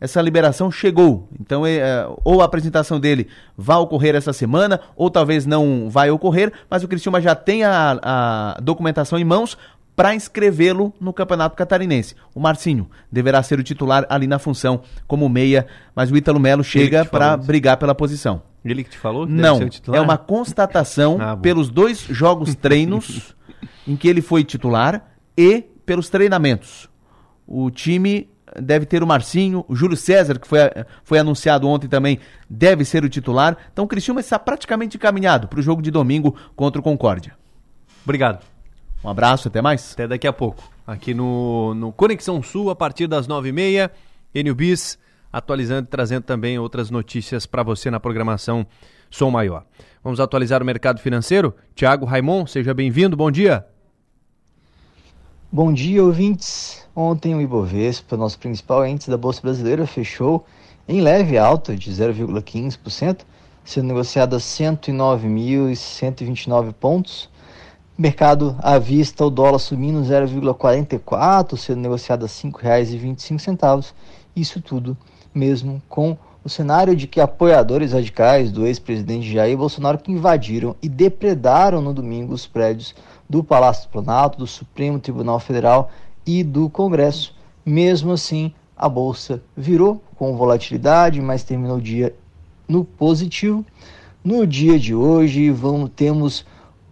Essa liberação chegou. Então, é, é, ou a apresentação dele vai ocorrer essa semana, ou talvez não vai ocorrer, mas o Criciúma já tem a, a documentação em mãos para inscrevê-lo no Campeonato Catarinense. O Marcinho deverá ser o titular ali na função como meia, mas o Ítalo Melo chega para brigar pela posição. Ele que te falou que Não, é uma constatação Ah, pelos dois jogos treinos em que ele foi titular e pelos treinamentos. O time deve ter o Marcinho, o Júlio César, que foi, foi anunciado ontem também, deve ser o titular. Então o Criciúma está praticamente encaminhado para o jogo de domingo contra o Concórdia. Obrigado. Um abraço, até mais. Até daqui a pouco. Aqui no, no Conexão Sul, a partir das nove e meia, Enio Bis, atualizando e trazendo também outras notícias para você na programação Som Maior. Vamos atualizar o mercado financeiro? Tiago Raimon, seja bem-vindo, bom dia. Bom dia, ouvintes. Ontem o Ibovespa, nosso principal índice da Bolsa Brasileira, fechou em leve alta de 0,15%, sendo negociado a 109.129 pontos. Mercado à vista, o dólar subindo 0,44, sendo negociado a R$ 5,25. Isso tudo mesmo com o cenário de que apoiadores radicais do ex-presidente Jair Bolsonaro que invadiram e depredaram no domingo os prédios do Palácio do Planalto, do Supremo Tribunal Federal e do Congresso. Mesmo assim, a bolsa virou com volatilidade, mas terminou o dia no positivo. No dia de hoje, vamos temos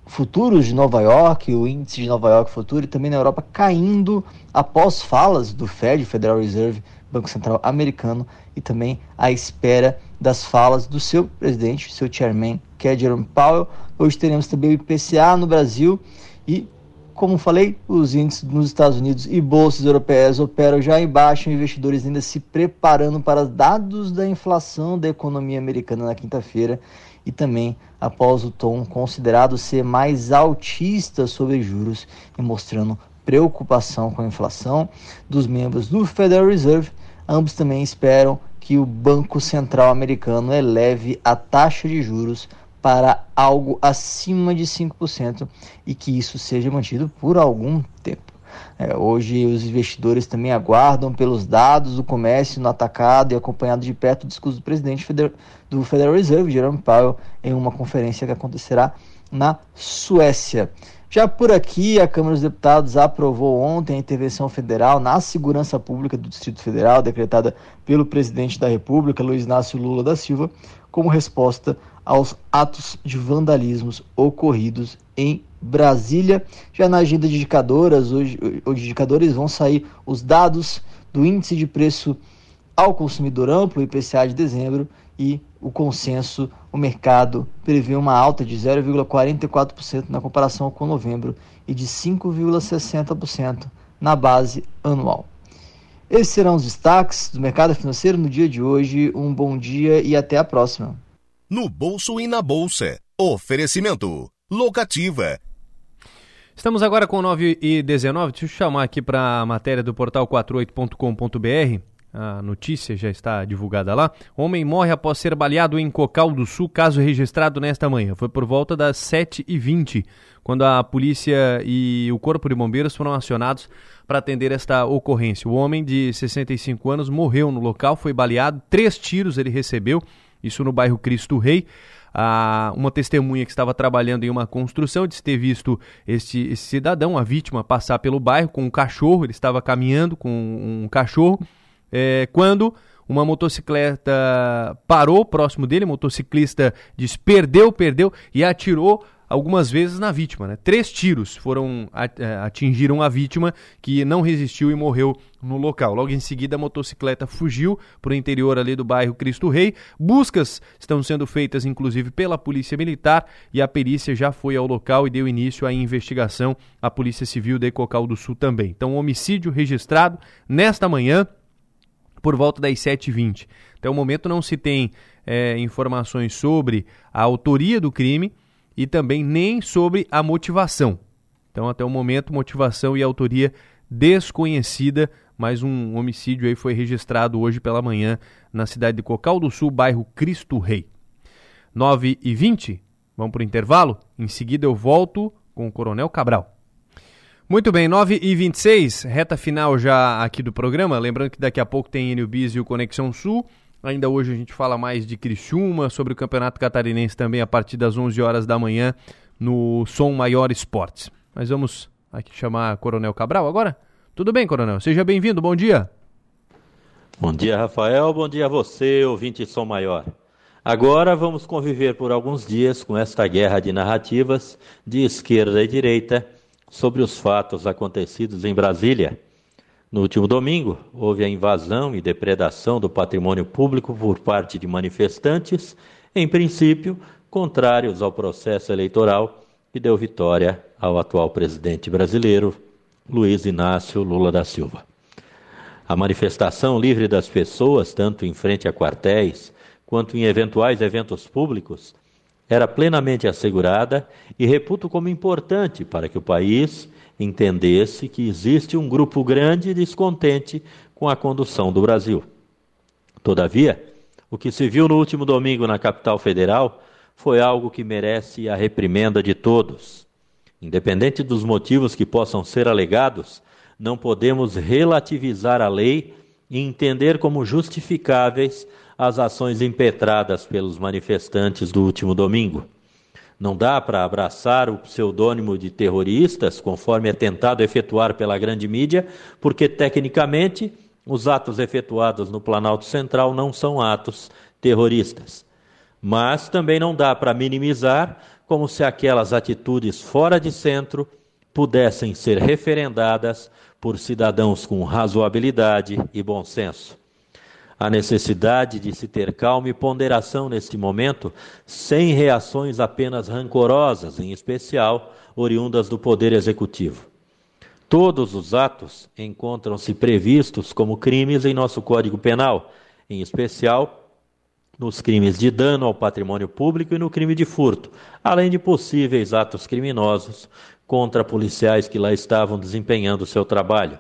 futuros de Nova York, o índice de Nova York futuro e também na Europa caindo após falas do Fed, Federal Reserve, Banco Central Americano, e também à espera das falas do seu presidente, seu chairman, que é Jerome Powell. Hoje teremos também o IPCA no Brasil e, como falei, os índices nos Estados Unidos e bolsas europeias operam já em baixa, investidores ainda se preparando para dados da inflação da economia americana na quinta-feira e também após o tom considerado ser mais altista sobre juros e mostrando preocupação com a inflação dos membros do Federal Reserve. Ambos também esperam que o Banco Central americano eleve a taxa de juros para algo acima de 5% e que isso seja mantido por algum tempo. É, hoje os investidores também aguardam pelos dados do comércio no atacado e acompanhado de perto o discurso do presidente do Federal Reserve, Jerome Powell, em uma conferência que acontecerá na Suécia. Já por aqui, a Câmara dos Deputados aprovou ontem a intervenção federal na segurança pública do Distrito Federal, decretada pelo presidente da República, Luiz Inácio Lula da Silva, como resposta aos atos de vandalismos ocorridos em Brasília. Já na agenda de indicadoras, hoje, hoje indicadores vão sair os dados do índice de preço ao consumidor amplo, IPCA de dezembro, e o consenso, o mercado prevê uma alta de 0,44% na comparação com novembro e de 5,60% na base anual. Esses serão os destaques do mercado financeiro no dia de hoje. Um bom dia e até a próxima. No bolso e na bolsa. Oferecimento. Locativa. Estamos agora com 9 e 19. Deixa eu chamar aqui para a matéria do portal 48.com.br. A notícia já está divulgada lá. Homem morre após ser baleado em Cocal do Sul, caso registrado nesta manhã. Foi por volta das 7h20, quando a polícia e o Corpo de Bombeiros foram acionados para atender esta ocorrência. O homem de 65 anos morreu no local, foi baleado, três tiros ele recebeu, isso no bairro Cristo Rei. Ah, uma testemunha que estava trabalhando em uma construção disse ter visto este, esse cidadão, a vítima, passar pelo bairro com um cachorro. Ele estava caminhando com um cachorro é, quando uma motocicleta parou próximo dele. Motociclista disse perdeu, perdeu e atirou algumas vezes na vítima. Né? Três tiros foram é, atingiram a vítima que não resistiu e morreu no local. Logo em seguida, a motocicleta fugiu para o interior ali do bairro Cristo Rei. Buscas estão sendo feitas, inclusive, pela Polícia Militar e a perícia já foi ao local e deu início à investigação. A Polícia Civil de Cocal do Sul também. Então, homicídio registrado nesta manhã por volta das 7h20. Até o momento não se tem é, informações sobre a autoria do crime e também nem sobre a motivação. Então, até o momento, motivação e autoria desconhecida, mas um homicídio aí foi registrado hoje pela manhã na cidade de Cocal do Sul, bairro Cristo Rei. 9 e 20 vamos para o intervalo? Em seguida eu volto com o Coronel Cabral. Muito bem, 9 e 26 reta final já aqui do programa. Lembrando que daqui a pouco tem NBIS e o Conexão Sul. Ainda hoje a gente fala mais de Criciúma, sobre o Campeonato Catarinense também a partir das 11 horas da manhã no Som Maior Esportes. Mas vamos aqui chamar Coronel Cabral agora? Tudo bem, Coronel? Seja bem-vindo, bom dia. Bom dia, Rafael. Bom dia a você, ouvinte de Som Maior. Agora vamos conviver por alguns dias com esta guerra de narrativas de esquerda e direita sobre os fatos acontecidos em Brasília no último domingo, houve a invasão e depredação do patrimônio público por parte de manifestantes, em princípio contrários ao processo eleitoral que deu vitória ao atual presidente brasileiro, Luiz Inácio Lula da Silva. A manifestação livre das pessoas, tanto em frente a quartéis quanto em eventuais eventos públicos, era plenamente assegurada e reputo como importante para que o país entendesse que existe um grupo grande descontente com a condução do Brasil. Todavia, o que se viu no último domingo na capital federal foi algo que merece a reprimenda de todos. Independente dos motivos que possam ser alegados, não podemos relativizar a lei e entender como justificáveis as ações impetradas pelos manifestantes do último domingo. Não dá para abraçar o pseudônimo de terroristas, conforme é tentado efetuar pela grande mídia, porque tecnicamente os atos efetuados no Planalto Central não são atos terroristas. Mas também não dá para minimizar como se aquelas atitudes fora de centro pudessem ser referendadas por cidadãos com razoabilidade e bom senso a necessidade de se ter calma e ponderação neste momento, sem reações apenas rancorosas, em especial oriundas do Poder Executivo. Todos os atos encontram-se previstos como crimes em nosso Código Penal, em especial nos crimes de dano ao patrimônio público e no crime de furto, além de possíveis atos criminosos contra policiais que lá estavam desempenhando seu trabalho.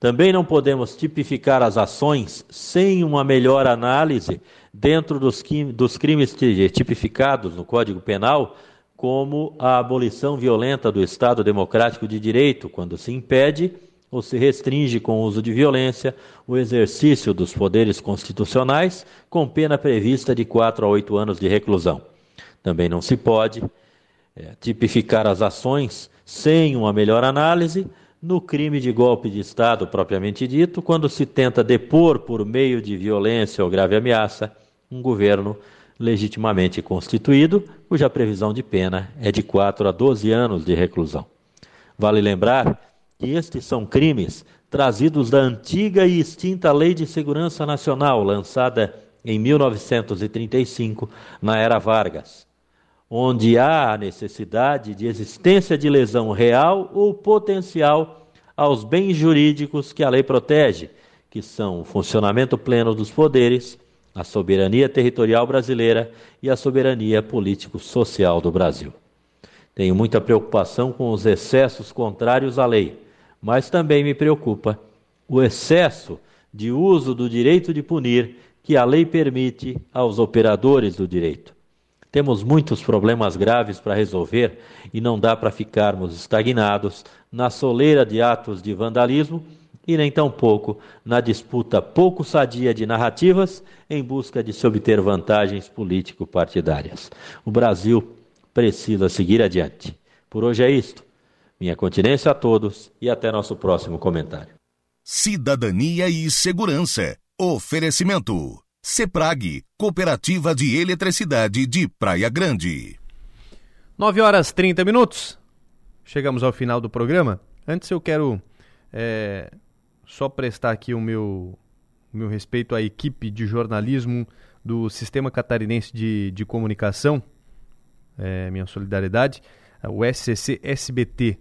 Também não podemos tipificar as ações sem uma melhor análise dentro dos, dos crimes tipificados no Código Penal, como a abolição violenta do Estado Democrático de Direito, quando se impede ou se restringe com o uso de violência o exercício dos poderes constitucionais, com pena prevista de 4 a 8 anos de reclusão. Também não se pode é, tipificar as ações sem uma melhor análise no crime de golpe de Estado propriamente dito, quando se tenta depor por meio de violência ou grave ameaça um governo legitimamente constituído, cuja previsão de pena é de 4 a 12 anos de reclusão. Vale lembrar que estes são crimes trazidos da antiga e extinta Lei de Segurança Nacional, lançada em 1935, na era Vargas onde há a necessidade de existência de lesão real ou potencial aos bens jurídicos que a lei protege, que são o funcionamento pleno dos poderes, a soberania territorial brasileira e a soberania político-social do Brasil. Tenho muita preocupação com os excessos contrários à lei, mas também me preocupa o excesso de uso do direito de punir que a lei permite aos operadores do direito. Temos muitos problemas graves para resolver e não dá para ficarmos estagnados na soleira de atos de vandalismo e nem tampouco na disputa pouco sadia de narrativas em busca de se obter vantagens político-partidárias. O Brasil precisa seguir adiante. Por hoje é isto. Minha continência a todos e até nosso próximo comentário. Cidadania e Segurança. Oferecimento. CEPRAG, Cooperativa de Eletricidade de Praia Grande. 9 horas 30 minutos. Chegamos ao final do programa. Antes eu quero é, só prestar aqui o meu, meu respeito à equipe de jornalismo do Sistema Catarinense de, de Comunicação, é, minha solidariedade, o SCC SBT.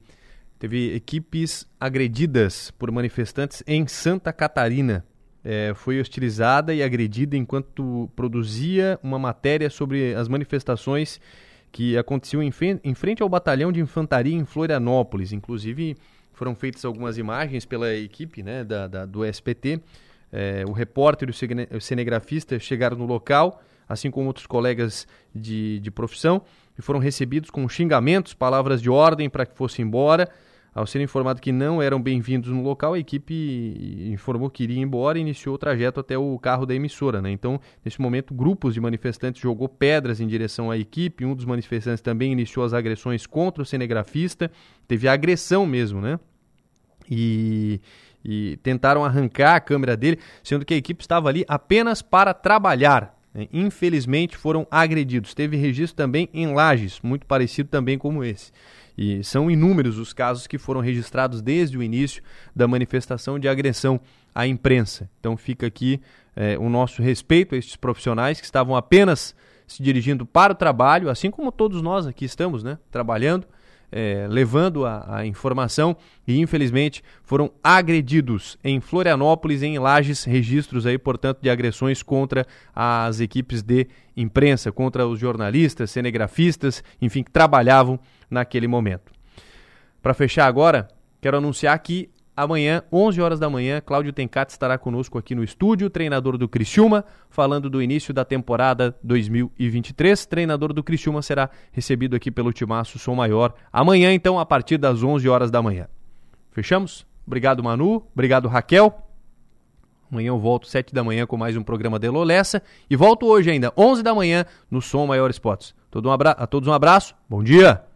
Teve equipes agredidas por manifestantes em Santa Catarina. É, foi hostilizada e agredida enquanto produzia uma matéria sobre as manifestações que aconteciam em, em frente ao batalhão de infantaria em Florianópolis. Inclusive, foram feitas algumas imagens pela equipe né, da, da do SPT. É, o repórter e o cinegrafista chegaram no local, assim como outros colegas de, de profissão, e foram recebidos com xingamentos, palavras de ordem para que fossem embora. Ao ser informado que não eram bem-vindos no local, a equipe informou que iria embora e iniciou o trajeto até o carro da emissora. Né? Então, nesse momento, grupos de manifestantes jogou pedras em direção à equipe. Um dos manifestantes também iniciou as agressões contra o cinegrafista. Teve agressão mesmo, né? E, e tentaram arrancar a câmera dele, sendo que a equipe estava ali apenas para trabalhar. Né? Infelizmente foram agredidos. Teve registro também em Lages, muito parecido também como esse. E são inúmeros os casos que foram registrados desde o início da manifestação de agressão à imprensa. Então fica aqui é, o nosso respeito a estes profissionais que estavam apenas se dirigindo para o trabalho, assim como todos nós aqui estamos, né, trabalhando, é, levando a, a, informação e infelizmente foram agredidos em Florianópolis, em Lages, registros aí, portanto, de agressões contra as equipes de imprensa, contra os jornalistas, cinegrafistas, enfim, que trabalhavam naquele momento. Para fechar agora, quero anunciar que Amanhã, 11 horas da manhã, Cláudio Tencati estará conosco aqui no estúdio, treinador do Criciúma, falando do início da temporada 2023. Treinador do Criciúma será recebido aqui pelo Timaço Som Maior amanhã, então, a partir das 11 horas da manhã. Fechamos? Obrigado, Manu. Obrigado, Raquel. Amanhã eu volto 7 da manhã com mais um programa de Lolessa e volto hoje ainda, 11 da manhã, no Som Maior Esportes. Todo um. A todos um abraço, bom dia!